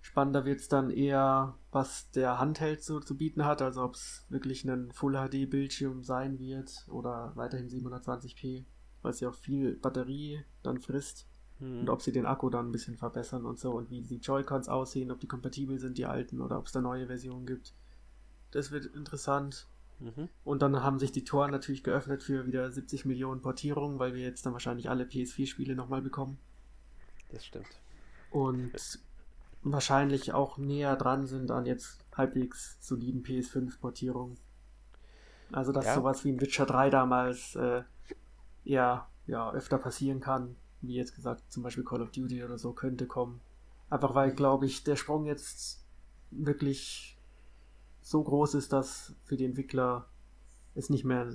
Spannender wird es dann eher, was der Handheld so zu bieten hat, also ob es wirklich ein Full HD Bildschirm sein wird oder weiterhin 720p, weil es ja auch viel Batterie dann frisst. Mhm. Und ob sie den Akku dann ein bisschen verbessern und so und wie die Joy-Cons aussehen, ob die kompatibel sind, die alten, oder ob es da neue Versionen gibt. Das wird interessant. Mhm. Und dann haben sich die Toren natürlich geöffnet für wieder 70 Millionen Portierungen, weil wir jetzt dann wahrscheinlich alle PS4-Spiele nochmal bekommen. Das stimmt. Und wahrscheinlich auch näher dran sind an jetzt halbwegs soliden PS5-Portierungen. Also, dass ja. sowas wie ein Witcher 3 damals äh, ja, ja öfter passieren kann, wie jetzt gesagt, zum Beispiel Call of Duty oder so könnte kommen. Einfach weil, glaube ich, der Sprung jetzt wirklich so groß ist, dass für die Entwickler es nicht mehr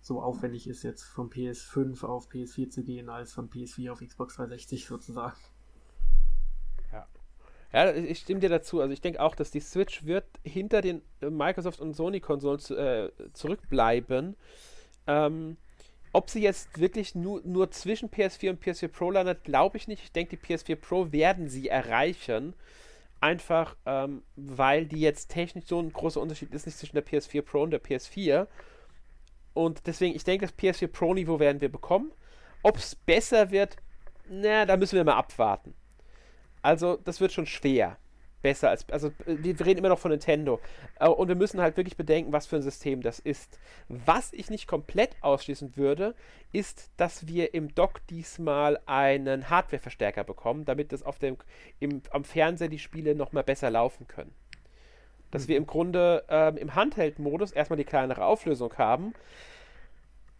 so aufwendig ist, jetzt von PS5 auf PS4 zu gehen, als von PS4 auf Xbox 360 sozusagen. Ja. Ja, ich stimme dir dazu. Also ich denke auch, dass die Switch wird hinter den Microsoft und Sony-Konsolen äh, zurückbleiben. Ähm, ob sie jetzt wirklich nur, nur zwischen PS4 und PS4 Pro landet, glaube ich nicht. Ich denke, die PS4 Pro werden sie erreichen. Einfach, ähm, weil die jetzt technisch so ein großer Unterschied ist, nicht zwischen der PS4 Pro und der PS4. Und deswegen, ich denke, das PS4 Pro-Niveau werden wir bekommen. Ob es besser wird, na, da müssen wir mal abwarten. Also, das wird schon schwer besser als. Also, wir reden immer noch von Nintendo. Äh, und wir müssen halt wirklich bedenken, was für ein System das ist. Was ich nicht komplett ausschließen würde, ist, dass wir im Dock diesmal einen Hardware-Verstärker bekommen, damit das auf dem, im, am Fernseher die Spiele nochmal besser laufen können. Dass mhm. wir im Grunde ähm, im Handheld-Modus erstmal die kleinere Auflösung haben,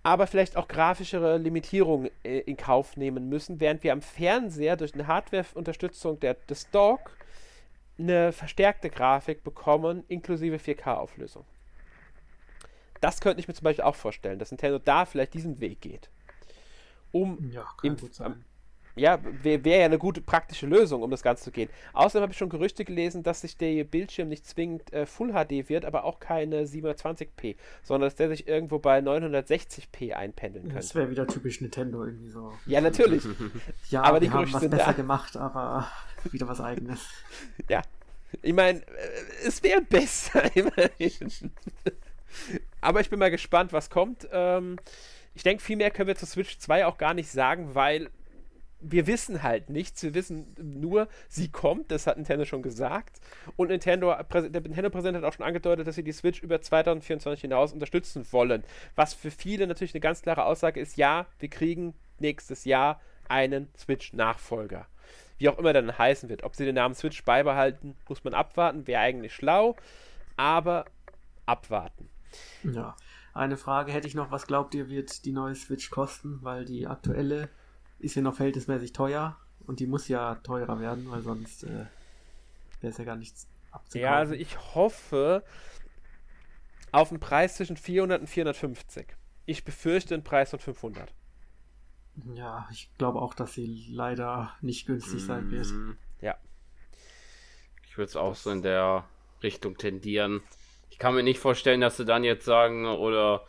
aber vielleicht auch grafischere Limitierungen äh, in Kauf nehmen müssen, während wir am Fernseher durch eine Hardware-Unterstützung des Dock eine verstärkte Grafik bekommen, inklusive 4K-Auflösung. Das könnte ich mir zum Beispiel auch vorstellen, dass Nintendo da vielleicht diesen Weg geht. Um ja, im, am, ja, wäre wär ja eine gute praktische Lösung, um das Ganze zu gehen. Außerdem habe ich schon Gerüchte gelesen, dass sich der Bildschirm nicht zwingend äh, Full HD wird, aber auch keine 720p, sondern dass der sich irgendwo bei 960p einpendeln könnte. Das wäre wieder typisch Nintendo irgendwie so. Ja, natürlich. ja, aber die Gerüchte haben was besser da. gemacht, aber wieder was eigenes. Ja. Ich meine, äh, es wäre besser, immerhin. aber ich bin mal gespannt, was kommt. Ähm, ich denke, viel mehr können wir zu Switch 2 auch gar nicht sagen, weil wir wissen halt nichts. Wir wissen nur, sie kommt. Das hat Nintendo schon gesagt. Und Nintendo, der Nintendo-Präsident hat auch schon angedeutet, dass sie die Switch über 2024 hinaus unterstützen wollen. Was für viele natürlich eine ganz klare Aussage ist: ja, wir kriegen nächstes Jahr einen Switch-Nachfolger. Wie auch immer dann heißen wird. Ob sie den Namen Switch beibehalten, muss man abwarten. Wäre eigentlich schlau. Aber abwarten. Ja. Eine Frage hätte ich noch. Was glaubt ihr, wird die neue Switch kosten? Weil die aktuelle ist ja noch verhältnismäßig teuer und die muss ja teurer werden, weil sonst äh, wäre es ja gar nichts abzukaufen. Ja, also ich hoffe auf einen Preis zwischen 400 und 450. Ich befürchte einen Preis von 500. Ja, ich glaube auch, dass sie leider nicht günstig sein wird. Mhm. Ja. Ich würde es auch so in der Richtung tendieren. Ich kann mir nicht vorstellen, dass sie dann jetzt sagen, oder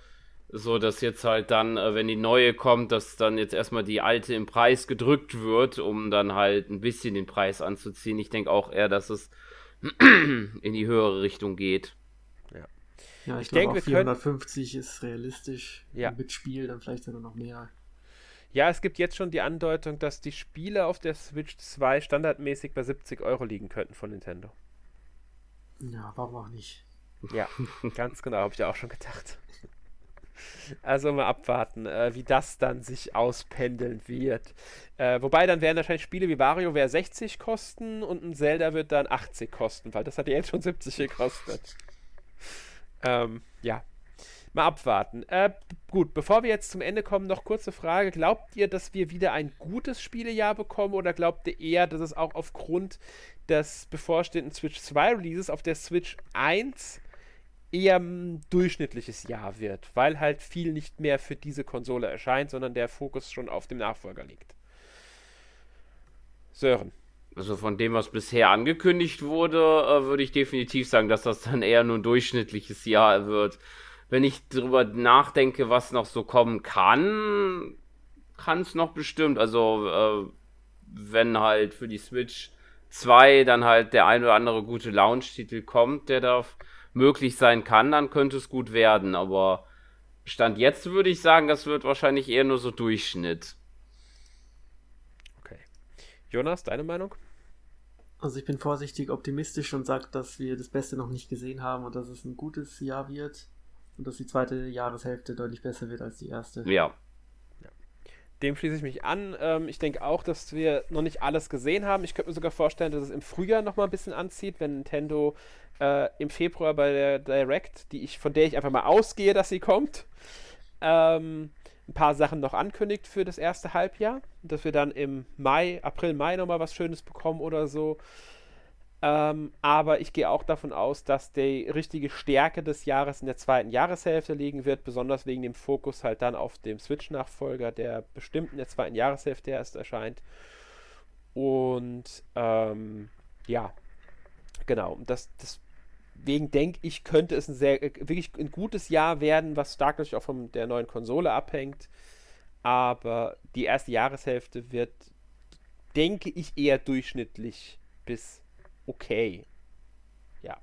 so dass jetzt halt dann, äh, wenn die neue kommt, dass dann jetzt erstmal die alte im Preis gedrückt wird, um dann halt ein bisschen den Preis anzuziehen. Ich denke auch eher, dass es in die höhere Richtung geht. Ja, ja ich, ich denke, 450 können... ist realistisch. Ja. Mit Spiel dann vielleicht sogar noch mehr. Ja, es gibt jetzt schon die Andeutung, dass die Spiele auf der Switch 2 standardmäßig bei 70 Euro liegen könnten von Nintendo. Ja, warum auch nicht? Ja, ganz genau, habe ich auch schon gedacht. Also mal abwarten, äh, wie das dann sich auspendeln wird. Äh, wobei dann werden wahrscheinlich Spiele wie Wario 60 kosten und ein Zelda wird dann 80 kosten, weil das hat ja jetzt schon 70 gekostet. ähm, ja. Mal abwarten. Äh, gut, bevor wir jetzt zum Ende kommen, noch kurze Frage. Glaubt ihr, dass wir wieder ein gutes Spielejahr bekommen oder glaubt ihr eher, dass es auch aufgrund des bevorstehenden Switch 2 Releases auf der Switch 1 eher ein durchschnittliches Jahr wird, weil halt viel nicht mehr für diese Konsole erscheint, sondern der Fokus schon auf dem Nachfolger liegt. Sören. Also von dem, was bisher angekündigt wurde, äh, würde ich definitiv sagen, dass das dann eher nur ein durchschnittliches Jahr wird. Wenn ich darüber nachdenke, was noch so kommen kann, kann es noch bestimmt. Also äh, wenn halt für die Switch 2 dann halt der ein oder andere gute Launch-Titel kommt, der darf möglich sein kann, dann könnte es gut werden. Aber Stand jetzt würde ich sagen, das wird wahrscheinlich eher nur so Durchschnitt. Okay. Jonas, deine Meinung? Also ich bin vorsichtig optimistisch und sage, dass wir das Beste noch nicht gesehen haben und dass es ein gutes Jahr wird und dass die zweite Jahreshälfte deutlich besser wird als die erste. Ja, dem schließe ich mich an. Ähm, ich denke auch, dass wir noch nicht alles gesehen haben. Ich könnte mir sogar vorstellen, dass es im Frühjahr noch mal ein bisschen anzieht, wenn Nintendo äh, im Februar bei der Direct, die ich, von der ich einfach mal ausgehe, dass sie kommt, ähm, ein paar Sachen noch ankündigt für das erste Halbjahr. Dass wir dann im Mai, April, Mai noch mal was Schönes bekommen oder so. Ähm, aber ich gehe auch davon aus, dass die richtige Stärke des Jahres in der zweiten Jahreshälfte liegen wird, besonders wegen dem Fokus halt dann auf dem Switch-Nachfolger, der bestimmt in der zweiten Jahreshälfte erst erscheint. Und ähm, ja, genau. Das, deswegen denke ich, könnte es ein sehr wirklich ein gutes Jahr werden, was stark natürlich auch von der neuen Konsole abhängt. Aber die erste Jahreshälfte wird, denke ich, eher durchschnittlich bis okay. Ja.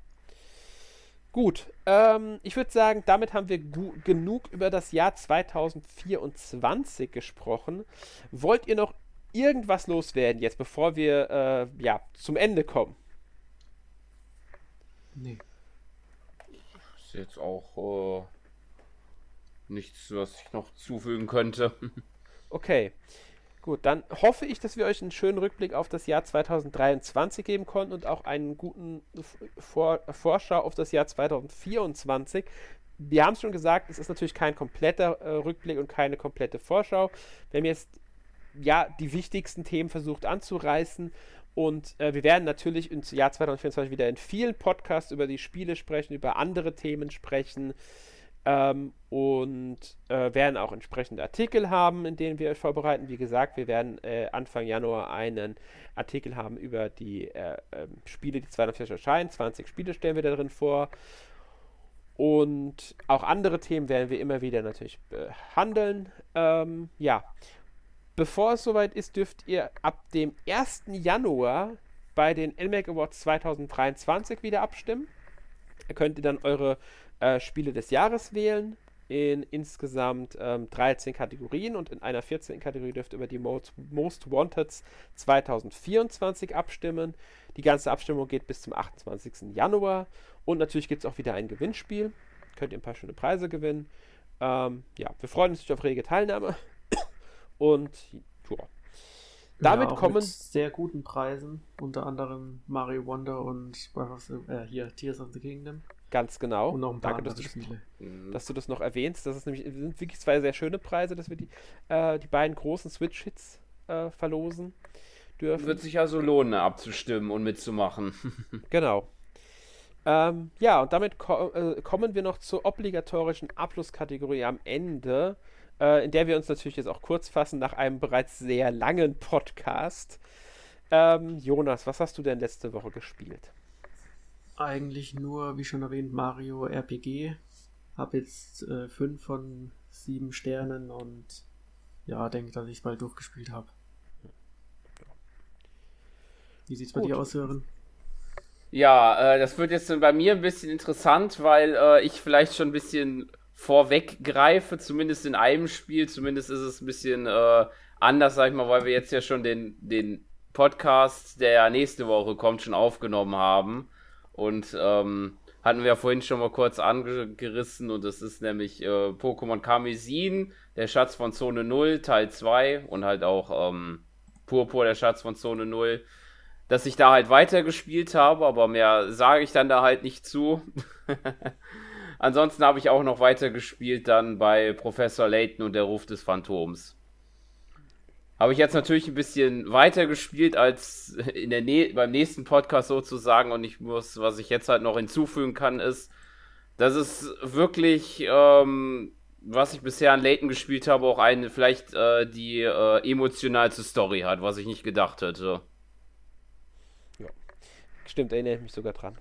Gut, ähm, ich würde sagen, damit haben wir genug über das Jahr 2024 gesprochen. Wollt ihr noch irgendwas loswerden jetzt, bevor wir äh, ja, zum Ende kommen? Nee. Ist jetzt auch äh, nichts, was ich noch zufügen könnte. okay. Gut, dann hoffe ich, dass wir euch einen schönen Rückblick auf das Jahr 2023 geben konnten und auch einen guten Vor Vorschau auf das Jahr 2024. Wir haben es schon gesagt, es ist natürlich kein kompletter äh, Rückblick und keine komplette Vorschau. Wir haben jetzt ja die wichtigsten Themen versucht anzureißen und äh, wir werden natürlich im Jahr 2024 wieder in vielen Podcasts über die Spiele sprechen, über andere Themen sprechen. Ähm, und äh, werden auch entsprechende Artikel haben, in denen wir euch vorbereiten. Wie gesagt, wir werden äh, Anfang Januar einen Artikel haben über die äh, ähm, Spiele, die 2040 erscheinen. 20 Spiele stellen wir da drin vor. Und auch andere Themen werden wir immer wieder natürlich behandeln. Ähm, ja, bevor es soweit ist, dürft ihr ab dem 1. Januar bei den NMAC Awards 2023 wieder abstimmen. Da könnt ihr dann eure äh, Spiele des Jahres wählen in insgesamt ähm, 13 Kategorien und in einer 14. Kategorie dürft ihr über die Most, Most Wanted 2024 abstimmen. Die ganze Abstimmung geht bis zum 28. Januar und natürlich gibt es auch wieder ein Gewinnspiel. Könnt ihr ein paar schöne Preise gewinnen. Ähm, ja, wir freuen uns auf rege Teilnahme und ja. Damit ja, kommen sehr guten Preisen, unter anderem Mario Wonder und äh, hier Tears of the Kingdom. Ganz genau. Und noch ein paar Danke, dass du, Spiele. Das, dass du das noch erwähnst. Das ist nämlich, sind wirklich zwei sehr schöne Preise, dass wir die, äh, die beiden großen Switch-Hits äh, verlosen dürfen. Wird sich also lohnen, abzustimmen und mitzumachen. genau. Ähm, ja, und damit ko äh, kommen wir noch zur obligatorischen Abschlusskategorie am Ende, äh, in der wir uns natürlich jetzt auch kurz fassen nach einem bereits sehr langen Podcast. Ähm, Jonas, was hast du denn letzte Woche gespielt? Eigentlich nur, wie schon erwähnt, Mario RPG. Hab jetzt äh, fünf von sieben Sternen und ja, denke, dass ich es bald durchgespielt habe. Wie sieht's bei Gut. dir aus, Sören? Ja, äh, das wird jetzt bei mir ein bisschen interessant, weil äh, ich vielleicht schon ein bisschen vorweggreife, zumindest in einem Spiel. Zumindest ist es ein bisschen äh, anders, sag ich mal, weil wir jetzt ja schon den, den Podcast, der nächste Woche kommt, schon aufgenommen haben. Und ähm, hatten wir ja vorhin schon mal kurz angerissen und das ist nämlich äh, Pokémon Karmesin, der Schatz von Zone 0, Teil 2 und halt auch ähm, Purpur, der Schatz von Zone 0, dass ich da halt weitergespielt habe, aber mehr sage ich dann da halt nicht zu. Ansonsten habe ich auch noch weitergespielt dann bei Professor Layton und der Ruf des Phantoms. Habe ich jetzt natürlich ein bisschen weiter gespielt als in der Nä beim nächsten Podcast sozusagen und ich muss, was ich jetzt halt noch hinzufügen kann, ist, dass es wirklich, ähm, was ich bisher an Layton gespielt habe, auch eine vielleicht äh, die äh, emotionalste Story hat, was ich nicht gedacht hätte. Ja, stimmt, erinnere ich mich sogar dran.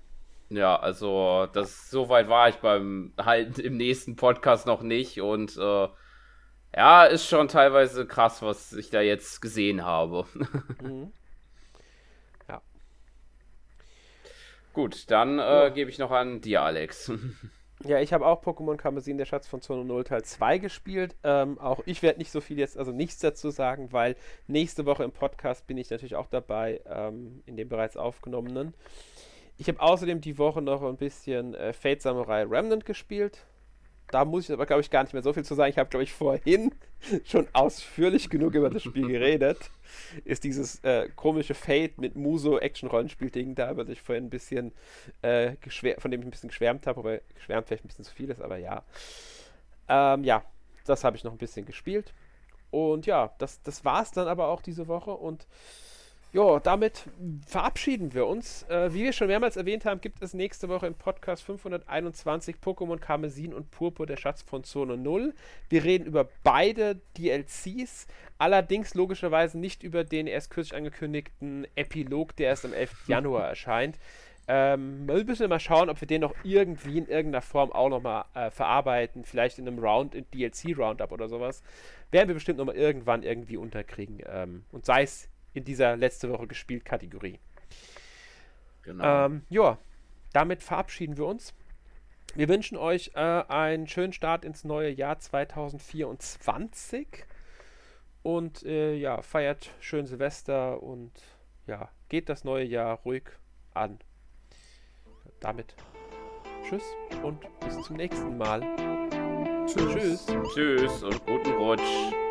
Ja, also das so weit war ich beim halt im nächsten Podcast noch nicht und äh, ja, ist schon teilweise krass, was ich da jetzt gesehen habe. Mhm. Ja. Gut, dann äh, gebe ich noch an dir, Alex. Ja, ich habe auch Pokémon Karmesin, der Schatz von Zone 0 Teil 2 gespielt. Ähm, auch ich werde nicht so viel jetzt, also nichts dazu sagen, weil nächste Woche im Podcast bin ich natürlich auch dabei, ähm, in dem bereits aufgenommenen. Ich habe außerdem die Woche noch ein bisschen äh, Fate Samurai Remnant gespielt da muss ich aber, glaube ich, gar nicht mehr so viel zu sagen. Ich habe, glaube ich, vorhin schon ausführlich genug über das Spiel geredet. Ist dieses äh, komische Fate mit Muso-Action-Rollenspiel-Ding da, über das ich vorhin ein bisschen äh, von dem ich ein bisschen geschwärmt habe, aber geschwärmt vielleicht ein bisschen zu viel ist, aber ja. Ähm, ja, das habe ich noch ein bisschen gespielt. Und ja, das, das war es dann aber auch diese Woche und ja, damit verabschieden wir uns. Äh, wie wir schon mehrmals erwähnt haben, gibt es nächste Woche im Podcast 521 Pokémon Karmesin und Purpur, der Schatz von Zone 0. Wir reden über beide DLCs, allerdings logischerweise nicht über den erst kürzlich angekündigten Epilog, der erst am 11. Januar erscheint. Ähm, wir müssen mal schauen, ob wir den noch irgendwie in irgendeiner Form auch nochmal äh, verarbeiten. Vielleicht in einem Round, in DLC-Roundup oder sowas. Werden wir bestimmt nochmal irgendwann irgendwie unterkriegen. Ähm, und sei es in dieser letzte Woche gespielt Kategorie. Genau. Ähm, ja, damit verabschieden wir uns. Wir wünschen euch äh, einen schönen Start ins neue Jahr 2024 und äh, ja, feiert schön Silvester und ja, geht das neue Jahr ruhig an. Damit tschüss und bis zum nächsten Mal. Tschüss. Tschüss, tschüss und guten Rutsch.